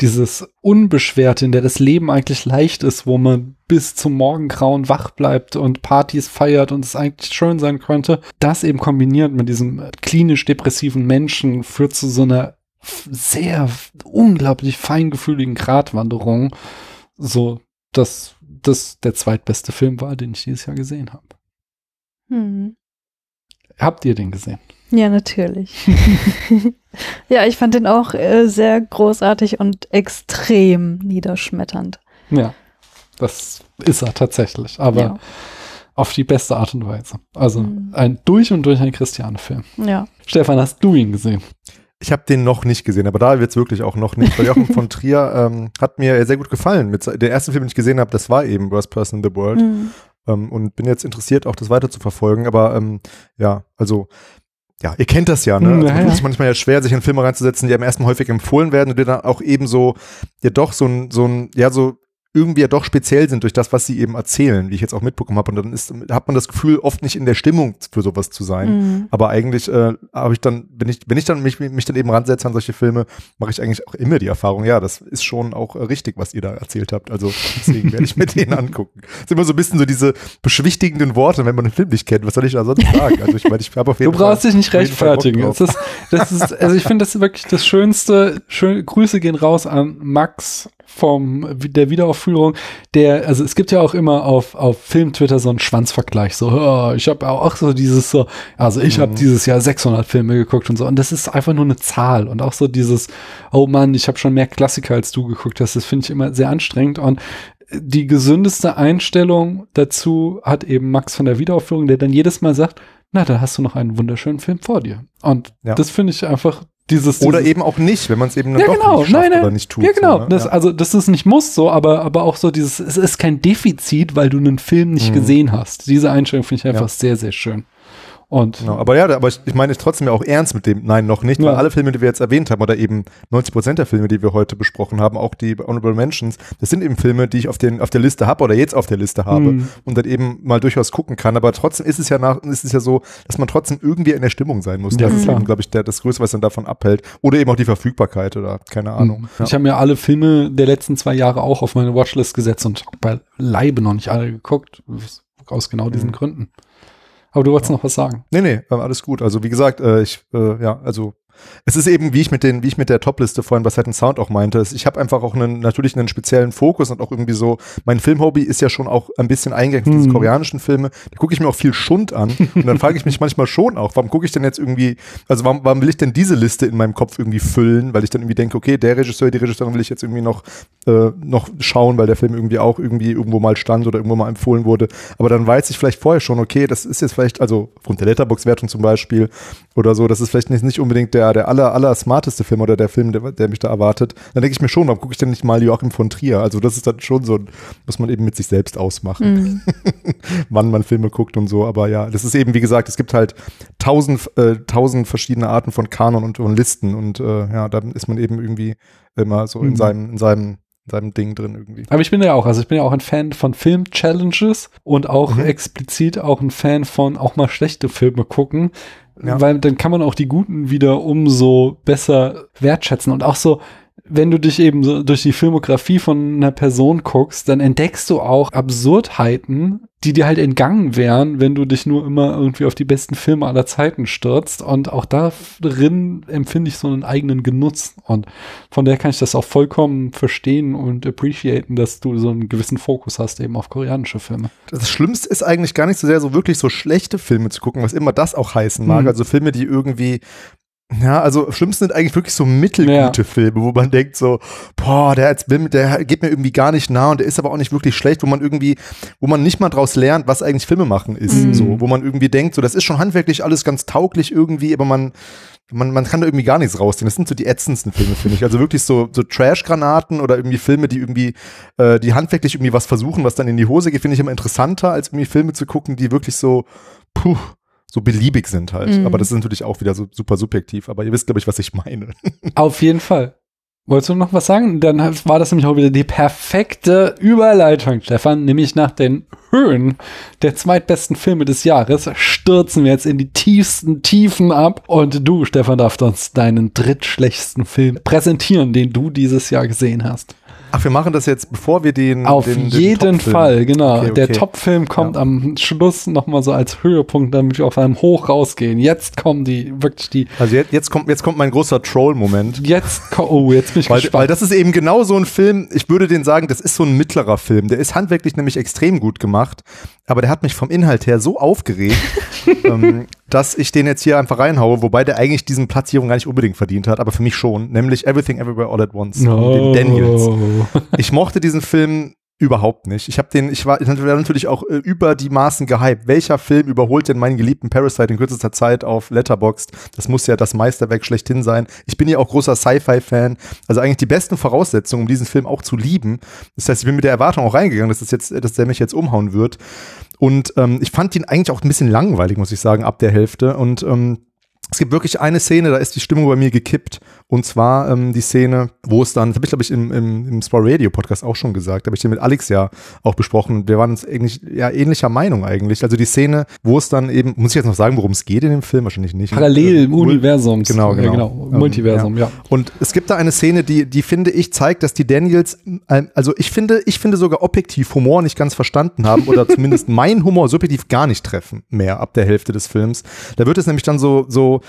dieses Unbeschwerte, in der das Leben eigentlich leicht ist, wo man bis zum Morgengrauen wach bleibt und Partys feiert und es eigentlich schön sein könnte, das eben kombiniert mit diesem klinisch depressiven Menschen führt zu so einer sehr unglaublich feingefühligen Gratwanderung, so dass das der zweitbeste Film war, den ich dieses Jahr gesehen habe. Hm. Habt ihr den gesehen? Ja, natürlich. ja, ich fand den auch äh, sehr großartig und extrem niederschmetternd. Ja, das ist er tatsächlich, aber ja. auf die beste Art und Weise. Also mhm. ein durch und durch ein Christiane-Film. Ja. Stefan, hast du ihn gesehen? Ich habe den noch nicht gesehen, aber da wird es wirklich auch noch nicht. Weil Jochen von Trier ähm, hat mir sehr gut gefallen. Mit, der erste Film, den ich gesehen habe, das war eben Worst Person in the World. Mhm. Ähm, und bin jetzt interessiert, auch das weiter zu verfolgen. Aber ähm, ja, also ja, ihr kennt das ja, ne? Also, ja, es ist manchmal ja schwer, sich in Filme reinzusetzen, die am ersten häufig empfohlen werden und die dann auch eben so, ja doch so ein, so ein, ja, so irgendwie ja doch speziell sind durch das, was sie eben erzählen, wie ich jetzt auch mitbekommen habe. Und dann ist, hat man das Gefühl, oft nicht in der Stimmung für sowas zu sein. Mhm. Aber eigentlich äh, habe ich dann, wenn ich, wenn ich dann mich, mich dann eben ransetze an solche Filme, mache ich eigentlich auch immer die Erfahrung, ja, das ist schon auch äh, richtig, was ihr da erzählt habt. Also deswegen werde ich mir den angucken. Das sind immer so ein bisschen so diese beschwichtigenden Worte, wenn man den Film nicht kennt. Was soll ich da sonst sagen? Also ich meine, ich habe auf jeden Du brauchst Fall, dich nicht rechtfertigen. Das ist, das ist, also ich finde das wirklich das Schönste. Schön, Grüße gehen raus an Max vom der Wiederaufführung, der, also es gibt ja auch immer auf, auf Film-Twitter so einen Schwanzvergleich, so, oh, ich habe auch so dieses so, also ich mhm. habe dieses Jahr 600 Filme geguckt und so und das ist einfach nur eine Zahl und auch so dieses, oh Mann, ich habe schon mehr Klassiker als du geguckt hast, das finde ich immer sehr anstrengend und die gesündeste Einstellung dazu hat eben Max von der Wiederaufführung, der dann jedes Mal sagt, na, da hast du noch einen wunderschönen Film vor dir. Und ja. das finde ich einfach dieses, oder eben auch nicht, wenn man es eben ja, doch genau. nicht nein, nein. oder nicht tut. Ja, genau. So, ne? das, ja. Also, das ist nicht muss so, aber, aber auch so dieses, es ist kein Defizit, weil du einen Film nicht mhm. gesehen hast. Diese Einstellung finde ich einfach ja. sehr, sehr schön. Und genau, aber ja, aber ich, ich meine es trotzdem ja auch ernst mit dem Nein noch nicht, ja. weil alle Filme, die wir jetzt erwähnt haben, oder eben 90 Prozent der Filme, die wir heute besprochen haben, auch die Honorable Mentions, das sind eben Filme, die ich auf, den, auf der Liste habe oder jetzt auf der Liste habe mhm. und dann eben mal durchaus gucken kann. Aber trotzdem ist es ja nach, ist es ja so, dass man trotzdem irgendwie in der Stimmung sein muss. Ja, das ist eben, glaube ich, der, das Größte, was dann davon abhält. Oder eben auch die Verfügbarkeit oder keine mhm. Ahnung. Mhm. Ja. Ich habe mir alle Filme der letzten zwei Jahre auch auf meine Watchlist gesetzt und bei Leibe noch nicht alle geguckt. Aus genau diesen mhm. Gründen. Aber du wolltest noch was sagen. Nee, nee, alles gut. Also wie gesagt, äh, ich, äh, ja, also es ist eben, wie ich mit den, wie ich mit der Topliste vorhin bei Set Sound auch meinte, ich habe einfach auch einen, natürlich einen speziellen Fokus und auch irgendwie so, mein Filmhobby ist ja schon auch ein bisschen eingegangen hm. diese koreanischen Filme. Da gucke ich mir auch viel Schund an. Und dann frage ich mich manchmal schon auch, warum gucke ich denn jetzt irgendwie, also warum, warum will ich denn diese Liste in meinem Kopf irgendwie füllen? Weil ich dann irgendwie denke, okay, der Regisseur, die Regisseurin will ich jetzt irgendwie noch, äh, noch schauen, weil der Film irgendwie auch irgendwie irgendwo mal stand oder irgendwo mal empfohlen wurde. Aber dann weiß ich vielleicht vorher schon, okay, das ist jetzt vielleicht, also aufgrund der Letterbox-Wertung zum Beispiel oder so, das ist vielleicht nicht, nicht unbedingt der, der aller, aller smarteste Film oder der Film, der, der mich da erwartet, dann denke ich mir schon, warum gucke ich denn nicht mal Joachim von Trier? Also das ist dann schon so, muss man eben mit sich selbst ausmachen, mhm. wann man Filme guckt und so. Aber ja, das ist eben, wie gesagt, es gibt halt tausend, äh, tausend verschiedene Arten von Kanon und, und Listen und äh, ja, dann ist man eben irgendwie immer so mhm. in seinem, in seinem in seinem Ding drin irgendwie. Aber ich bin ja auch, also ich bin ja auch ein Fan von Film-Challenges und auch mhm. explizit auch ein Fan von auch mal schlechte Filme gucken, ja. Weil dann kann man auch die Guten wieder umso besser wertschätzen und auch so, wenn du dich eben so durch die Filmografie von einer Person guckst, dann entdeckst du auch Absurdheiten, die dir halt entgangen wären, wenn du dich nur immer irgendwie auf die besten Filme aller Zeiten stürzt. Und auch darin empfinde ich so einen eigenen Genuss. Und von der kann ich das auch vollkommen verstehen und appreciaten, dass du so einen gewissen Fokus hast eben auf koreanische Filme. Das Schlimmste ist eigentlich gar nicht so sehr so wirklich so schlechte Filme zu gucken, was immer das auch heißen mag. Mhm. Also Filme, die irgendwie ja, also schlimmsten sind eigentlich wirklich so mittelgute ja. Filme, wo man denkt so, boah, der, der geht mir irgendwie gar nicht nah und der ist aber auch nicht wirklich schlecht, wo man irgendwie, wo man nicht mal draus lernt, was eigentlich Filme machen ist, mhm. so, wo man irgendwie denkt, so, das ist schon handwerklich alles ganz tauglich irgendwie, aber man, man, man kann da irgendwie gar nichts rausziehen. Das sind so die ätzendsten Filme, finde ich. Also wirklich so, so Trash-Granaten oder irgendwie Filme, die irgendwie, äh, die handwerklich irgendwie was versuchen, was dann in die Hose geht, finde ich immer interessanter, als irgendwie Filme zu gucken, die wirklich so, puh, so beliebig sind halt. Mhm. Aber das ist natürlich auch wieder so super subjektiv. Aber ihr wisst, glaube ich, was ich meine. Auf jeden Fall. Wolltest du noch was sagen? Dann war das nämlich auch wieder die perfekte Überleitung, Stefan. Nämlich nach den Höhen der zweitbesten Filme des Jahres stürzen wir jetzt in die tiefsten Tiefen ab. Und du, Stefan, darfst uns deinen drittschlechtesten Film präsentieren, den du dieses Jahr gesehen hast. Ach, wir machen das jetzt, bevor wir den. Auf den, den jeden Fall, genau. Okay, Der okay. Top-Film kommt Ja. am Schluss nochmal so als Höhepunkt, damit wir auf einem Hoch rausgehen. Jetzt kommen die, wirklich die, Also jetzt, jetzt, kommt, jetzt kommt mein großer Troll-Moment. jetzt, oh, jetzt bin ich Weil, gespannt. weil das ist eben genau so ein Film, ich würde den sagen, das ist so ein mittlerer Film. Der ist handwerklich nämlich extrem gut gemacht, aber der hat mich vom Inhalt her so aufgeregt, ähm, dass ich den jetzt hier einfach reinhaue, wobei der eigentlich diesen Platzierung gar nicht unbedingt verdient hat, aber für mich schon, nämlich Everything Everywhere All at Once, von den Daniels. Ich mochte diesen Film überhaupt nicht. Ich habe den, ich war, ich war natürlich auch äh, über die Maßen gehypt. Welcher Film überholt denn meinen geliebten Parasite in kürzester Zeit auf Letterboxd? Das muss ja das Meisterwerk schlechthin sein. Ich bin ja auch großer Sci-Fi-Fan. Also eigentlich die besten Voraussetzungen, um diesen Film auch zu lieben. Das heißt, ich bin mit der Erwartung auch reingegangen, dass das jetzt, dass der mich jetzt umhauen wird. Und ähm, ich fand ihn eigentlich auch ein bisschen langweilig, muss ich sagen, ab der Hälfte. Und ähm, es gibt wirklich eine Szene, da ist die Stimmung bei mir gekippt. Und zwar ähm, die Szene, wo es dann, das habe ich glaube ich im, im, im Sport Radio Podcast auch schon gesagt, habe ich den mit Alex ja auch besprochen. Wir waren uns eigentlich ja ähnlicher Meinung eigentlich. Also die Szene, wo es dann eben, muss ich jetzt noch sagen, worum es geht in dem Film? Wahrscheinlich nicht. Parallel im Äh, Universums. Genau, Ja, genau. genau. Ähm, Multiversum, ja. Und es gibt da eine Szene, die, die finde ich zeigt, dass die Daniels, ähm, also ich finde, ich finde sogar objektiv Humor nicht ganz verstanden haben oder zumindest meinen Humor subjektiv gar nicht treffen mehr ab der Hälfte des Films. Da wird es nämlich dann so, so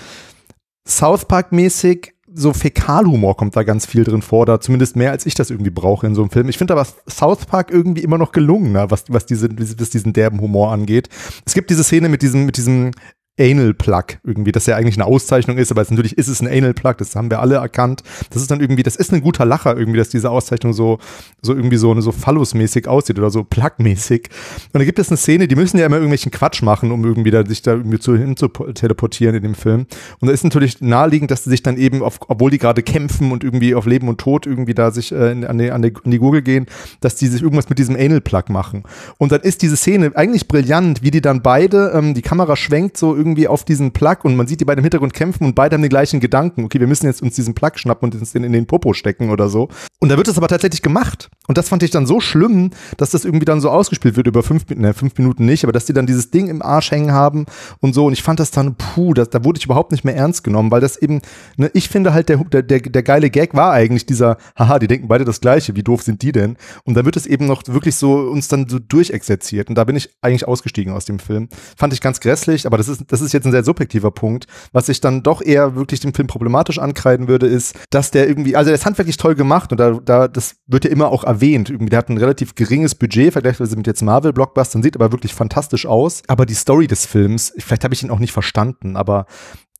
South Park-mäßig, so Fäkalhumor kommt da ganz viel drin vor, da zumindest mehr als ich das irgendwie brauche in so einem Film. Ich finde aber South Park irgendwie immer noch gelungener, was, was, diese, was diesen derben Humor angeht. Es gibt diese Szene mit diesem, mit diesem Anal Plug irgendwie, das ja eigentlich eine Auszeichnung ist, aber es, natürlich ist es ein Anal Plug, das haben wir alle erkannt. Das ist dann irgendwie, das ist ein guter Lacher irgendwie, dass diese Auszeichnung so, so irgendwie so, so Phallus-mäßig aussieht oder so Plug-mäßig. Und da gibt es eine Szene, die müssen ja immer irgendwelchen Quatsch machen, um irgendwie da, sich da irgendwie zu, hin zu teleportieren in dem Film. Und da ist natürlich naheliegend, dass sie sich dann eben, auf, obwohl die gerade kämpfen und irgendwie auf Leben und Tod irgendwie da sich äh, an, die, an, die, an die Gurgel gehen, dass die sich irgendwas mit diesem Anal-Plug machen. Und dann ist diese Szene eigentlich brillant, wie die dann beide, ähm, die Kamera schwenkt so irgendwie auf diesen Plug und man sieht die beiden im Hintergrund kämpfen und beide haben den gleichen Gedanken. Okay, wir müssen jetzt uns diesen Plug schnappen und uns den in den Popo stecken oder so. Und da wird es aber tatsächlich gemacht. Und das fand ich dann so schlimm, dass das irgendwie dann so ausgespielt wird über fünf, ne, fünf Minuten nicht, aber dass die dann dieses Ding im Arsch hängen haben und so. Und ich fand das dann, puh, das, da wurde ich überhaupt nicht mehr ernst genommen, weil das eben, ne, ich finde halt, der, der, der, der geile Gag war eigentlich dieser, haha, die denken beide das Gleiche, wie doof sind die denn? Und da wird es eben noch wirklich so uns dann so durchexerziert. Und da bin ich eigentlich ausgestiegen aus dem Film. Fand ich ganz grässlich, aber das ist, das ist jetzt ein sehr subjektiver Punkt. Was ich dann doch eher wirklich dem Film problematisch ankreiden würde, ist, dass der irgendwie, also der ist handwerklich toll gemacht und da, da, das wird ja immer auch erwähnt. Irgendwie, der hat ein relativ geringes Budget, vergleichsweise mit jetzt Marvel-Blockbustern, sieht aber wirklich fantastisch aus. Aber die Story des Films, vielleicht habe ich ihn auch nicht verstanden, aber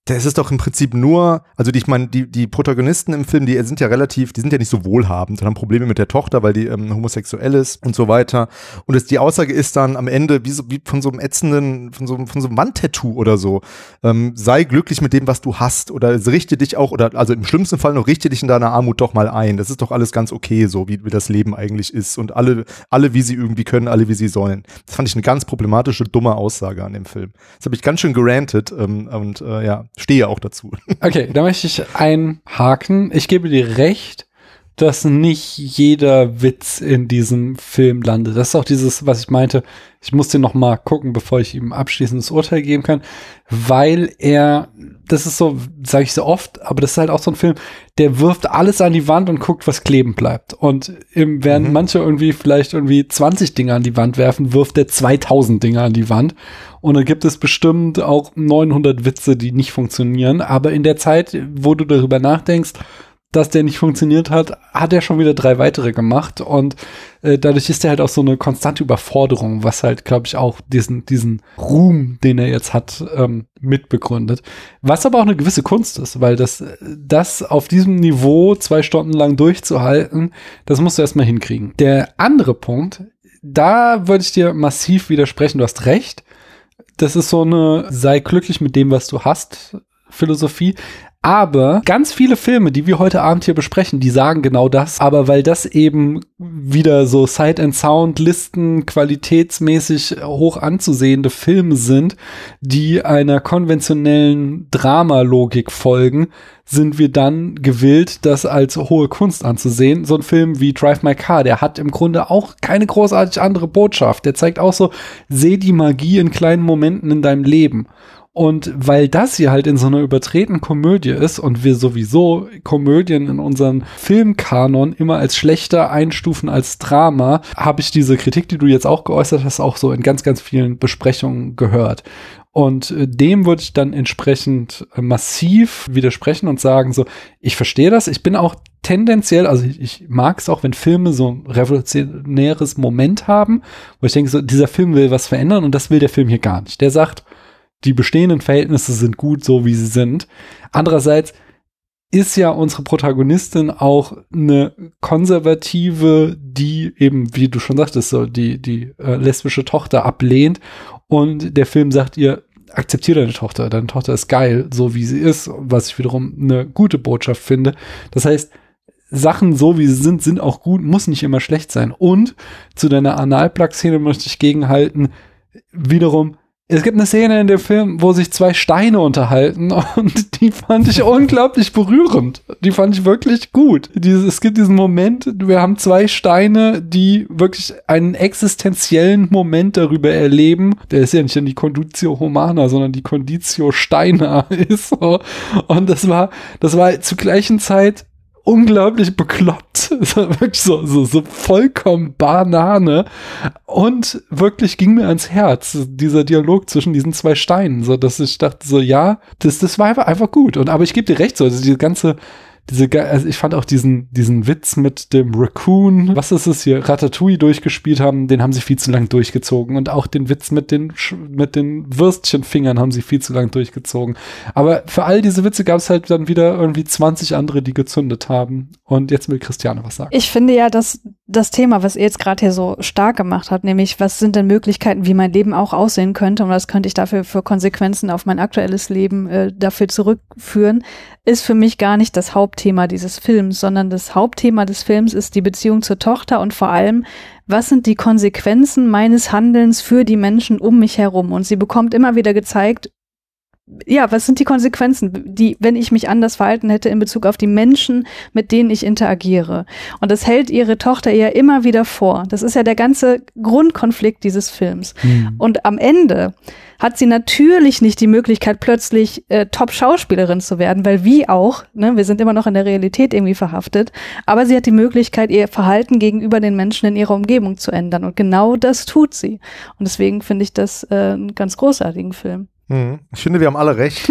das ist doch im Prinzip nur, also die, ich meine, die, die Protagonisten im Film, die sind ja relativ, die sind ja nicht so wohlhabend und haben Probleme mit der Tochter, weil die ähm, homosexuell ist und so weiter. Und es, die Aussage ist dann am Ende wie, so, wie von so einem ätzenden, von so, von so einem Wandtattoo oder so. Ähm, sei glücklich mit dem, was du hast oder richte dich auch, oder also im schlimmsten Fall noch richte dich in deiner Armut doch mal ein. Das ist doch alles ganz okay, so wie, wie das Leben eigentlich ist. Und alle, alle wie sie irgendwie können, alle wie sie sollen. Das fand ich eine ganz problematische, dumme Aussage an dem Film. Das habe ich ganz schön gerantet ähm, und äh, ja, stehe auch dazu. Okay, da möchte ich einhaken. Ich gebe dir recht, dass nicht jeder Witz in diesem Film landet. Das ist auch dieses, was ich meinte. Ich muss den noch mal gucken, bevor ich ihm abschließendes Urteil geben kann, weil er, das ist so, sage ich so oft, aber das ist halt auch so ein Film, der wirft alles an die Wand und guckt, was kleben bleibt. Und im, während Mhm. manche irgendwie vielleicht irgendwie 20 Dinge an die Wand werfen, wirft er 2000 Dinge an die Wand. Und dann gibt es bestimmt auch 900 Witze, die nicht funktionieren. Aber in der Zeit, wo du darüber nachdenkst, dass der nicht funktioniert hat, hat er schon wieder drei weitere gemacht. Und äh, dadurch ist er halt auch so eine konstante Überforderung, was halt, glaube ich, auch diesen, diesen Ruhm, den er jetzt hat, ähm, mitbegründet. Was aber auch eine gewisse Kunst ist, weil das, das auf diesem Niveau zwei Stunden lang durchzuhalten, das musst du erstmal hinkriegen. Der andere Punkt, da würde ich dir massiv widersprechen, du hast recht. Das ist so eine sei glücklich mit dem, was du hast, Philosophie. Aber ganz viele Filme, die wir heute Abend hier besprechen, die sagen genau das. Aber weil das eben wieder so Sight and Sound Listen qualitätsmäßig hoch anzusehende Filme sind, die einer konventionellen Dramalogik folgen, sind wir dann gewillt, das als hohe Kunst anzusehen. So ein Film wie Drive My Car, der hat im Grunde auch keine großartig andere Botschaft. Der zeigt auch so, seh die Magie in kleinen Momenten in deinem Leben. Und weil das hier halt in so einer übertretenen Komödie ist und wir sowieso Komödien in unseren Filmkanon immer als schlechter einstufen als Drama, habe ich diese Kritik, die du jetzt auch geäußert hast, auch so in ganz, ganz vielen Besprechungen gehört. Und äh, dem würde ich dann entsprechend äh, massiv widersprechen und sagen so, ich verstehe das, ich bin auch tendenziell, also ich, ich mag es auch, wenn Filme so ein revolutionäres Moment haben, wo ich denke so, dieser Film will was verändern und das will der Film hier gar nicht. Der sagt, die bestehenden Verhältnisse sind gut, so wie sie sind. Andererseits ist ja unsere Protagonistin auch eine konservative, die eben, wie du schon sagtest, so die, die äh, lesbische Tochter ablehnt und der Film sagt ihr, akzeptiere deine Tochter, deine Tochter ist geil, so wie sie ist, was ich wiederum eine gute Botschaft finde. Das heißt, Sachen so wie sie sind, sind auch gut, muss nicht immer schlecht sein. Und zu deiner Analplug-Szene möchte ich gegenhalten, wiederum, es gibt eine Szene in dem Film, wo sich zwei Steine unterhalten und die fand ich unglaublich berührend. Die fand ich wirklich gut. Es gibt diesen Moment, wir haben zwei Steine, die wirklich einen existenziellen Moment darüber erleben. Der ist ja nicht die Conditio Humana, sondern die Conditio Steiner ist. Und das war, das war zur gleichen Zeit unglaublich bekloppt. so, so, so vollkommen Banane. Und wirklich ging mir ans Herz, dieser Dialog zwischen diesen zwei Steinen, so dass ich dachte, so, ja, das, das war einfach, gut. Und aber ich gebe dir recht, so, also diese ganze diese, also ich fand auch diesen, diesen Witz mit dem Raccoon, was ist es hier, Ratatouille durchgespielt haben, den haben sie viel zu lang durchgezogen und auch den Witz mit den, mit den Würstchenfingern haben sie viel zu lang durchgezogen. Aber für all diese Witze gab es halt dann wieder irgendwie 20 andere, die gezündet haben. Und jetzt will Christiane was sagen. Ich finde ja, dass das Thema, was ihr jetzt gerade hier so stark gemacht habt, nämlich was sind denn Möglichkeiten, wie mein Leben auch aussehen könnte und was könnte ich dafür für Konsequenzen auf mein aktuelles Leben äh, dafür zurückführen, ist für mich gar nicht das Hauptthema dieses Films, sondern das Hauptthema des Films ist die Beziehung zur Tochter und vor allem, was sind die Konsequenzen meines Handelns für die Menschen um mich herum? Und sie bekommt immer wieder gezeigt, ja, was sind die Konsequenzen, die, wenn ich mich anders verhalten hätte in Bezug auf die Menschen, mit denen ich interagiere? Und das hält ihre Tochter ihr immer wieder vor. Das ist ja der ganze Grundkonflikt dieses Films. Mhm. Und am Ende hat sie natürlich nicht die Möglichkeit, plötzlich äh, Top-Schauspielerin zu werden, weil wie auch, ne, wir sind immer noch in der Realität irgendwie verhaftet, aber sie hat die Möglichkeit, ihr Verhalten gegenüber den Menschen in ihrer Umgebung zu ändern. Und genau das tut sie. Und deswegen finde ich das äh, einen ganz großartigen Film. Hm. Ich finde, wir haben alle recht.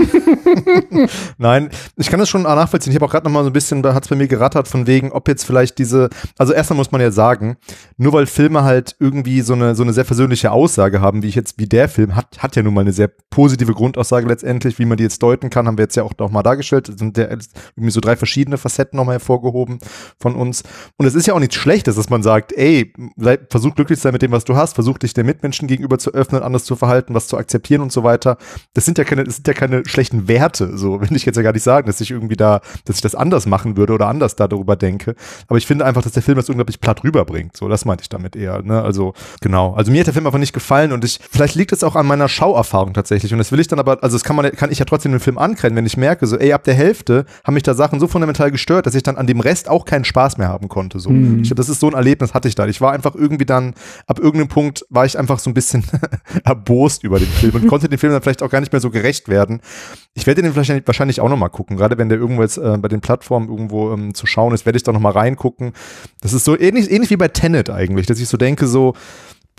Nein, ich kann das schon nachvollziehen. Ich habe auch gerade noch mal so ein bisschen, da hat es bei mir gerattert, von wegen, ob jetzt vielleicht diese, also erstmal muss man ja sagen, nur weil Filme halt irgendwie so eine, so eine sehr versöhnliche Aussage haben, wie ich jetzt, wie der Film, hat, hat ja nun mal eine sehr positive Grundaussage letztendlich, wie man die jetzt deuten kann, haben wir jetzt ja auch noch mal dargestellt. Es sind ja irgendwie so drei verschiedene Facetten nochmal hervorgehoben von uns. Und es ist ja auch nichts Schlechtes, dass man sagt, ey, versuch glücklich zu sein mit dem, was du hast, versuch dich den Mitmenschen gegenüber zu öffnen, anders zu verhalten, was zu akzeptieren und so weiter das sind ja keine, das sind ja keine schlechten Werte, so will ich jetzt ja gar nicht sagen, dass ich irgendwie da, dass ich das anders machen würde oder anders da darüber denke. Aber ich finde einfach, dass der Film das unglaublich platt rüberbringt. So, das meinte ich damit eher. Ne? Also, genau. Also mir hat der Film einfach nicht gefallen und ich, vielleicht liegt es auch an meiner Schauerfahrung tatsächlich. Und das will ich dann aber, also das kann man, kann ich ja trotzdem den Film ankrennen, wenn ich merke, so, ey, ab der Hälfte haben mich da Sachen so fundamental gestört, dass ich dann an dem Rest auch keinen Spaß mehr haben konnte. So. Mhm. Ich glaube, das ist so ein Erlebnis hatte ich da. Ich war einfach irgendwie dann, ab irgendeinem Punkt war ich einfach so ein bisschen erbost über den Film und konnte den Film dann vielleicht auch gar nicht mehr so gerecht werden. Ich werde den wahrscheinlich, wahrscheinlich auch nochmal gucken, gerade wenn der irgendwo jetzt äh, bei den Plattformen irgendwo ähm, zu schauen ist, werde ich da nochmal reingucken. Das ist so ähnlich, ähnlich wie bei Tenet eigentlich, dass ich so denke, so,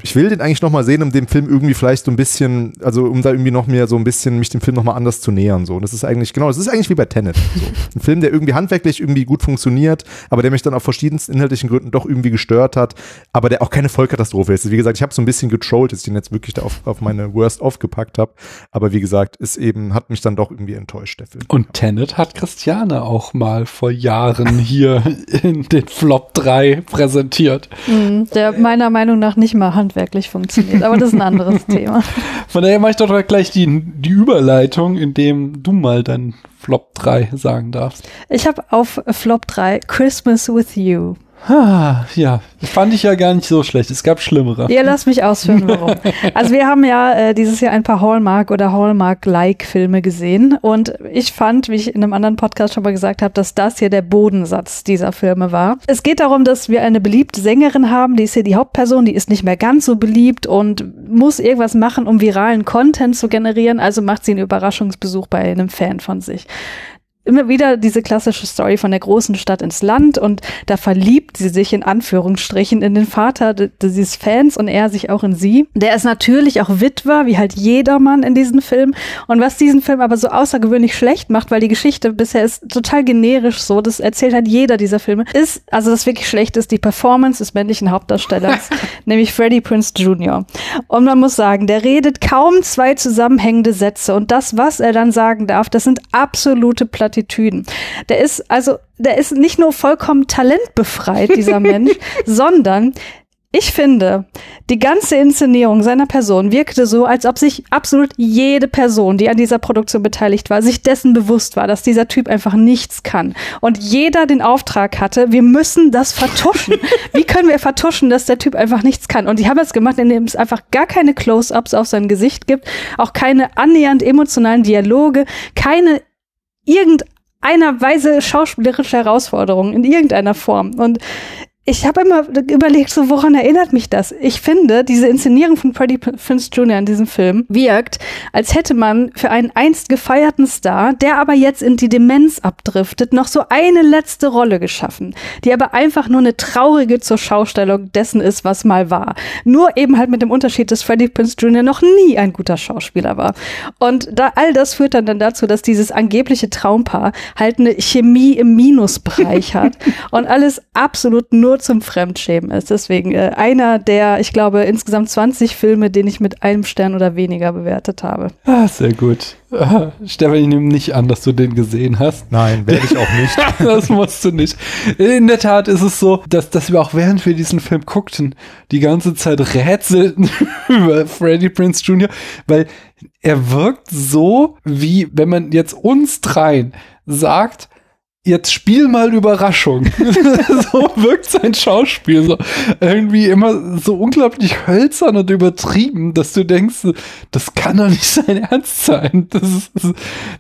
ich will den eigentlich nochmal sehen, um dem Film irgendwie vielleicht so ein bisschen, also um da irgendwie noch mehr so ein bisschen mich dem Film nochmal anders zu nähern. So. Und das ist eigentlich, genau, das ist eigentlich wie bei Tenet. So. Ein Film, der irgendwie handwerklich irgendwie gut funktioniert, aber der mich dann auf verschiedensten inhaltlichen Gründen doch irgendwie gestört hat, aber der auch keine Vollkatastrophe ist. Wie gesagt, ich habe so ein bisschen getrollt, dass ich den jetzt wirklich da auf, auf meine Worst aufgepackt habe. Aber wie gesagt, ist eben, hat mich dann doch irgendwie enttäuscht, der Film. Und Tenet hat Christiane auch mal vor Jahren hier in den Flop 3 präsentiert. Mhm, der meiner Meinung nach nicht mal handwerklich funktioniert. Aber das ist ein anderes Thema. Von daher mache ich doch gleich die, die Überleitung, indem du mal dein Flop 3 sagen darfst. Ich habe auf Flop 3 Christmas with You. Ah, ja, fand ich ja gar nicht so schlecht. Es gab schlimmere. Ja, lass mich ausführen, warum. also wir haben ja äh, dieses Jahr ein paar Hallmark oder Hallmark-like-Filme gesehen und ich fand, wie ich in einem anderen Podcast schon mal gesagt habe, dass das hier der Bodensatz dieser Filme war. Es geht darum, dass wir eine beliebte Sängerin haben, die ist hier die Hauptperson, die ist nicht mehr ganz so beliebt und muss irgendwas machen, um viralen Content zu generieren, also macht sie einen Überraschungsbesuch bei einem Fan von sich immer wieder diese klassische Story von der großen Stadt ins Land und da verliebt sie sich in Anführungsstrichen in den Vater dieses Fans und er sich auch in sie. Der ist natürlich auch Witwer, wie halt jedermann in diesem Film. Und was diesen Film aber so außergewöhnlich schlecht macht, weil die Geschichte bisher ist total generisch so, das erzählt halt jeder dieser Filme, ist, also das wirklich schlecht ist, die Performance des männlichen Hauptdarstellers, nämlich Freddie Prince Jr. Und man muss sagen, der redet kaum zwei zusammenhängende Sätze und das, was er dann sagen darf, das sind absolute Platt Plattitüden. Der ist also, der ist nicht nur vollkommen talentbefreit, dieser Mensch, sondern ich finde, die ganze Inszenierung seiner Person wirkte so, als ob sich absolut jede Person, die an dieser Produktion beteiligt war, sich dessen bewusst war, dass dieser Typ einfach nichts kann. Und jeder den Auftrag hatte, wir müssen das vertuschen. Wie können wir vertuschen, dass der Typ einfach nichts kann? Und die haben es gemacht, indem es einfach gar keine Close-ups auf sein Gesicht gibt, auch keine annähernd emotionalen Dialoge, keine irgendeiner Weise schauspielerische Herausforderung in irgendeiner Form. Und ich habe immer überlegt, so woran erinnert mich das? Ich finde, diese Inszenierung von Freddie Prince Jr. in diesem Film wirkt, als hätte man für einen einst gefeierten Star, der aber jetzt in die Demenz abdriftet, noch so eine letzte Rolle geschaffen, die aber einfach nur eine traurige zur Schaustellung dessen ist, was mal war. Nur eben halt mit dem Unterschied, dass Freddie Prince Jr. noch nie ein guter Schauspieler war. Und da all das führt dann, dann dazu, dass dieses angebliche Traumpaar halt eine Chemie im Minusbereich hat und alles absolut nur nur zum Fremdschämen ist. Deswegen äh, einer der, ich glaube, insgesamt 20 Filme, den ich mit einem Stern oder weniger bewertet habe. Ah, sehr gut. Ah, Stefan, ich nehme nicht an, dass du den gesehen hast. Nein, werde ich auch nicht. das musst du nicht. In der Tat ist es so, dass, dass wir auch während wir diesen Film guckten, die ganze Zeit rätselten über Freddie Prince Jr., weil er wirkt so, wie wenn man jetzt uns dreien sagt, jetzt spiel mal Überraschung. so wirkt sein Schauspiel so irgendwie immer so unglaublich hölzern und übertrieben, dass du denkst, das kann doch nicht sein Ernst sein. Das ist, das ist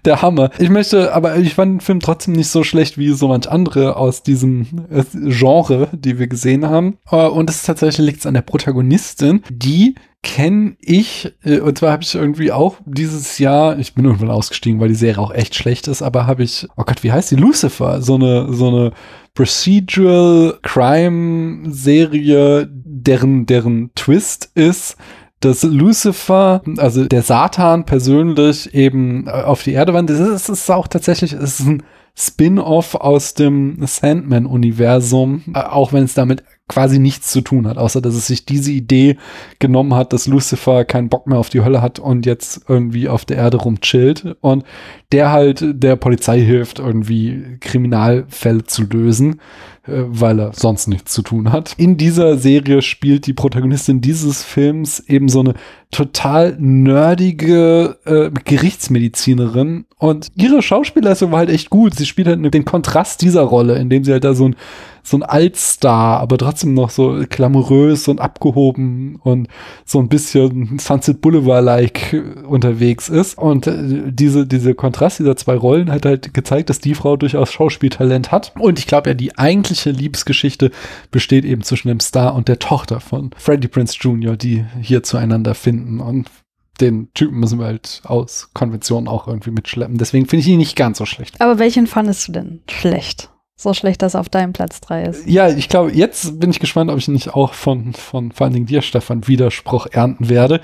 der Hammer. Ich möchte, aber ich fand den Film trotzdem nicht so schlecht wie so manch andere aus diesem äh, Genre, die wir gesehen haben. Äh, und es tatsächlich liegt an der Protagonistin, die kenne ich, äh, und zwar habe ich irgendwie auch dieses Jahr, ich bin irgendwann ausgestiegen, weil die Serie auch echt schlecht ist, aber habe ich, oh Gott, wie heißt die? Lucifer, so eine, so eine Procedural Crime Serie, deren, deren Twist ist, dass Lucifer, also der Satan persönlich eben auf die Erde wandert. Das ist auch tatsächlich, ist ein Spin-off aus dem Sandman-Universum, äh, auch wenn es damit quasi nichts zu tun hat, außer dass es sich diese Idee genommen hat, dass Lucifer keinen Bock mehr auf die Hölle hat und jetzt irgendwie auf der Erde rumchillt und der halt der Polizei hilft, irgendwie Kriminalfälle zu lösen, weil er sonst nichts zu tun hat. In dieser Serie spielt die Protagonistin dieses Films eben so eine total nerdige äh, Gerichtsmedizinerin und ihre Schauspielleistung war halt echt gut. Sie spielt halt den Kontrast dieser Rolle, indem sie halt da so ein so ein Altstar, aber trotzdem noch so glamourös und abgehoben und so ein bisschen Sunset Boulevard-like unterwegs ist. Und äh, diese, diese Kontrast dieser zwei Rollen hat halt gezeigt, dass die Frau durchaus Schauspieltalent hat. Und ich glaube ja, die eigentliche Liebesgeschichte besteht eben zwischen dem Star und der Tochter von Freddie Prince Jr., die hier zueinander finden. Und den Typen müssen wir halt aus Konventionen auch irgendwie mitschleppen. Deswegen finde ich ihn nicht ganz so schlecht. Aber welchen fandest du denn schlecht? So schlecht, dass er auf deinem Platz 3 ist. Ja, ich glaube, jetzt bin ich gespannt, ob ich nicht auch von, von vor allen Dingen dir, Stefan, Widerspruch ernten werde.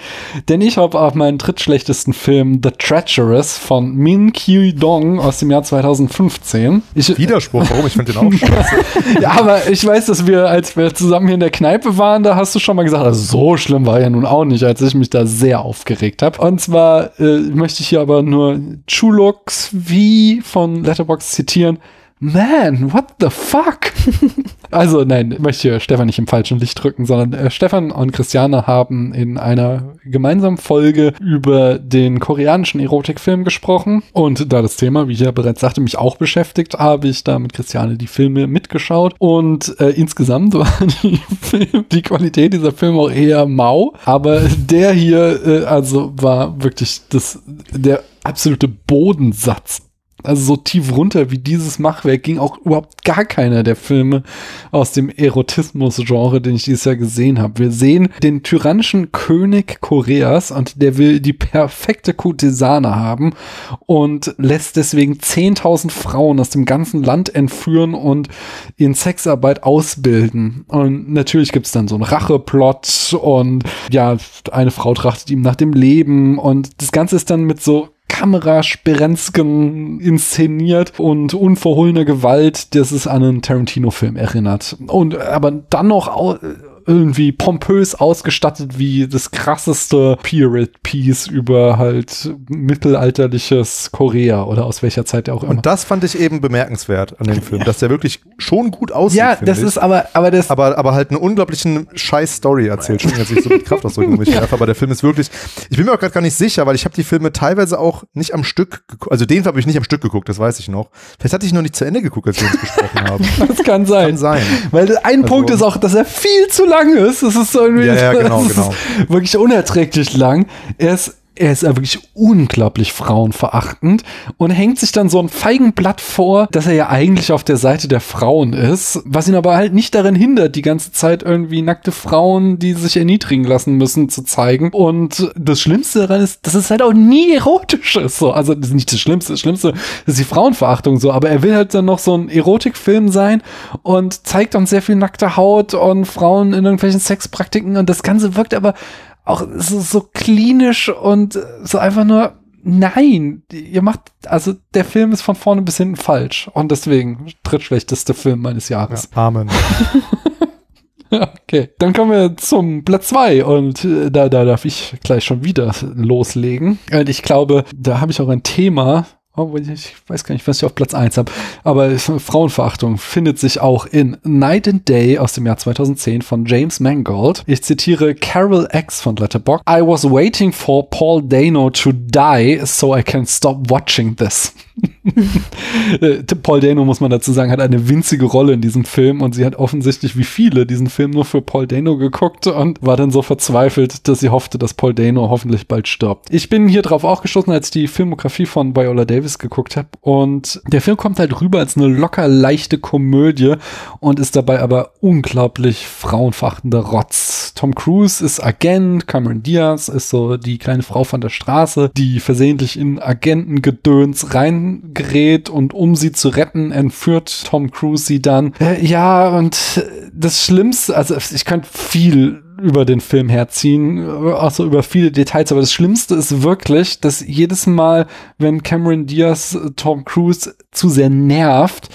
Denn ich habe auf meinen drittschlechtesten Film The Treacherous von Min Kyu Dong aus dem Jahr 2015. Ich, Widerspruch, warum? Ich finde den auch scheiße. ja, aber ich weiß, dass wir, als wir zusammen hier in der Kneipe waren, da hast du schon mal gesagt, also so schlimm war ja nun auch nicht, als ich mich da sehr aufgeregt habe. Und zwar äh, möchte ich hier aber nur Chulux V von Letterbox zitieren man, what the fuck? also nein, ich möchte Stefan nicht im falschen Licht drücken, sondern äh, Stefan und Christiane haben in einer gemeinsamen Folge über den koreanischen Erotikfilm gesprochen. Und da das Thema, wie ich ja bereits sagte, mich auch beschäftigt, habe ich da mit Christiane die Filme mitgeschaut. Und äh, insgesamt war die, Film, die Qualität dieser Filme auch eher mau. Aber der hier, äh, also war wirklich das, der absolute Bodensatz also so tief runter wie dieses Machwerk ging auch überhaupt gar keiner der Filme aus dem Erotismus-Genre, den ich dieses Jahr gesehen habe. Wir sehen den tyrannischen König Koreas und der will die perfekte Kurtisane haben und lässt deswegen 10.000 Frauen aus dem ganzen Land entführen und in Sexarbeit ausbilden. Und natürlich gibt's dann so einen Racheplot und ja, eine Frau trachtet ihm nach dem Leben und das Ganze ist dann mit so Kamerasperenzken inszeniert und unverhohlene Gewalt, das es an einen Tarantino-Film erinnert. Und aber dann noch irgendwie pompös ausgestattet wie das krasseste Period-Piece über halt mittelalterliches Korea oder aus welcher Zeit auch immer. Und das fand ich eben bemerkenswert an dem Film, dass der wirklich schon gut aussieht. Ja, das ich. ist aber, aber das. Aber, aber halt eine unglaublichen scheiß Story erzählt. Schon, dass ich so mit Kraft ausdrücken mich ja. aber der Film ist wirklich, ich bin mir auch gerade gar nicht sicher, weil ich habe die Filme teilweise auch nicht am Stück geguckt. Also den habe ich nicht am Stück geguckt, das weiß ich noch. Vielleicht hatte ich noch nicht zu Ende geguckt, als wir uns gesprochen haben. Das kann sein. Kann sein. Weil ein also, Punkt ist auch, dass er viel zu lang ist. Das ist so irgendwie ja, ja, genau, genau. wirklich unerträglich lang. Er ist er ist ja wirklich unglaublich frauenverachtend und hängt sich dann so ein Feigenblatt vor, dass er ja eigentlich auf der Seite der Frauen ist, was ihn aber halt nicht darin hindert, die ganze Zeit irgendwie nackte Frauen, die sich erniedrigen lassen müssen, zu zeigen. Und das Schlimmste daran ist, dass es halt auch nie erotisch ist. So. Also das ist nicht das Schlimmste. Das Schlimmste ist die Frauenverachtung so, aber er will halt dann noch so ein Erotikfilm sein und zeigt uns sehr viel nackte Haut und Frauen in irgendwelchen Sexpraktiken und das Ganze wirkt aber auch so, so klinisch und so einfach nur, nein, ihr macht, also der Film ist von vorne bis hinten falsch und deswegen drittschlechteste Film meines Jahres. Ja, Amen. okay, dann kommen wir zum Platz zwei und äh, da, da darf ich gleich schon wieder loslegen. Und ich glaube, da habe ich auch ein Thema, Oh, ich weiß gar nicht, was ich auf Platz 1 habe. Aber Frauenverachtung findet sich auch in Night and Day aus dem Jahr 2010 von James Mangold. Ich zitiere Carol X von Letterboxd. I was waiting for Paul Dano to die so I can stop watching this. Äh, Paul Dano, muss man dazu sagen, hat eine winzige Rolle in diesem Film und sie hat offensichtlich wie viele diesen Film nur für Paul Dano geguckt und war dann so verzweifelt, dass sie hoffte, dass Paul Dano hoffentlich bald stirbt. Ich bin hier drauf auch gestoßen, als ich die Filmografie von Viola Davis geguckt habe und der Film kommt halt rüber als eine locker leichte Komödie und ist dabei aber unglaublich frauenverachtender Rotz. Tom Cruise ist Agent, Cameron Diaz ist so die kleine Frau von der Straße, die versehentlich in Agentengedöns rein gerät und um sie zu retten, entführt Tom Cruise sie dann. Äh, ja, und das Schlimmste, also ich könnte viel über den Film herziehen, also über viele Details, aber das Schlimmste ist wirklich, dass jedes Mal, wenn Cameron Diaz Tom Cruise zu sehr nervt,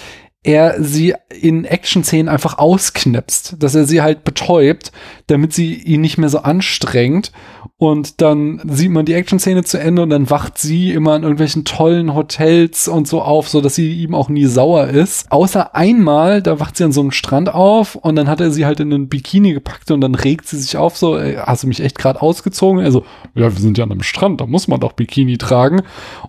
er sie in Action-Szenen einfach ausknipst, dass er sie halt betäubt, damit sie ihn nicht mehr so anstrengt. Und dann sieht man die Action-Szene zu Ende und dann wacht sie immer in irgendwelchen tollen Hotels und so auf, so dass sie ihm auch nie sauer ist. Außer einmal, da wacht sie an so einem Strand auf und dann hat er sie halt in einen Bikini gepackt und dann regt sie sich auf, so, ey, hast du mich echt gerade ausgezogen? Also, ja, wir sind ja an einem Strand, da muss man doch Bikini tragen.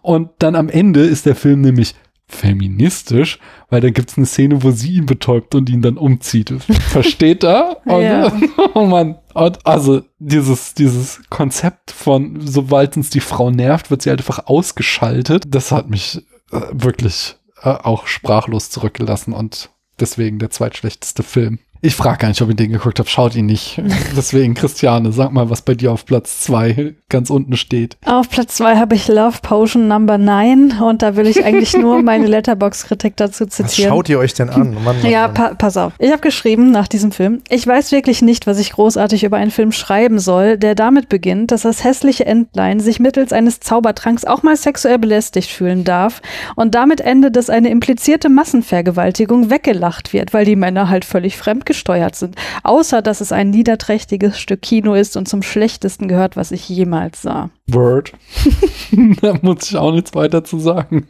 Und dann am Ende ist der Film nämlich feministisch, weil da gibt es eine Szene, wo sie ihn betäubt und ihn dann umzieht. Versteht er? Und, ja. oh Mann. Und also dieses, dieses Konzept von, sobald uns die Frau nervt, wird sie halt einfach ausgeschaltet. Das hat mich äh, wirklich äh, auch sprachlos zurückgelassen und deswegen der zweitschlechteste Film. Ich frage gar nicht, ob ihr den geguckt habt. Schaut ihn nicht. Deswegen, Christiane, sag mal, was bei dir auf Platz zwei ganz unten steht. Auf Platz zwei habe ich Love Potion Number 9 und da will ich eigentlich nur meine Letterbox-Kritik dazu zitieren. Was schaut ihr euch denn an? Mann, Mann, ja, pa pass auf. Ich habe geschrieben nach diesem Film, ich weiß wirklich nicht, was ich großartig über einen Film schreiben soll, der damit beginnt, dass das hässliche Entlein sich mittels eines Zaubertranks auch mal sexuell belästigt fühlen darf und damit endet, dass eine implizierte Massenvergewaltigung weggelacht wird, weil die Männer halt völlig fremd gesteuert sind. Außer, dass es ein niederträchtiges Stück Kino ist und zum schlechtesten gehört, was ich jemals sah. Word. da muss ich auch nichts weiter zu sagen.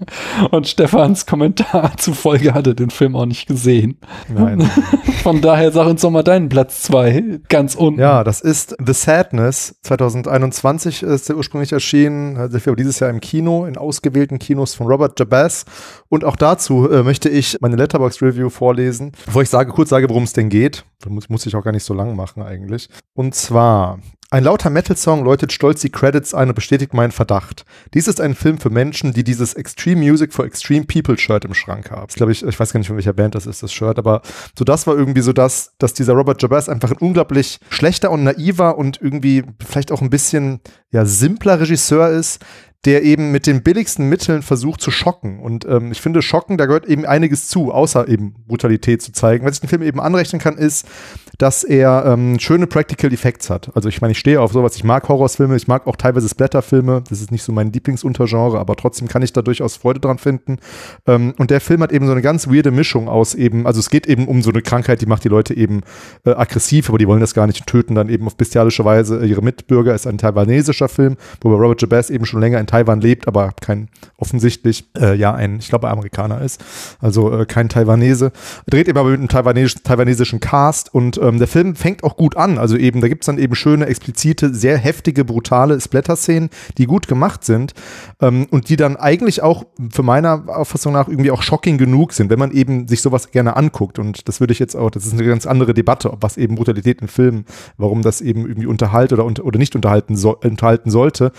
Und Stefans Kommentar zufolge hat er den Film auch nicht gesehen. Nein. Von daher sag uns doch mal deinen Platz zwei ganz unten. Ja, das ist The Sadness. 2021 ist der ursprünglich erschienen. Der Film dieses Jahr im Kino, in ausgewählten Kinos von Robert Jabaz. Und auch dazu äh, möchte ich meine Letterbox Review vorlesen. Bevor ich sage, kurz sage, worum es denn geht. Muss, muss ich auch gar nicht so lang machen eigentlich. Und zwar ein lauter Metal-Song läutet stolz die Credits ein und bestätigt meinen Verdacht. Dies ist ein Film für Menschen, die dieses Extreme Music for Extreme People Shirt im Schrank haben. Das glaube ich, ich weiß gar nicht, von welcher Band das ist, das Shirt, aber so das war irgendwie so das, dass dieser Robert Jabaz einfach ein unglaublich schlechter und naiver und irgendwie vielleicht auch ein bisschen, ja, simpler Regisseur ist, der eben mit den billigsten Mitteln versucht zu schocken. Und ähm, ich finde, schocken, da gehört eben einiges zu, außer eben Brutalität zu zeigen. Was ich den Film eben anrechnen kann, ist, dass er ähm, schöne Practical Effects hat. Also ich meine, ich stehe auf sowas, ich mag Horrorfilme, ich mag auch teilweise Splatterfilme. Das ist nicht so mein Lieblingsuntergenre, aber trotzdem kann ich da durchaus Freude dran finden. Ähm, und der Film hat eben so eine ganz weirde Mischung aus eben, also es geht eben um so eine Krankheit, die macht die Leute eben äh, aggressiv, aber die wollen das gar nicht und töten dann eben auf bestialische Weise ihre Mitbürger. Ist ein taiwanesischer Film, wo Robert Jabaz eben schon länger in Taiwan lebt, aber kein offensichtlich äh, ja ein, ich glaube, Amerikaner ist, also äh, kein Taiwanese. Dreht eben aber mit einem taiwanesisch, taiwanesischen Cast und ähm, der Film fängt auch gut an. Also eben, da gibt es dann eben schöne, explizite, sehr heftige, brutale Splatter-Szenen, die gut gemacht sind ähm, und die dann eigentlich auch für meiner Auffassung nach irgendwie auch shocking genug sind, wenn man eben sich sowas gerne anguckt. Und das würde ich jetzt auch, das ist eine ganz andere Debatte, was eben Brutalität in Filmen, warum das eben irgendwie unterhalt oder, oder nicht unterhalten, so, unterhalten sollte.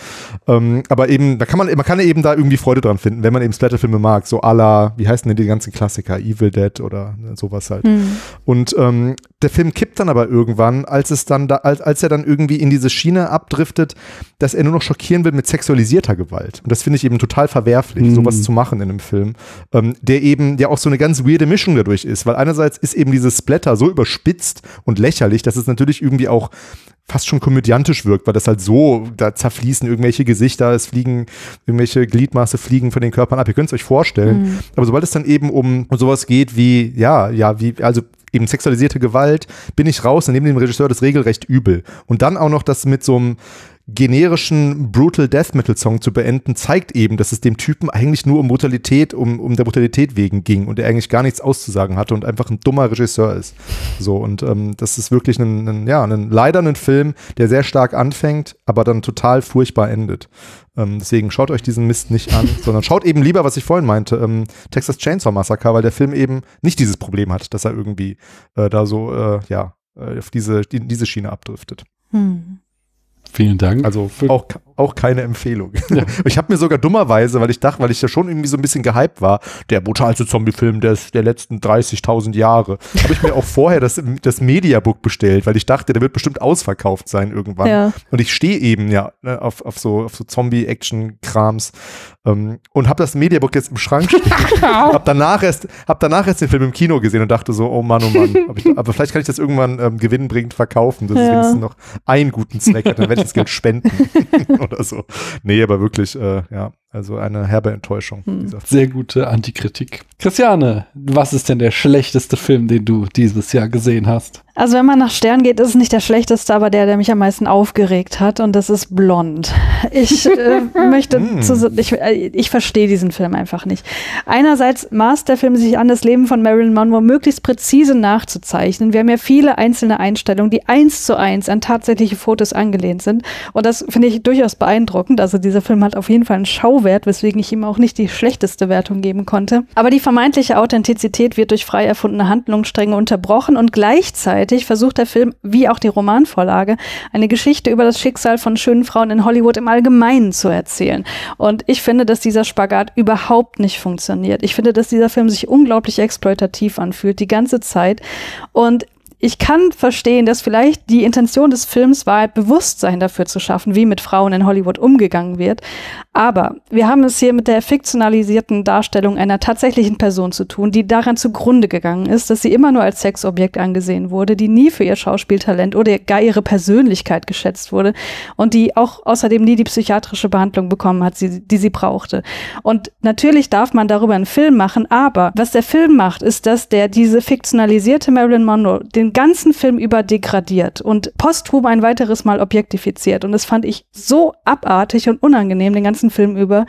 Ähm, aber eben, da kann man, man kann eben da irgendwie Freude dran finden, wenn man eben Splatterfilme mag, so à la, wie heißen denn die ganzen Klassiker, Evil Dead oder sowas halt. Mhm. Und ähm, der Film kippt dann aber irgendwann, als es dann da, als, als er dann irgendwie in diese Schiene abdriftet, dass er nur noch schockieren will mit sexualisierter Gewalt. Und das finde ich eben total verwerflich, mhm. sowas zu machen in einem Film, ähm, der eben ja auch so eine ganz weirde Mischung dadurch ist, weil einerseits ist eben dieses Splatter so überspitzt und lächerlich, dass es natürlich irgendwie auch fast schon komödiantisch wirkt, weil das halt so, da zerfließen irgendwelche Gesichter, es fliegen irgendwelche Gliedmaße fliegen von den Körpern ab. Ihr könnt es euch vorstellen. Mhm. Aber sobald es dann eben um, sowas geht wie, ja, ja, wie, also eben sexualisierte Gewalt, bin ich raus und nehme dem Regisseur das regelrecht übel. Und dann auch noch das mit so einem generischen Brutal Death Metal Song zu beenden, zeigt eben, dass es dem Typen eigentlich nur um Brutalität, um, um der Brutalität wegen ging und er eigentlich gar nichts auszusagen hatte und einfach ein dummer Regisseur ist. So, und ähm, das ist wirklich ein, ein, ja, ein, leider ein Film, der sehr stark anfängt, aber dann total furchtbar endet. Ähm, deswegen schaut euch diesen Mist nicht an, sondern schaut eben lieber, was ich vorhin meinte, ähm, Texas Chainsaw Massacre, weil der Film eben nicht dieses Problem hat, dass er irgendwie äh, da so, äh, ja, äh, auf diese, die, diese Schiene abdriftet. Hm. Vielen Dank. Also auch, auch keine Empfehlung. Ja. Ich habe mir sogar dummerweise, weil ich dachte, weil ich ja schon irgendwie so ein bisschen gehypt war, der brutalste Zombie-Film des, der letzten 30.000 Jahre, habe ich mir auch vorher das, das Mediabook bestellt, weil ich dachte, der wird bestimmt ausverkauft sein irgendwann. Ja. Und ich stehe eben ja ne, auf, auf so, auf so Zombie-Action-Krams ähm, und habe das Mediabook jetzt im Schrank stehen. hab danach erst, hab danach erst den Film im Kino gesehen und dachte so, oh Mann, oh Mann. Ich, aber vielleicht kann ich das irgendwann ähm, gewinnbringend verkaufen, dass ja. es wenigstens noch einen guten Zweck hat. Dann werde ich das Geld spenden oder so. Nee, aber wirklich, äh, ja, also eine herbe Enttäuschung. Hm. Sehr gute Antikritik. Christiane, was ist denn der schlechteste Film, den du dieses Jahr gesehen hast? Also wenn man nach Stern geht, ist es nicht der schlechteste, aber der, der mich am meisten aufgeregt hat und das ist Blond. Ich äh, möchte, mm. zu, ich, äh, ich verstehe diesen Film einfach nicht. Einerseits maßt der Film sich an, das Leben von Marilyn Monroe möglichst präzise nachzuzeichnen. Wir haben ja viele einzelne Einstellungen, die eins zu eins an tatsächliche Fotos angelehnt sind und das finde ich durchaus beeindruckend. Also dieser Film hat auf jeden Fall einen Schauwert, weswegen ich ihm auch nicht die schlechteste Wertung geben konnte. Aber die vermeintliche Authentizität wird durch frei erfundene Handlungsstränge unterbrochen und Gleichzeitig versucht der Film, wie auch die Romanvorlage, eine Geschichte über das Schicksal von schönen Frauen in Hollywood im Allgemeinen zu erzählen. Und ich finde, dass dieser Spagat überhaupt nicht funktioniert. Ich finde, dass dieser Film sich unglaublich exploitativ anfühlt, die ganze Zeit. Und ich kann verstehen, dass vielleicht die Intention des Films war, Bewusstsein dafür zu schaffen, wie mit Frauen in Hollywood umgegangen wird. Aber wir haben es hier mit der fiktionalisierten Darstellung einer tatsächlichen Person zu tun, die daran zugrunde gegangen ist, dass sie immer nur als Sexobjekt angesehen wurde, die nie für ihr Schauspieltalent oder gar ihre Persönlichkeit geschätzt wurde und die auch außerdem nie die psychiatrische Behandlung bekommen hat, die sie brauchte. Und natürlich darf man darüber einen Film machen, aber was der Film macht, ist, dass der diese fiktionalisierte Marilyn Monroe den den ganzen Film über degradiert und posthum ein weiteres Mal objektifiziert. Und das fand ich so abartig und unangenehm den ganzen Film über,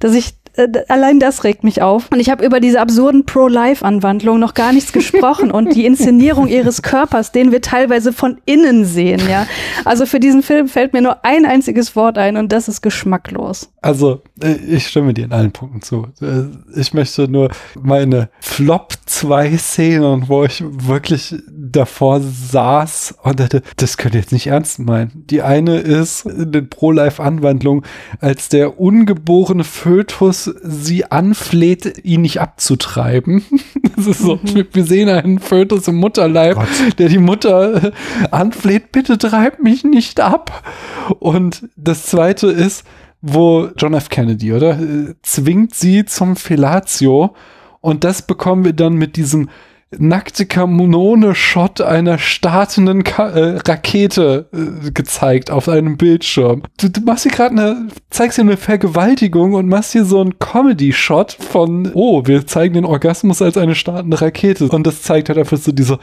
dass ich äh, allein das regt mich auf. Und ich habe über diese absurden Pro-Life-Anwandlungen noch gar nichts gesprochen und die Inszenierung ihres Körpers, den wir teilweise von innen sehen, ja. Also für diesen Film fällt mir nur ein einziges Wort ein und das ist geschmacklos. Also, äh, ich stimme dir in allen Punkten zu. Äh, ich möchte nur meine Flop 2 Szenen, wo ich wirklich davor saß und dachte, das könnt ihr jetzt nicht ernst meinen. Die eine ist in den Pro-Life-Anwandlungen, als der ungeborene Fötus sie anfleht, ihn nicht abzutreiben. Das ist so, mhm. wir sehen einen Fötus im Mutterleib, Gott. der die Mutter anfleht, bitte treib mich nicht ab. Und das zweite ist, wo John F. Kennedy, oder? Zwingt sie zum Fellatio. Und das bekommen wir dann mit diesem nackte Kanone-Shot einer startenden Ka äh, Rakete äh, gezeigt auf einem Bildschirm. Du, du machst hier gerade eine, zeigst hier eine Vergewaltigung und machst hier so einen Comedy-Shot von, oh, wir zeigen den Orgasmus als eine startende Rakete. Und das zeigt halt einfach so diese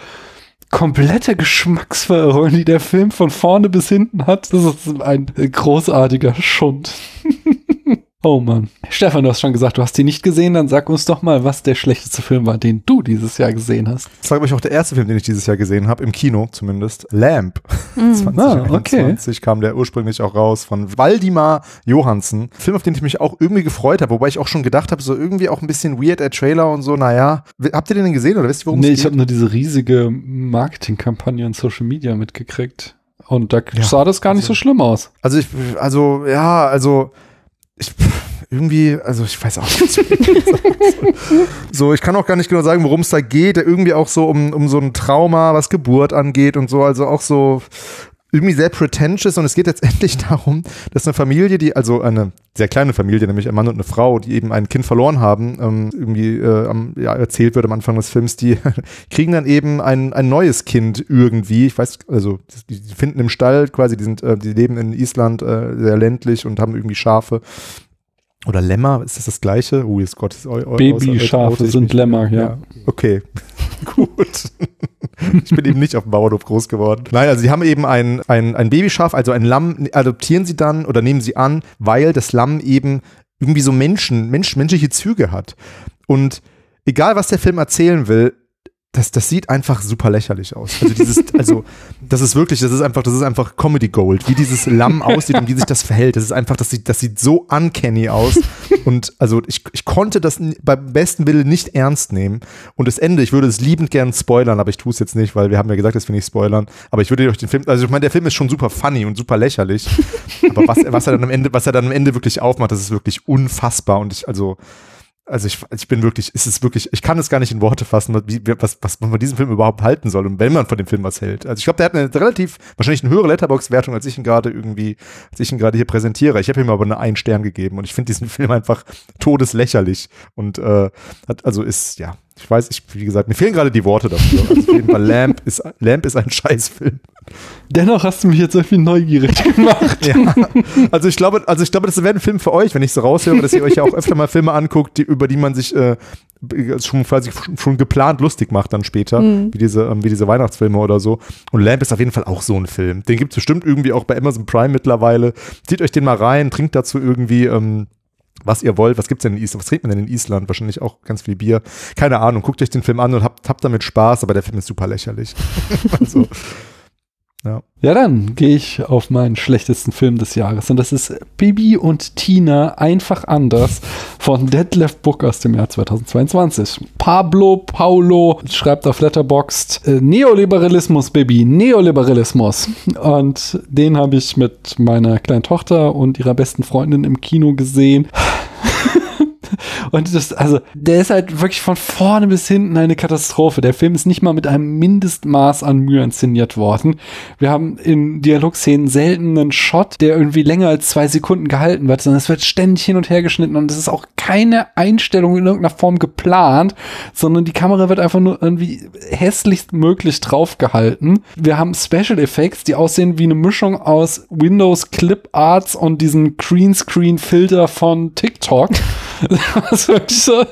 komplette Geschmacksverirrung, die der Film von vorne bis hinten hat. Das ist ein großartiger Schund. Oh Mann. Stefan, du hast schon gesagt, du hast ihn nicht gesehen. Dann sag uns doch mal, was der schlechteste Film war, den du dieses Jahr gesehen hast. Das war, glaube ich, auch der erste Film, den ich dieses Jahr gesehen habe, im Kino zumindest. Lamp. Mm. 2021 ah, okay. kam der ursprünglich auch raus von Waldimar Johansen. Film, auf den ich mich auch irgendwie gefreut habe, wobei ich auch schon gedacht habe, so irgendwie auch ein bisschen weird, der Trailer und so, naja. Habt ihr den denn gesehen oder wisst ihr, worum nee, es geht? Nee, ich habe nur diese riesige Marketingkampagne in Social Media mitgekriegt. Und da ja, sah das gar nicht also, so schlimm aus. Also ich, also, ja, also ich, irgendwie, also ich weiß auch nicht. so, ich kann auch gar nicht genau sagen, worum es da geht. Irgendwie auch so um, um so ein Trauma, was Geburt angeht und so. Also auch so irgendwie sehr pretentious und es geht letztendlich darum, dass eine Familie, die, also eine sehr kleine Familie, nämlich ein Mann und eine Frau, die eben ein Kind verloren haben, ähm, irgendwie äh, am, ja, erzählt wird am Anfang des Films, die kriegen dann eben ein, ein neues Kind irgendwie. Ich weiß, also die, finden im Stall quasi, die sind, äh, die leben in Island äh, sehr ländlich und haben irgendwie Schafe oder Lämmer, ist das das gleiche? Oh, ist Gott. Babyschafe sind Lämmer, ja. ja. Okay, gut. ich bin eben nicht auf dem Bauernhof groß geworden. Nein, also sie haben eben ein, ein, ein Babyschaf, also ein Lamm, adoptieren sie dann oder nehmen sie an, weil das Lamm eben irgendwie so Menschen, Mensch, menschliche Züge hat. Und egal, was der Film erzählen will, das, das sieht einfach super lächerlich aus. Also dieses, also das ist wirklich, das ist einfach, das ist einfach Comedy Gold, wie dieses Lamm aussieht und wie sich das verhält. Das ist einfach, das sieht, das sieht so uncanny aus. Und also ich, ich konnte das beim besten Willen nicht ernst nehmen. Und das Ende, ich würde es liebend gern spoilern, aber ich tue es jetzt nicht, weil wir haben ja gesagt, dass wir nicht spoilern. Aber ich würde euch den Film, also ich meine, der Film ist schon super funny und super lächerlich. Aber was, was er dann am Ende, was er dann am Ende wirklich aufmacht, das ist wirklich unfassbar. Und ich, also, also ich, ich bin wirklich, ist es wirklich, ich kann es gar nicht in Worte fassen, wie, was, was man von diesem Film überhaupt halten soll und wenn man von dem Film was hält. Also ich glaube, der hat eine relativ, wahrscheinlich eine höhere Letterbox-Wertung, als ich ihn gerade irgendwie, als ich ihn gerade hier präsentiere. Ich habe ihm aber nur einen Stern gegeben und ich finde diesen Film einfach todeslächerlich und äh, hat, also ist, ja, ich weiß, ich, wie gesagt, mir fehlen gerade die Worte dafür. Also auf jeden Fall, Lamp ist, Lamp ist ein Scheißfilm. Dennoch hast du mich jetzt irgendwie neugierig gemacht. ja. Also ich glaube, also ich glaube, das wäre ein Film für euch, wenn ich so raushöre, dass ihr euch ja auch öfter mal Filme anguckt, die, über die man sich äh, schon quasi schon geplant lustig macht dann später, mhm. wie diese ähm, wie diese Weihnachtsfilme oder so. Und Lamp ist auf jeden Fall auch so ein Film. Den gibt es bestimmt irgendwie auch bei Amazon Prime mittlerweile. Zieht euch den mal rein, trinkt dazu irgendwie ähm, was ihr wollt. Was gibt's denn in Island? Was trinkt man denn in Island? Wahrscheinlich auch ganz viel Bier. Keine Ahnung. Guckt euch den Film an und habt, habt damit Spaß, aber der Film ist super lächerlich. also, ja. ja, dann gehe ich auf meinen schlechtesten Film des Jahres. Und das ist Bibi und Tina einfach anders von Detlef Book aus dem Jahr 2022. Pablo Paulo schreibt auf Letterboxd äh, Neoliberalismus, Baby, Neoliberalismus. Und den habe ich mit meiner kleinen Tochter und ihrer besten Freundin im Kino gesehen. Und das, also, der ist halt wirklich von vorne bis hinten eine Katastrophe. Der Film ist nicht mal mit einem Mindestmaß an Mühe inszeniert worden. Wir haben in Dialogszenen selten einen Shot, der irgendwie länger als zwei Sekunden gehalten wird, sondern es wird ständig hin und her geschnitten und es ist auch keine Einstellung in irgendeiner Form geplant, sondern die Kamera wird einfach nur irgendwie hässlichst möglich draufgehalten. Wir haben Special Effects, die aussehen wie eine Mischung aus Windows Clip Arts und diesem Greenscreen Filter von TikTok. wirklich so,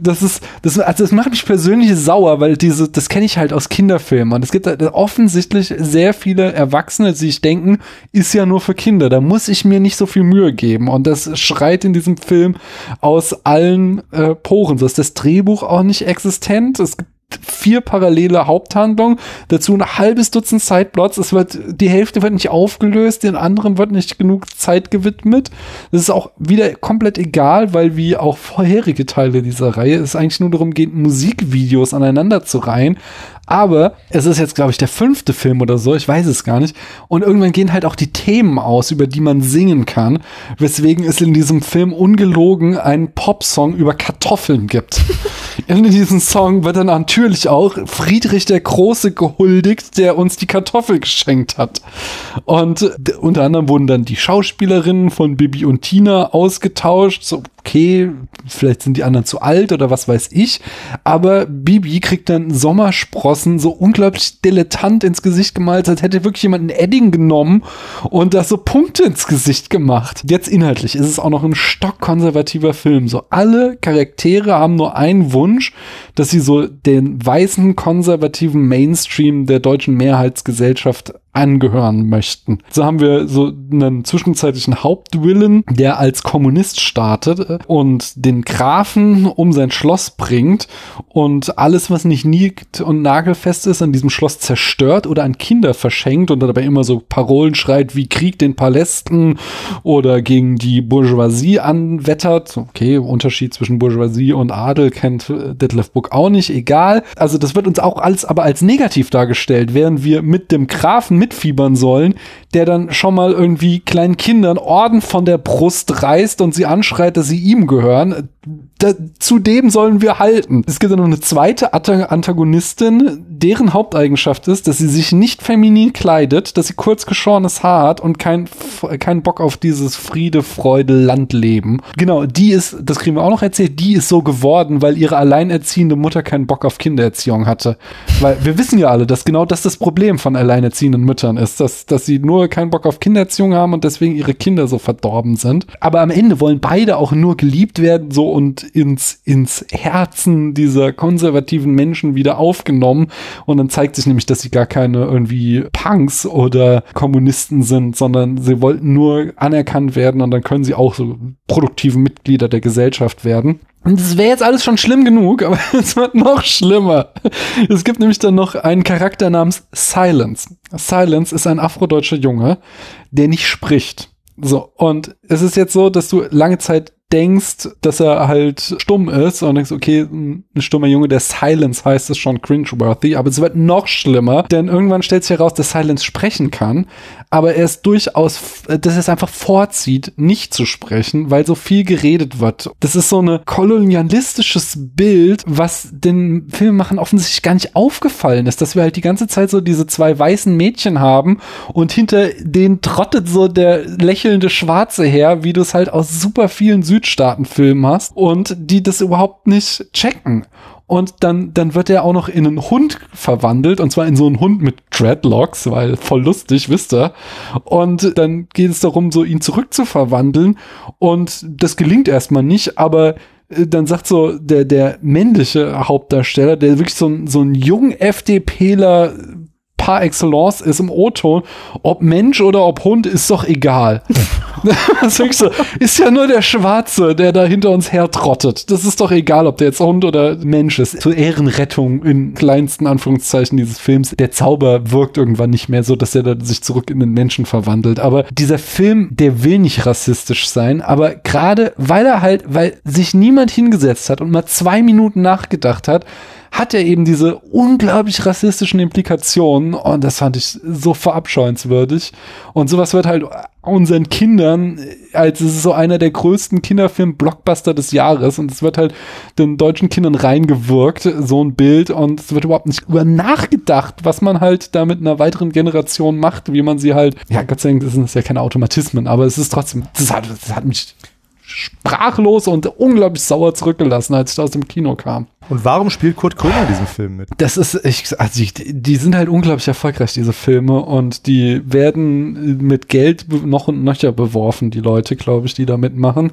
das ist, das, also das macht mich persönlich sauer, weil diese, das kenne ich halt aus Kinderfilmen. Und es gibt halt offensichtlich sehr viele Erwachsene, die sich denken, ist ja nur für Kinder, da muss ich mir nicht so viel Mühe geben. Und das schreit in diesem Film aus allen äh, Poren. So ist das Drehbuch auch nicht existent. Es gibt vier parallele Haupthandlungen, dazu ein halbes Dutzend Sideplots. Es wird, die Hälfte wird nicht aufgelöst, den anderen wird nicht genug Zeit gewidmet. Das ist auch wieder komplett egal, weil wie auch vorherige Teile dieser Reihe es eigentlich nur darum geht, Musikvideos aneinander zu reihen. Aber es ist jetzt, glaube ich, der fünfte Film oder so, ich weiß es gar nicht. Und irgendwann gehen halt auch die Themen aus, über die man singen kann, weswegen es in diesem Film ungelogen einen Popsong über Kartoffeln gibt. in diesem Song wird dann natürlich auch Friedrich der Große gehuldigt, der uns die Kartoffel geschenkt hat. Und unter anderem wurden dann die Schauspielerinnen von Bibi und Tina ausgetauscht. So, okay, vielleicht sind die anderen zu alt oder was weiß ich. Aber Bibi kriegt dann Sommersprossen so unglaublich dilettant ins Gesicht gemalt, als hätte wirklich jemand ein Edding genommen und da so Punkte ins Gesicht gemacht. Jetzt inhaltlich ist es auch noch ein stockkonservativer Film. So alle Charaktere haben nur einen Wunsch, dass sie so den weißen konservativen Mainstream der deutschen Mehrheitsgesellschaft angehören möchten. So haben wir so einen zwischenzeitlichen Hauptwillen, der als Kommunist startet und den Grafen um sein Schloss bringt und alles, was nicht niegt und nagelfest ist, an diesem Schloss zerstört oder an Kinder verschenkt und dabei immer so Parolen schreit wie Krieg den Palästen oder gegen die Bourgeoisie anwettert. Okay, Unterschied zwischen Bourgeoisie und Adel kennt Detlef Book auch nicht, egal. Also das wird uns auch alles aber als negativ dargestellt, während wir mit dem Grafen mitfiebern sollen, der dann schon mal irgendwie kleinen Kindern Orden von der Brust reißt und sie anschreit, dass sie ihm gehören. Da, zu dem sollen wir halten. Es gibt dann noch eine zweite Antagonistin, deren Haupteigenschaft ist, dass sie sich nicht feminin kleidet, dass sie kurz geschorenes Haar hat und kein, keinen Bock auf dieses Friede, Freude, Landleben. Genau, die ist, das kriegen wir auch noch erzählt, die ist so geworden, weil ihre alleinerziehende Mutter keinen Bock auf Kindererziehung hatte. Weil wir wissen ja alle, dass genau das das Problem von alleinerziehenden Müttern ist, dass, dass sie nur keinen Bock auf Kindererziehung haben und deswegen ihre Kinder so verdorben sind. Aber am Ende wollen beide auch nur geliebt werden, so und ins, ins Herzen dieser konservativen Menschen wieder aufgenommen. Und dann zeigt sich nämlich, dass sie gar keine irgendwie Punks oder Kommunisten sind, sondern sie wollten nur anerkannt werden und dann können sie auch so produktive Mitglieder der Gesellschaft werden. Und das wäre jetzt alles schon schlimm genug, aber es wird noch schlimmer. Es gibt nämlich dann noch einen Charakter namens Silence. Silence ist ein afrodeutscher Junge, der nicht spricht. So, und es ist jetzt so, dass du lange Zeit denkst, dass er halt stumm ist und denkst, okay, ein stummer Junge, der Silence heißt es schon cringeworthy, aber es wird noch schlimmer, denn irgendwann stellt sich heraus, dass Silence sprechen kann, aber er ist durchaus, dass er es einfach vorzieht, nicht zu sprechen, weil so viel geredet wird. Das ist so ein kolonialistisches Bild, was den Filmemachern offensichtlich gar nicht aufgefallen ist, dass wir halt die ganze Zeit so diese zwei weißen Mädchen haben und hinter denen trottet so der lächelnde Schwarze her, wie du es halt aus super vielen Süd Südstaaten-Film hast und die das überhaupt nicht checken. Und dann, dann wird er auch noch in einen Hund verwandelt, und zwar in so einen Hund mit Dreadlocks, weil voll lustig, wisst ihr. Und dann geht es darum, so ihn zurückzuverwandeln. Und das gelingt erstmal nicht, aber äh, dann sagt so der, der männliche Hauptdarsteller, der wirklich so ein, so ein jung FDPler par excellence ist im O-Ton, ob Mensch oder ob Hund, ist doch egal. das ist, ist ja nur der Schwarze, der da hinter uns hertrottet. Das ist doch egal, ob der jetzt Hund oder Mensch ist. Zur Ehrenrettung in kleinsten Anführungszeichen dieses Films. Der Zauber wirkt irgendwann nicht mehr so, dass er sich zurück in den Menschen verwandelt. Aber dieser Film, der will nicht rassistisch sein, aber gerade weil er halt, weil sich niemand hingesetzt hat und mal zwei Minuten nachgedacht hat, hat er eben diese unglaublich rassistischen Implikationen und das fand ich so verabscheuenswürdig. Und sowas wird halt unseren Kindern, als es ist so einer der größten Kinderfilm-Blockbuster des Jahres und es wird halt den deutschen Kindern reingewirkt, so ein Bild und es wird überhaupt nicht über nachgedacht, was man halt da mit einer weiteren Generation macht, wie man sie halt, ja Gott sei Dank, das sind ja keine Automatismen, aber es ist trotzdem, das hat, das hat mich sprachlos und unglaublich sauer zurückgelassen, als ich aus dem Kino kam. Und warum spielt Kurt Krömer in diesem Film mit? Das ist, ich, also ich, die sind halt unglaublich erfolgreich, diese Filme, und die werden mit Geld noch und nöcher beworfen, die Leute, glaube ich, die da mitmachen.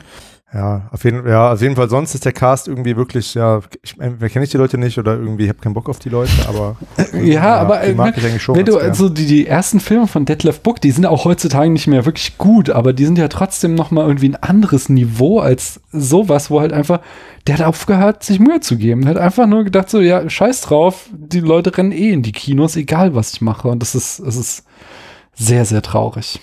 Ja, auf jeden, ja, auf jeden Fall. Sonst ist der Cast irgendwie wirklich, ja, ich, wer kenne ich die Leute nicht oder irgendwie, ich habe keinen Bock auf die Leute, aber ja, ja aber die mag ich eigentlich schon wenn du also die, die ersten Filme von Detlef Book, die sind auch heutzutage nicht mehr wirklich gut, aber die sind ja trotzdem noch mal irgendwie ein anderes Niveau als sowas, wo halt einfach der hat aufgehört, sich Mühe zu geben. Der hat einfach nur gedacht so, ja, scheiß drauf, die Leute rennen eh in die Kinos, egal was ich mache und das ist, das ist sehr, sehr traurig.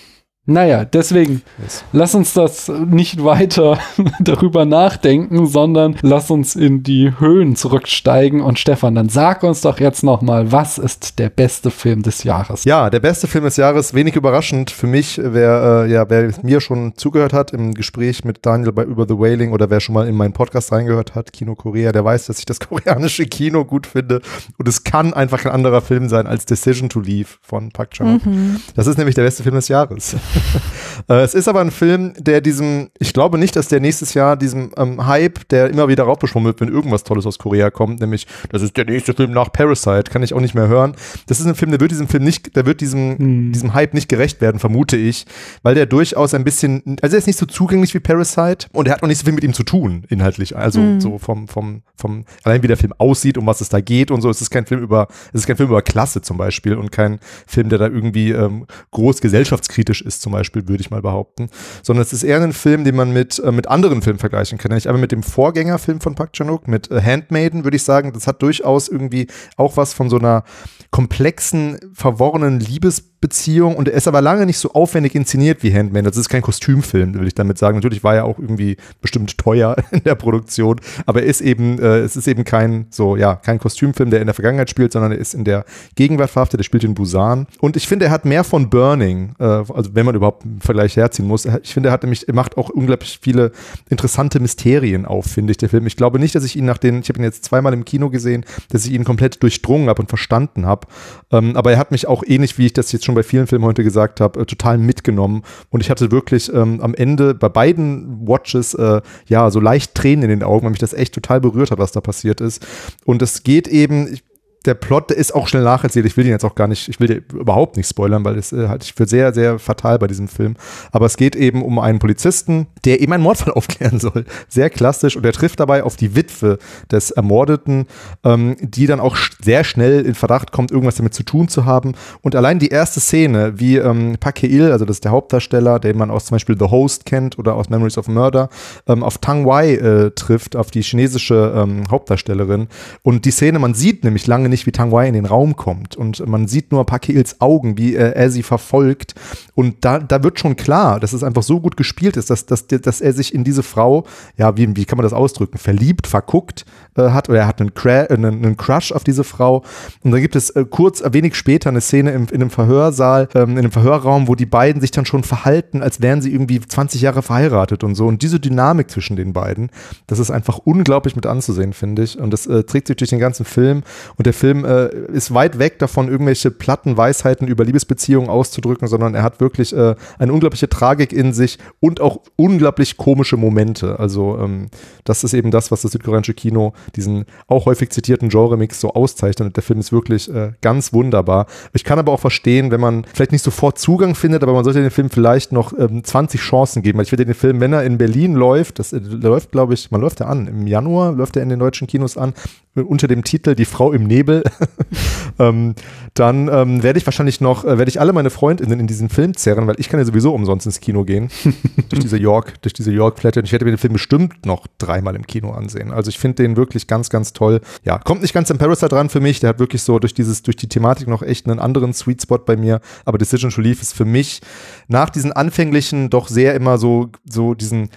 Naja, deswegen, yes. lass uns das nicht weiter darüber nachdenken, sondern lass uns in die Höhen zurücksteigen. Und Stefan, dann sag uns doch jetzt nochmal, was ist der beste Film des Jahres? Ja, der beste Film des Jahres, wenig überraschend für mich, wer, äh, ja, wer mir schon zugehört hat im Gespräch mit Daniel bei Über the Wailing oder wer schon mal in meinen Podcast reingehört hat, Kino Korea, der weiß, dass ich das koreanische Kino gut finde. Und es kann einfach kein anderer Film sein als Decision to Leave von Park Chan-wook. Mhm. Das ist nämlich der beste Film des Jahres. Äh, es ist aber ein Film, der diesem, ich glaube nicht, dass der nächstes Jahr diesem ähm, Hype, der immer wieder raufbeschwommen wird, wenn irgendwas Tolles aus Korea kommt, nämlich, das ist der nächste Film nach Parasite, kann ich auch nicht mehr hören. Das ist ein Film, der wird diesem Film nicht, der wird diesem, hm. diesem Hype nicht gerecht werden, vermute ich, weil der durchaus ein bisschen, also er ist nicht so zugänglich wie Parasite und er hat auch nicht so viel mit ihm zu tun, inhaltlich. Also hm. so vom, vom, vom, allein wie der Film aussieht, um was es da geht und so. Es ist kein Film über, es ist kein Film über Klasse zum Beispiel und kein Film, der da irgendwie ähm, groß gesellschaftskritisch ist, zum Beispiel würde ich mal behaupten, sondern es ist eher ein Film, den man mit, äh, mit anderen Filmen vergleichen kann. Nämlich einmal mit dem Vorgängerfilm von Park Chan-wook, mit äh, Handmaiden, würde ich sagen, das hat durchaus irgendwie auch was von so einer komplexen, verworrenen Liebes Beziehung und er ist aber lange nicht so aufwendig inszeniert wie Handman. Das ist kein Kostümfilm, will ich damit sagen. Natürlich war er auch irgendwie bestimmt teuer in der Produktion, aber er ist eben, äh, es ist eben kein so, ja, kein Kostümfilm, der in der Vergangenheit spielt, sondern er ist in der Gegenwart verhaftet, der spielt in Busan. Und ich finde, er hat mehr von Burning, äh, also wenn man überhaupt einen Vergleich herziehen muss. Ich finde, er hat nämlich, er macht auch unglaublich viele interessante Mysterien auf, finde ich, der Film. Ich glaube nicht, dass ich ihn nach den, ich habe ihn jetzt zweimal im Kino gesehen, dass ich ihn komplett durchdrungen habe und verstanden habe. Ähm, aber er hat mich auch ähnlich, wie ich das jetzt schon schon bei vielen Filmen heute gesagt habe, äh, total mitgenommen. Und ich hatte wirklich ähm, am Ende bei beiden Watches äh, ja so leicht Tränen in den Augen, weil mich das echt total berührt hat, was da passiert ist. Und es geht eben, ich, der Plot ist auch schnell nacherzählt. Ich will den jetzt auch gar nicht, ich will den überhaupt nicht spoilern, weil es äh, halte ich für sehr, sehr fatal bei diesem Film. Aber es geht eben um einen Polizisten, der eben einen Mordfall aufklären soll. Sehr klassisch. Und er trifft dabei auf die Witwe des Ermordeten, ähm, die dann auch sehr schnell in Verdacht kommt, irgendwas damit zu tun zu haben. Und allein die erste Szene, wie ähm, Park Hye-il, also das ist der Hauptdarsteller, den man aus zum Beispiel The Host kennt oder aus Memories of Murder, ähm, auf Tang Wei äh, trifft, auf die chinesische ähm, Hauptdarstellerin. Und die Szene, man sieht nämlich lange nicht, nicht, wie Tang Wei in den Raum kommt. Und man sieht nur Park Hils Augen, wie er, er, sie verfolgt. Und da, da wird schon klar, dass es einfach so gut gespielt ist, dass, dass, dass er sich in diese Frau, ja, wie, wie kann man das ausdrücken, verliebt, verguckt äh, hat oder er hat einen, Cra einen, einen, Crush auf diese Frau. Und dann gibt es äh, kurz, äh, wenig später eine Szene im, in einem Verhörsaal, ähm, in einem Verhörraum, wo die beiden sich dann schon verhalten, als wären sie irgendwie 20 Jahre verheiratet und so. Und diese Dynamik zwischen den beiden, das ist einfach unglaublich mit anzusehen, finde ich. Und das äh, trägt sich durch den ganzen Film. Und der Film äh, ist weit weg davon, irgendwelche platten Weisheiten über Liebesbeziehungen auszudrücken, sondern er hat wirklich äh, eine unglaubliche Tragik in sich und auch unglaublich komische Momente. Also ähm, das ist eben das, was das südkoreanische Kino, diesen auch häufig zitierten Genre-Mix so auszeichnet. Der Film ist wirklich äh, ganz wunderbar. Ich kann aber auch verstehen, wenn man vielleicht nicht sofort Zugang findet, aber man sollte den Film vielleicht noch ähm, 20 Chancen geben. Weil ich finde den Film, wenn er in Berlin läuft, das äh, läuft, glaube ich, man läuft er an. Im Januar läuft er in den deutschen Kinos an, unter dem Titel Die Frau im Nebel ähm, dann ähm, werde ich wahrscheinlich noch, äh, werde ich alle meine Freundinnen in diesen Film zerren, weil ich kann ja sowieso umsonst ins Kino gehen. durch diese York, durch diese York-Flatte. Und ich werde mir den Film bestimmt noch dreimal im Kino ansehen. Also ich finde den wirklich ganz, ganz toll. Ja, kommt nicht ganz im Parasite dran für mich. Der hat wirklich so durch dieses, durch die Thematik noch echt einen anderen Sweet Spot bei mir. Aber Decision to Leave ist für mich nach diesen anfänglichen doch sehr immer so, so diesen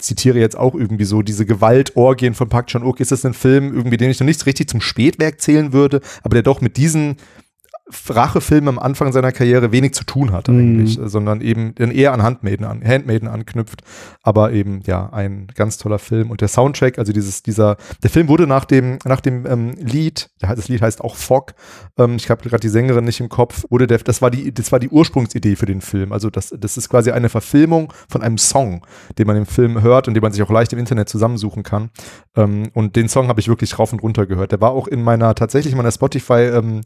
zitiere jetzt auch irgendwie so diese Gewaltorgien von Park Chan-wook. Ist das ein Film, irgendwie, den ich noch nicht richtig zum Spätwerk zählen würde, aber der doch mit diesen Rachefilm am Anfang seiner Karriere wenig zu tun hat eigentlich, mhm. sondern eben eher an Handmaiden, an Handmaiden anknüpft. Aber eben, ja, ein ganz toller Film. Und der Soundtrack, also dieses, dieser, der Film wurde nach dem, nach dem ähm, Lied, das Lied heißt auch Fog, ähm, ich habe gerade die Sängerin nicht im Kopf, wurde der, das war die, das war die Ursprungsidee für den Film. Also das, das ist quasi eine Verfilmung von einem Song, den man im Film hört und den man sich auch leicht im Internet zusammensuchen kann. Ähm, und den Song habe ich wirklich rauf und runter gehört. Der war auch in meiner, tatsächlich in meiner Spotify ähm,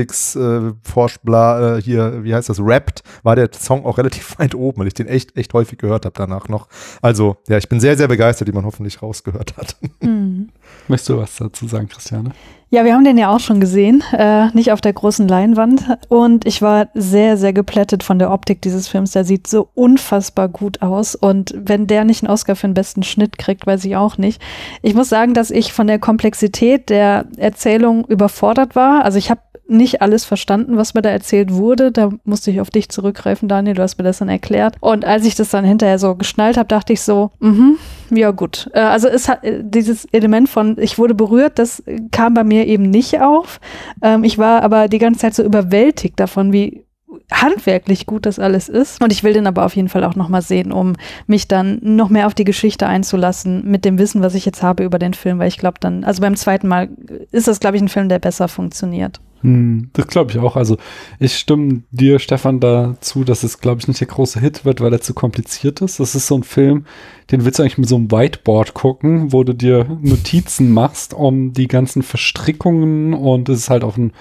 Netflix äh, forscht, bla, äh, hier, wie heißt das, rappt, war der Song auch relativ weit oben, weil ich den echt, echt häufig gehört habe danach noch. Also, ja, ich bin sehr, sehr begeistert, wie man hoffentlich rausgehört hat. Mhm. Möchtest du was dazu sagen, Christiane? Ja, wir haben den ja auch schon gesehen, äh, nicht auf der großen Leinwand. Und ich war sehr, sehr geplättet von der Optik dieses Films. Der sieht so unfassbar gut aus. Und wenn der nicht einen Oscar für den besten Schnitt kriegt, weiß ich auch nicht. Ich muss sagen, dass ich von der Komplexität der Erzählung überfordert war. Also ich habe nicht alles verstanden, was mir da erzählt wurde. Da musste ich auf dich zurückgreifen, Daniel, du hast mir das dann erklärt. Und als ich das dann hinterher so geschnallt habe, dachte ich so, mhm, ja gut. Äh, also es hat äh, dieses Element von, ich wurde berührt, das kam bei mir eben nicht auf. Ähm, ich war aber die ganze Zeit so überwältigt davon, wie handwerklich gut das alles ist. Und ich will den aber auf jeden Fall auch nochmal sehen, um mich dann noch mehr auf die Geschichte einzulassen mit dem Wissen, was ich jetzt habe über den Film, weil ich glaube dann, also beim zweiten Mal ist das, glaube ich, ein Film, der besser funktioniert. Hm, das glaube ich auch. Also ich stimme dir, Stefan, dazu, dass es, glaube ich, nicht der große Hit wird, weil er zu kompliziert ist. Das ist so ein Film, den willst du eigentlich mit so einem Whiteboard gucken, wo du dir Notizen machst, um die ganzen Verstrickungen und es ist halt auch ein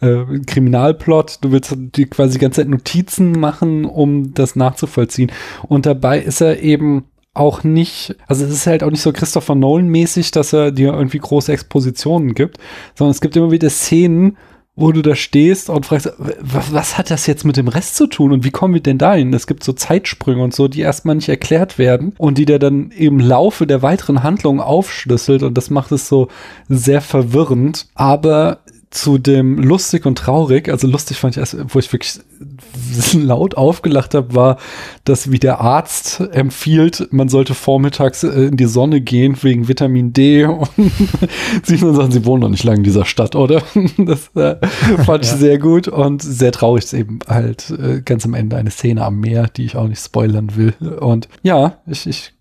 äh, Kriminalplot. Du willst dir quasi die ganze Zeit Notizen machen, um das nachzuvollziehen. Und dabei ist er eben auch nicht, also es ist halt auch nicht so Christopher Nolan mäßig, dass er dir irgendwie große Expositionen gibt, sondern es gibt immer wieder Szenen, wo du da stehst und fragst, was, hat das jetzt mit dem Rest zu tun und wie kommen wir denn dahin? Es gibt so Zeitsprünge und so, die erstmal nicht erklärt werden und die der dann im Laufe der weiteren Handlungen aufschlüsselt und das macht es so sehr verwirrend. Aber zu dem lustig und traurig, also lustig fand ich erst, wo ich wirklich laut aufgelacht habe, war, dass wie der Arzt empfiehlt, man sollte vormittags äh, in die Sonne gehen wegen Vitamin D und sie sagen, sie wohnen noch nicht lange in dieser Stadt, oder? Das äh, fand ich ja. sehr gut und sehr traurig ist eben halt äh, ganz am Ende eine Szene am Meer, die ich auch nicht spoilern will. Und ja, ich, ich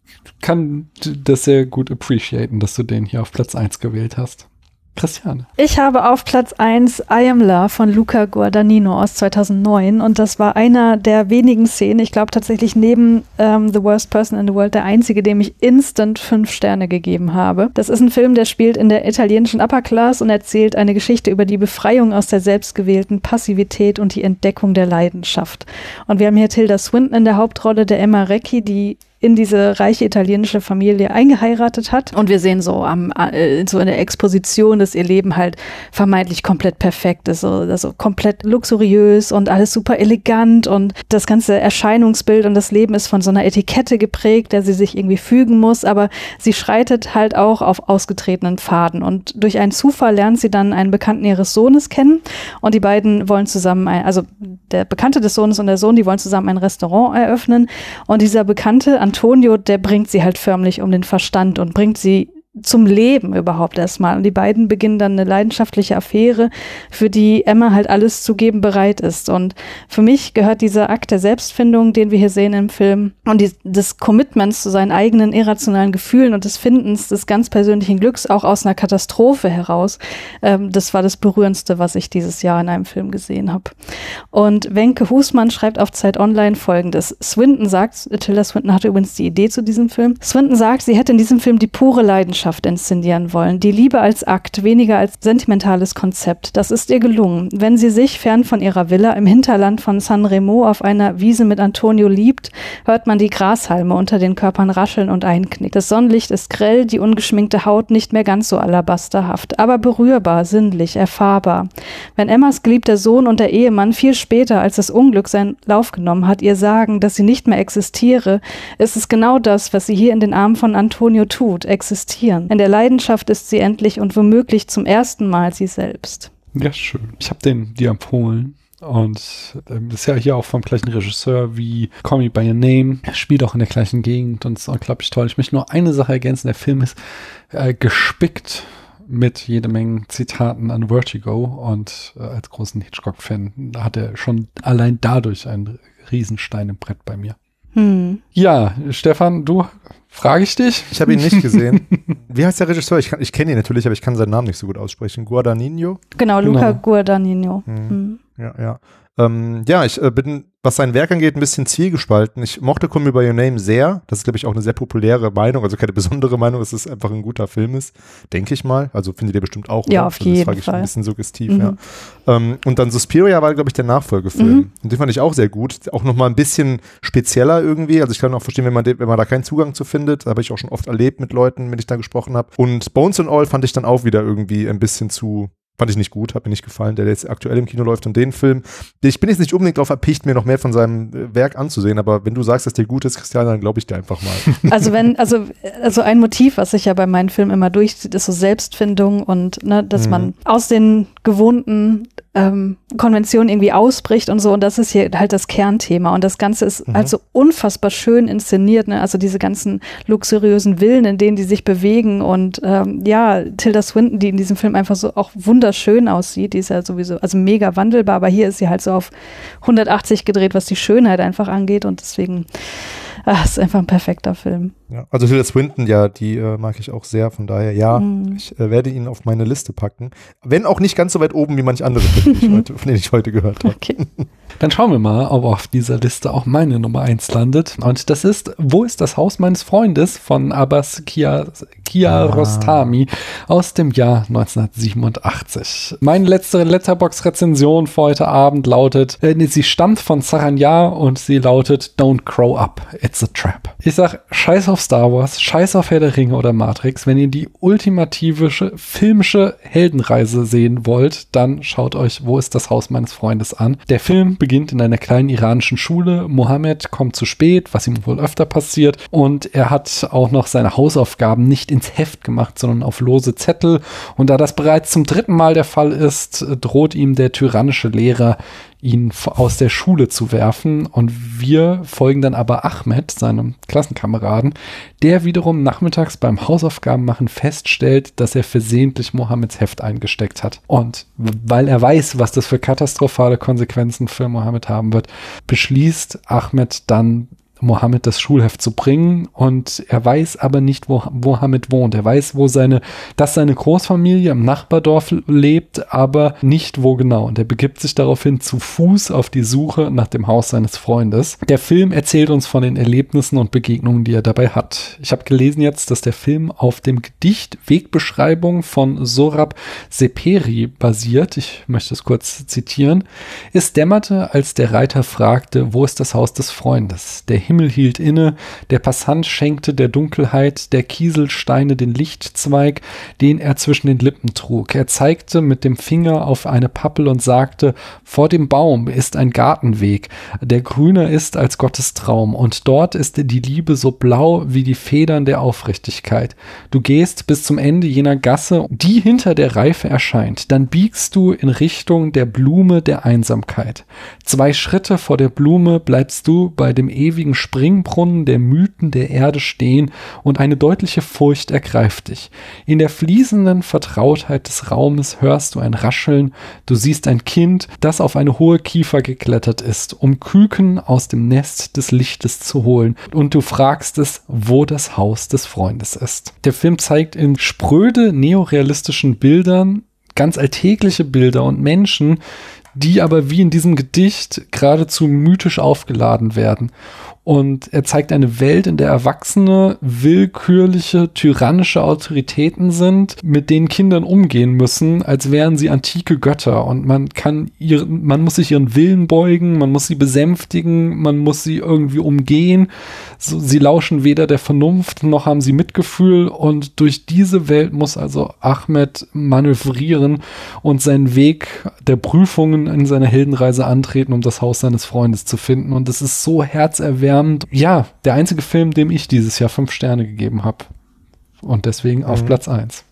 kann das sehr gut appreciaten, dass du den hier auf Platz 1 gewählt hast. Christiane. Ich habe auf Platz 1 I Am Love von Luca Guadagnino aus 2009 und das war einer der wenigen Szenen, ich glaube tatsächlich neben ähm, The Worst Person in the World der einzige, dem ich instant fünf Sterne gegeben habe. Das ist ein Film, der spielt in der italienischen Upper Class und erzählt eine Geschichte über die Befreiung aus der selbstgewählten Passivität und die Entdeckung der Leidenschaft. Und wir haben hier Tilda Swinton in der Hauptrolle, der Emma Recchi, die in diese reiche italienische Familie eingeheiratet hat. Und wir sehen so am, äh, so in der Exposition, dass ihr Leben halt vermeintlich komplett perfekt ist, so, also komplett luxuriös und alles super elegant. Und das ganze Erscheinungsbild und das Leben ist von so einer Etikette geprägt, der sie sich irgendwie fügen muss, aber sie schreitet halt auch auf ausgetretenen Pfaden. Und durch einen Zufall lernt sie dann einen Bekannten ihres Sohnes kennen. Und die beiden wollen zusammen, ein, also der Bekannte des Sohnes und der Sohn, die wollen zusammen ein Restaurant eröffnen. Und dieser Bekannte, Antonio, der bringt sie halt förmlich um den Verstand und bringt sie zum Leben überhaupt erstmal. Und die beiden beginnen dann eine leidenschaftliche Affäre, für die Emma halt alles zu geben bereit ist. Und für mich gehört dieser Akt der Selbstfindung, den wir hier sehen im Film, und die, des Commitments zu seinen eigenen irrationalen Gefühlen und des Findens des ganz persönlichen Glücks auch aus einer Katastrophe heraus. Ähm, das war das Berührendste, was ich dieses Jahr in einem Film gesehen habe. Und Wenke Husmann schreibt auf Zeit Online folgendes. Swinton sagt, Tilda Swinton hatte übrigens die Idee zu diesem Film. Swinton sagt, sie hätte in diesem Film die pure Leidenschaft Leidenschaft inszenieren wollen. Die Liebe als Akt, weniger als sentimentales Konzept. Das ist ihr gelungen. Wenn sie sich fern von ihrer Villa im Hinterland von San Remo auf einer Wiese mit Antonio liebt, hört man die Grashalme unter den Körpern rascheln und einknicken. Das Sonnenlicht ist grell, die ungeschminkte Haut nicht mehr ganz so alabasterhaft, aber berührbar, sinnlich, erfahrbar. Wenn Emmas geliebter Sohn und der Ehemann viel später, als das Unglück seinen Lauf genommen hat, ihr sagen, dass sie nicht mehr existiere, ist es genau das, was sie hier in den Armen von Antonio tut, existieren passieren. In der Leidenschaft ist sie endlich und womöglich zum ersten Mal sie selbst. Ja, schön. Ich habe den dir empfohlen. Und ähm, ist ja hier auch vom gleichen Regisseur wie Call Me By Your Name. Er spielt auch in der gleichen Gegend und ist unglaublich toll. Ich möchte nur eine Sache ergänzen. Der Film ist äh, gespickt mit jede Menge Zitaten an Vertigo und äh, als großen Hitchcock-Fan hat er schon allein dadurch einen Riesenstein im Brett bei mir. Hm. Ja, Stefan, du frage ich dich. Ich habe ihn nicht gesehen. Wie heißt der Regisseur? Ich, kann- ich kenne ihn natürlich, aber ich kann seinen Namen nicht so gut aussprechen. Guadagnino? Genau, Luca Genau. Guadagnino. Hm. Hm. Ja, ja. Ähm, ja, ich äh, bin, was sein Werk angeht, ein bisschen zwiegespalten. Ich mochte Call Me By Your Name sehr. Das ist, glaube ich, auch eine sehr populäre Meinung, also keine besondere Meinung, dass es einfach ein guter Film ist, denke ich mal. Also findet ihr bestimmt auch. Ja, oder? auf also jeden Das frage ich Fall. ein bisschen suggestiv, Mhm. ja. Ähm, und dann Suspiria war, glaube ich, der Nachfolgefilm. Mhm. Und den fand ich auch sehr gut. Auch nochmal ein bisschen spezieller irgendwie. Also ich kann auch verstehen, wenn man, den, wenn man da keinen Zugang zu findet. Habe ich auch schon oft erlebt mit Leuten, mit denen ich da gesprochen habe. Und Bones and All fand ich dann auch wieder irgendwie ein bisschen zu Fand ich nicht gut, hat mir nicht gefallen, der jetzt aktuell im Kino läuft und den Film. Ich bin jetzt nicht unbedingt darauf erpicht, mir noch mehr von seinem äh, Werk anzusehen, aber wenn du sagst, dass der gut ist, Christian, dann glaube ich dir einfach mal. Also wenn, also, also ein Motiv, was sich ja bei meinen Filmen immer durchzieht, ist so Selbstfindung und ne, dass Mhm. man aus den gewohnten ähm, Konventionen irgendwie ausbricht und so. Und das ist hier halt das Kernthema. Und das Ganze ist Mhm. halt so unfassbar schön inszeniert. Ne? Also diese ganzen luxuriösen Villen, in denen die sich bewegen. Und ähm, ja, Tilda Swinton, die in diesem Film einfach so auch wunderschön aussieht, die ist ja sowieso, also mega wandelbar, aber hier ist sie halt so auf 180 gedreht, was die Schönheit einfach angeht. Und deswegen, ah, ist einfach ein perfekter Film. Ja, also Tilda Swinton, ja, die äh, mag ich auch sehr, von daher, ja, Mhm. ich äh, werde ihn auf meine Liste packen. Wenn auch nicht ganz so weit oben wie manch andere Filme, die ich heute, von denen ich heute gehört habe. Okay. Dann schauen wir mal, ob auf dieser Liste auch meine Nummer 1 landet. Und das ist Wo ist das Haus meines Freundes von Abbas Kia, Kiarostami aus dem Jahr 1987. Meine letzte Letterbox-Rezension für heute Abend lautet, äh, nee, sie stammt von Saranya und sie lautet Don't Grow Up, It's a Trap. Ich sag, scheiß auf Star Wars, scheiß auf Herr der Ringe oder Matrix. Wenn ihr die ultimative filmische Heldenreise sehen wollt, dann schaut euch Wo ist das Haus meines Freundes an. Der Film beginnt in einer kleinen iranischen Schule. Mohammed kommt zu spät, was ihm wohl öfter passiert. Und er hat auch noch seine Hausaufgaben nicht ins Heft gemacht, sondern auf lose Zettel. Und da das bereits zum dritten Mal der Fall ist, droht ihm der tyrannische Lehrer, ihn aus der Schule zu werfen. Und wir folgen dann aber Ahmed, seinem Klassenkameraden, der wiederum nachmittags beim Hausaufgabenmachen feststellt, dass er versehentlich Mohammeds Heft eingesteckt hat. Und weil er weiß, was das für katastrophale Konsequenzen für Mohammed haben wird, beschließt Ahmed dann Mohammed das Schulheft zu bringen und er weiß aber nicht, wo Mohammed wohnt. Er weiß, wo seine, dass seine Großfamilie im Nachbardorf lebt, aber nicht wo genau. Und er begibt sich daraufhin zu Fuß auf die Suche nach dem Haus seines Freundes. Der Film erzählt uns von den Erlebnissen und Begegnungen, die er dabei hat. Ich habe gelesen jetzt, dass der Film auf dem Gedicht Wegbeschreibung von Sorab Seperi basiert. Ich möchte es kurz zitieren. Es dämmerte, als der Reiter fragte, wo ist das Haus des Freundes? Der Himmel hielt inne, der Passant schenkte der Dunkelheit der Kieselsteine den Lichtzweig, den er zwischen den Lippen trug. Er zeigte mit dem Finger auf eine Pappel und sagte, vor dem Baum ist ein Gartenweg, der grüner ist als Gottes Traum, und dort ist die Liebe so blau wie die Federn der Aufrichtigkeit. Du gehst bis zum Ende jener Gasse, die hinter der Reife erscheint, dann biegst du in Richtung der Blume der Einsamkeit. Zwei Schritte vor der Blume bleibst du bei dem ewigen Springbrunnen der Mythen der Erde stehen und eine deutliche Furcht ergreift dich. In der fließenden Vertrautheit des Raumes hörst du ein Rascheln, du siehst ein Kind, das auf eine hohe Kiefer geklettert ist, um Küken aus dem Nest des Lichtes zu holen, und du fragst es, wo das Haus des Freundes ist. Der Film zeigt in spröde neorealistischen Bildern ganz alltägliche Bilder und Menschen, die aber wie in diesem Gedicht geradezu mythisch aufgeladen werden. Und er zeigt eine Welt, in der Erwachsene willkürliche, tyrannische Autoritäten sind, mit denen Kindern umgehen müssen, als wären sie antike Götter. Und man kann ihren, man muss sich ihren Willen beugen, man muss sie besänftigen, man muss sie irgendwie umgehen. So, sie lauschen weder der Vernunft, noch haben sie Mitgefühl. Und durch diese Welt muss also Ahmed manövrieren und seinen Weg der Prüfungen in seiner Heldenreise antreten, um das Haus seines Freundes zu finden. Und es ist so herzerwärmend. Ja, der einzige Film, dem ich dieses Jahr fünf Sterne gegeben habe. Und deswegen auf Mhm. Platz eins.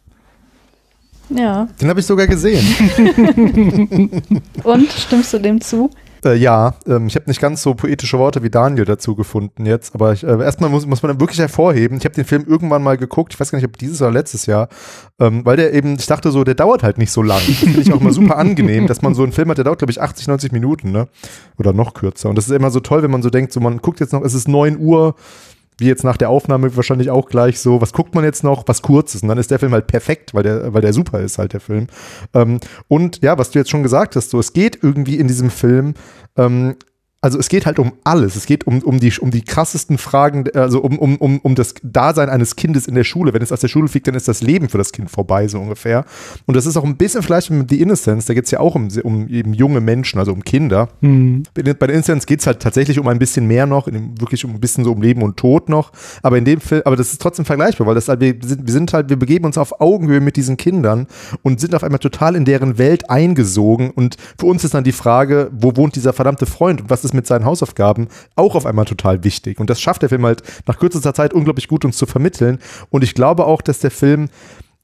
Ja. Den habe ich sogar gesehen. Und stimmst du dem zu? Äh, ja, ähm, ich habe nicht ganz so poetische Worte wie Daniel dazu gefunden jetzt, aber ich, äh, erstmal muss, muss man wirklich hervorheben, ich habe den Film irgendwann mal geguckt, ich weiß gar nicht, ob dieses oder letztes Jahr, ähm, weil der eben, ich dachte so, der dauert halt nicht so lang. Finde ich auch immer super angenehm, dass man so einen Film hat, der dauert, glaube ich, 80, 90 Minuten, ne? Oder noch kürzer. Und das ist immer so toll, wenn man so denkt, so man guckt jetzt noch, es ist 9 Uhr, wie jetzt nach der Aufnahme wahrscheinlich auch gleich so, was guckt man jetzt noch, was kurz ist. Und dann ist der Film halt perfekt, weil der, weil der super ist halt, der Film. Ähm, und ja, was du jetzt schon gesagt hast, so, es geht irgendwie in diesem Film ähm, also es geht halt um alles. Es geht um, um, die, um die krassesten Fragen, also um, um, um, um das Dasein eines Kindes in der Schule. Wenn es aus der Schule fliegt, dann ist das Leben für das Kind vorbei, so ungefähr. Und das ist auch ein bisschen vielleicht mit The Innocence, da geht es ja auch um, um eben junge Menschen, also um Kinder. Mhm. Bei, bei The Innocence geht es halt tatsächlich um ein bisschen mehr noch, dem, wirklich um ein bisschen so um Leben und Tod noch. Aber in dem Film, aber das ist trotzdem vergleichbar, weil das halt, wir sind, wir sind halt, wir begeben uns auf Augenhöhe mit diesen Kindern und sind auf einmal total in deren Welt eingesogen. Und für uns ist dann die Frage, wo wohnt dieser verdammte Freund und was ist ist mit seinen Hausaufgaben auch auf einmal total wichtig. Und das schafft der Film halt nach kürzester Zeit unglaublich gut uns zu vermitteln. Und ich glaube auch, dass der Film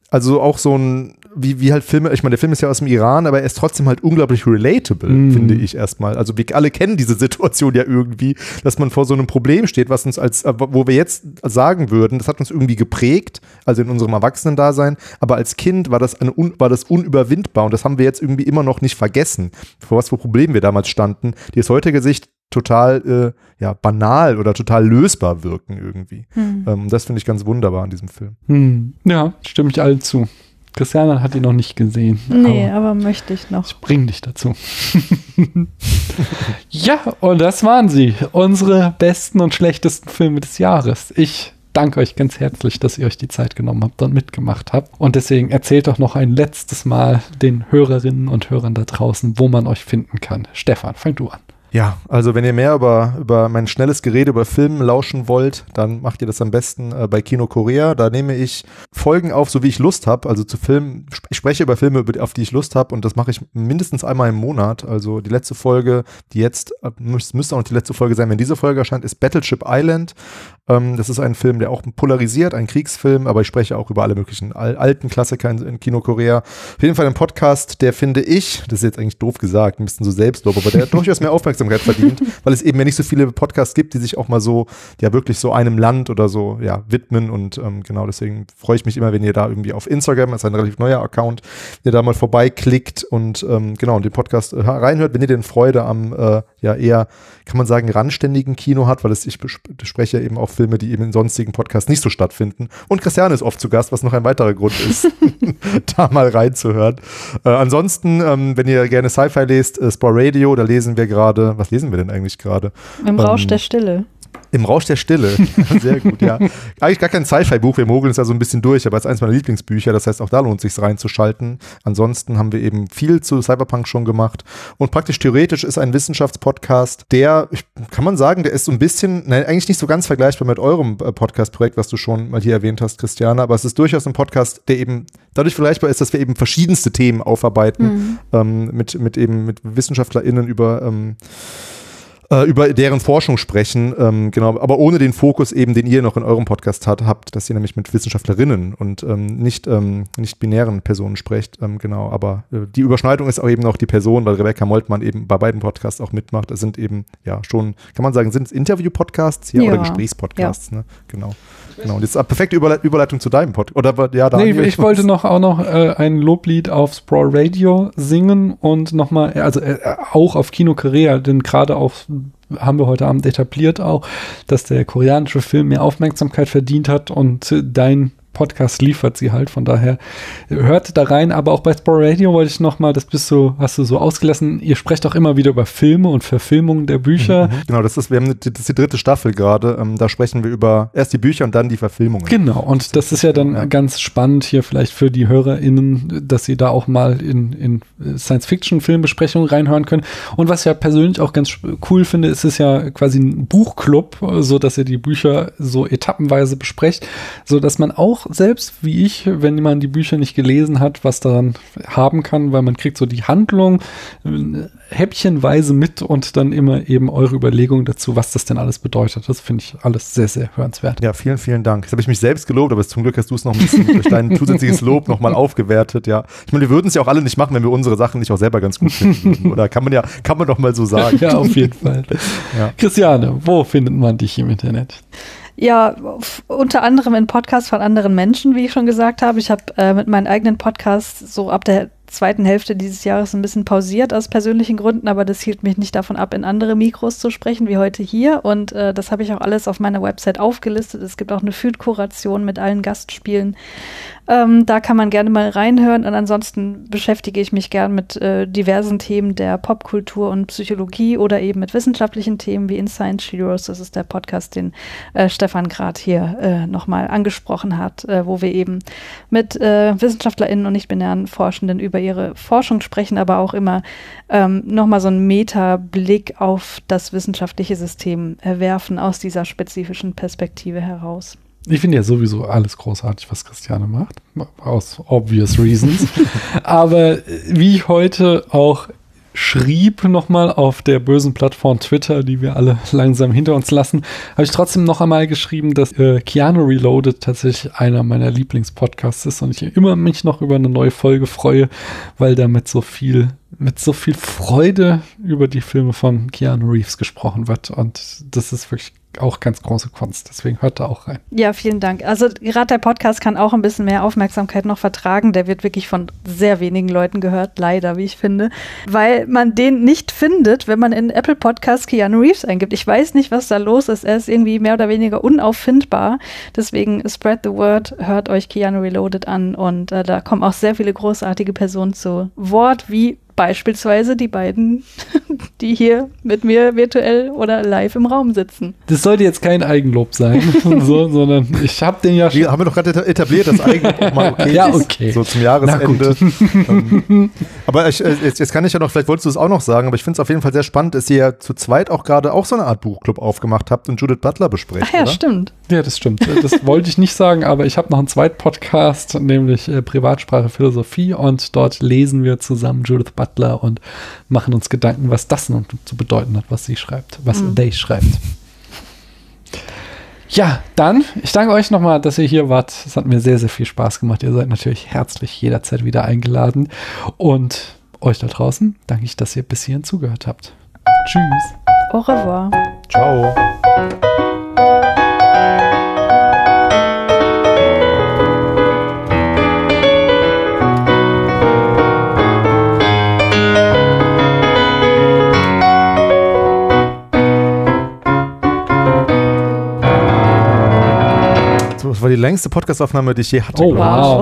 also auch so ein, wie, wie halt Filme, ich meine, der Film ist ja aus dem Iran, aber er ist trotzdem halt unglaublich relatable, mm. finde ich erstmal. Also wir alle kennen diese Situation ja irgendwie, dass man vor so einem Problem steht, was uns als, wo wir jetzt sagen würden, das hat uns irgendwie geprägt, also in unserem Erwachsenen-Dasein, aber als Kind war das, eine, war das unüberwindbar und das haben wir jetzt irgendwie immer noch nicht vergessen, vor was für Problemen wir damals standen, die aus heutiger Sicht total äh, ja, banal oder total lösbar wirken irgendwie. Hm. Ähm, das finde ich ganz wunderbar an diesem Film. Hm. Ja, stimme ich allen zu. Christiane hat ihn noch nicht gesehen. Nee, aber, aber möchte ich noch. Ich bring dich dazu. ja, und das waren sie. Unsere besten und schlechtesten Filme des Jahres. Ich danke euch ganz herzlich, dass ihr euch die Zeit genommen habt und mitgemacht habt. Und deswegen erzählt doch noch ein letztes Mal den Hörerinnen und Hörern da draußen, wo man euch finden kann. Stefan, fang du an. Ja, also wenn ihr mehr über, über mein schnelles Gerede über Filme lauschen wollt, dann macht ihr das am besten äh, bei Kino Korea. Da nehme ich Folgen auf, so wie ich Lust habe. Also zu Filmen, ich spreche über Filme, auf die ich Lust habe und das mache ich mindestens einmal im Monat. Also die letzte Folge, die jetzt, äh, müsste auch noch die letzte Folge sein, wenn diese Folge erscheint, ist Battleship Island. Ähm, das ist ein Film, der auch polarisiert, ein Kriegsfilm, aber ich spreche auch über alle möglichen al alten Klassiker in, in, Kino Korea. Auf jeden Fall ein Podcast, der finde ich, das ist jetzt eigentlich doof gesagt, ein bisschen so Selbstlob, aber der hat durchaus mehr Aufmerksamkeit verdient, weil es eben ja nicht so viele Podcasts gibt, die sich auch mal so, ja wirklich so einem Land oder so, ja, widmen und ähm, genau deswegen freue ich mich immer, wenn ihr da irgendwie auf Instagram, das ist ein relativ neuer Account, ihr da mal vorbeiklickt und ähm, genau, und den Podcast äh, reinhört, wenn ihr den Freude am, äh, ja, eher, kann man sagen, randständigen Kino hat, weil es, ich spreche eben auch Filme, die eben in sonstigen Podcasts nicht so stattfinden. Und Christiane ist oft zu Gast, was noch ein weiterer Grund ist, da mal reinzuhören. Äh, ansonsten, ähm, wenn ihr gerne Sci-Fi lest, äh, Spore Radio, da lesen wir gerade, was lesen wir denn eigentlich gerade? Im Rausch ähm, der Stille. Im Rausch der Stille. Sehr gut, ja. Eigentlich gar kein Sci-Fi-Buch. Wir mogeln es ja so ein bisschen durch, aber es ist eins meiner Lieblingsbücher. Das heißt, auch da lohnt es sich reinzuschalten. Ansonsten haben wir eben viel zu Cyberpunk schon gemacht. Und praktisch theoretisch ist ein Wissenschaftspodcast, der, kann man sagen, der ist so ein bisschen, nein, eigentlich nicht so ganz vergleichbar mit eurem äh, Podcast-Projekt, was du schon mal hier erwähnt hast, Christiane. Aber es ist durchaus ein Podcast, der eben dadurch vergleichbar ist, dass wir eben verschiedenste Themen aufarbeiten. Mhm. Ähm, mit, mit eben mit WissenschaftlerInnen über ähm, äh, über deren Forschung sprechen, ähm, genau, aber ohne den Fokus eben, den ihr noch in eurem Podcast hat, habt, dass ihr nämlich mit Wissenschaftlerinnen und ähm, nicht, ähm, nicht binären Personen sprecht, ähm, genau, aber äh, die Überschneidung ist auch eben noch die Person, weil Rebecca Moltmann eben bei beiden Podcasts auch mitmacht. Es sind eben, ja, schon, kann man sagen, sind es Interview-Podcasts hier ja. oder Gesprächspodcasts, ja. ne? Genau. Genau, und jetzt eine perfekte Überleitung zu deinem Podcast. Oder ja, Daniel, nee, ich wollte noch auch noch äh, ein Loblied auf Sprawl Radio singen und nochmal, also äh, auch auf Kino Korea, denn gerade auf haben wir heute Abend etabliert auch, dass der koreanische Film mehr Aufmerksamkeit verdient hat und dein Podcast liefert sie halt. Von daher hört da rein. Aber auch bei Sport Radio wollte ich nochmal, das bist du, hast du so ausgelassen. Ihr sprecht auch immer wieder über Filme und Verfilmungen der Bücher. Mhm, mhm. Genau, das ist, wir haben das ist die dritte Staffel gerade. Ähm, da sprechen wir über erst die Bücher und dann die Verfilmungen. Genau, und das ist ja dann ja. ganz spannend hier vielleicht für die HörerInnen, dass sie da auch mal in, in Science-Fiction-Filmbesprechungen reinhören können. Und was ich ja persönlich auch ganz cool finde, ist es ja quasi ein Buchclub, so dass ihr die Bücher so etappenweise besprecht, so dass man auch selbst wie ich, wenn man die Bücher nicht gelesen hat, was daran haben kann, weil man kriegt so die Handlung, häppchenweise mit und dann immer eben eure Überlegungen dazu, was das denn alles bedeutet. Das finde ich alles sehr, sehr hörenswert. Ja, vielen, vielen Dank. Jetzt habe ich mich selbst gelobt, aber zum Glück hast du es noch ein bisschen durch dein zusätzliches Lob nochmal aufgewertet, ja. Ich meine, wir würden es ja auch alle nicht machen, wenn wir unsere Sachen nicht auch selber ganz gut finden würden. Oder kann man ja, kann man doch mal so sagen. Ja, auf jeden Fall. ja. Christiane, wo findet man dich im Internet? Ja, unter anderem in Podcasts von anderen Menschen, wie ich schon gesagt habe. Ich habe äh, mit meinen eigenen Podcasts so ab der zweiten Hälfte dieses Jahres ein bisschen pausiert aus persönlichen Gründen, aber das hielt mich nicht davon ab, in andere Mikros zu sprechen, wie heute hier. Und äh, das habe ich auch alles auf meiner Website aufgelistet. Es gibt auch eine Food-Kuration mit allen Gastspielen. Ähm, da kann man gerne mal reinhören. Und ansonsten beschäftige ich mich gern mit äh, diversen Themen der Popkultur und Psychologie oder eben mit wissenschaftlichen Themen wie in Science Heroes. Das ist der Podcast, den äh, Stefan gerade hier äh, nochmal angesprochen hat, äh, wo wir eben mit äh, WissenschaftlerInnen und nicht-binären Forschenden über ihre Forschung sprechen, aber auch immer ähm, nochmal so einen Meta-Blick auf das wissenschaftliche System erwerfen aus dieser spezifischen Perspektive heraus. Ich finde ja sowieso alles großartig, was Christiane macht, aus obvious reasons. Aber wie ich heute auch schrieb nochmal auf der bösen Plattform Twitter, die wir alle langsam hinter uns lassen, habe ich trotzdem noch einmal geschrieben, dass äh, Keanu Reloaded tatsächlich einer meiner Lieblingspodcasts ist und ich immer mich noch über eine neue Folge freue, weil damit so viel mit so viel Freude über die Filme von Keanu Reeves gesprochen wird und das ist wirklich auch ganz große Kunst. Deswegen hört da auch rein. Ja, vielen Dank. Also gerade der Podcast kann auch ein bisschen mehr Aufmerksamkeit noch vertragen. Der wird wirklich von sehr wenigen Leuten gehört, leider, wie ich finde, weil man den nicht findet, wenn man in Apple Podcast Keanu Reeves eingibt. Ich weiß nicht, was da los ist. Er ist irgendwie mehr oder weniger unauffindbar. Deswegen spread the word, hört euch Keanu Reloaded an und äh, da kommen auch sehr viele großartige Personen zu Wort, wie Beispielsweise die beiden, die hier mit mir virtuell oder live im Raum sitzen. Das sollte jetzt kein Eigenlob sein, so, sondern ich habe den ja schon. Die haben wir doch gerade etabliert, dass Eigenlob auch mal okay ja, okay. So zum Jahresende. aber ich, äh, jetzt, jetzt, kann ich ja noch, vielleicht wolltest du es auch noch sagen, aber ich finde es auf jeden Fall sehr spannend, dass ihr ja zu zweit auch gerade auch so eine Art Buchclub aufgemacht habt und Judith Butler besprecht. Ach ja, oder? stimmt. Ja, das stimmt. Das wollte ich nicht sagen, aber ich habe noch einen zweiten Podcast, nämlich äh, Privatsprache Philosophie und dort lesen wir zusammen Judith Butler Butler und machen uns Gedanken, was das nun zu bedeuten hat, was sie schreibt, was mhm. they schreibt. Ja, dann, ich danke euch nochmal, dass ihr hier wart. Es hat mir sehr, sehr viel Spaß gemacht. Ihr seid natürlich herzlich jederzeit wieder eingeladen. Und euch da draußen danke ich, dass ihr bis hierhin zugehört habt. Tschüss. Au revoir. Ciao. Das war die längste Podcastaufnahme, die ich je hatte. Oh, wow.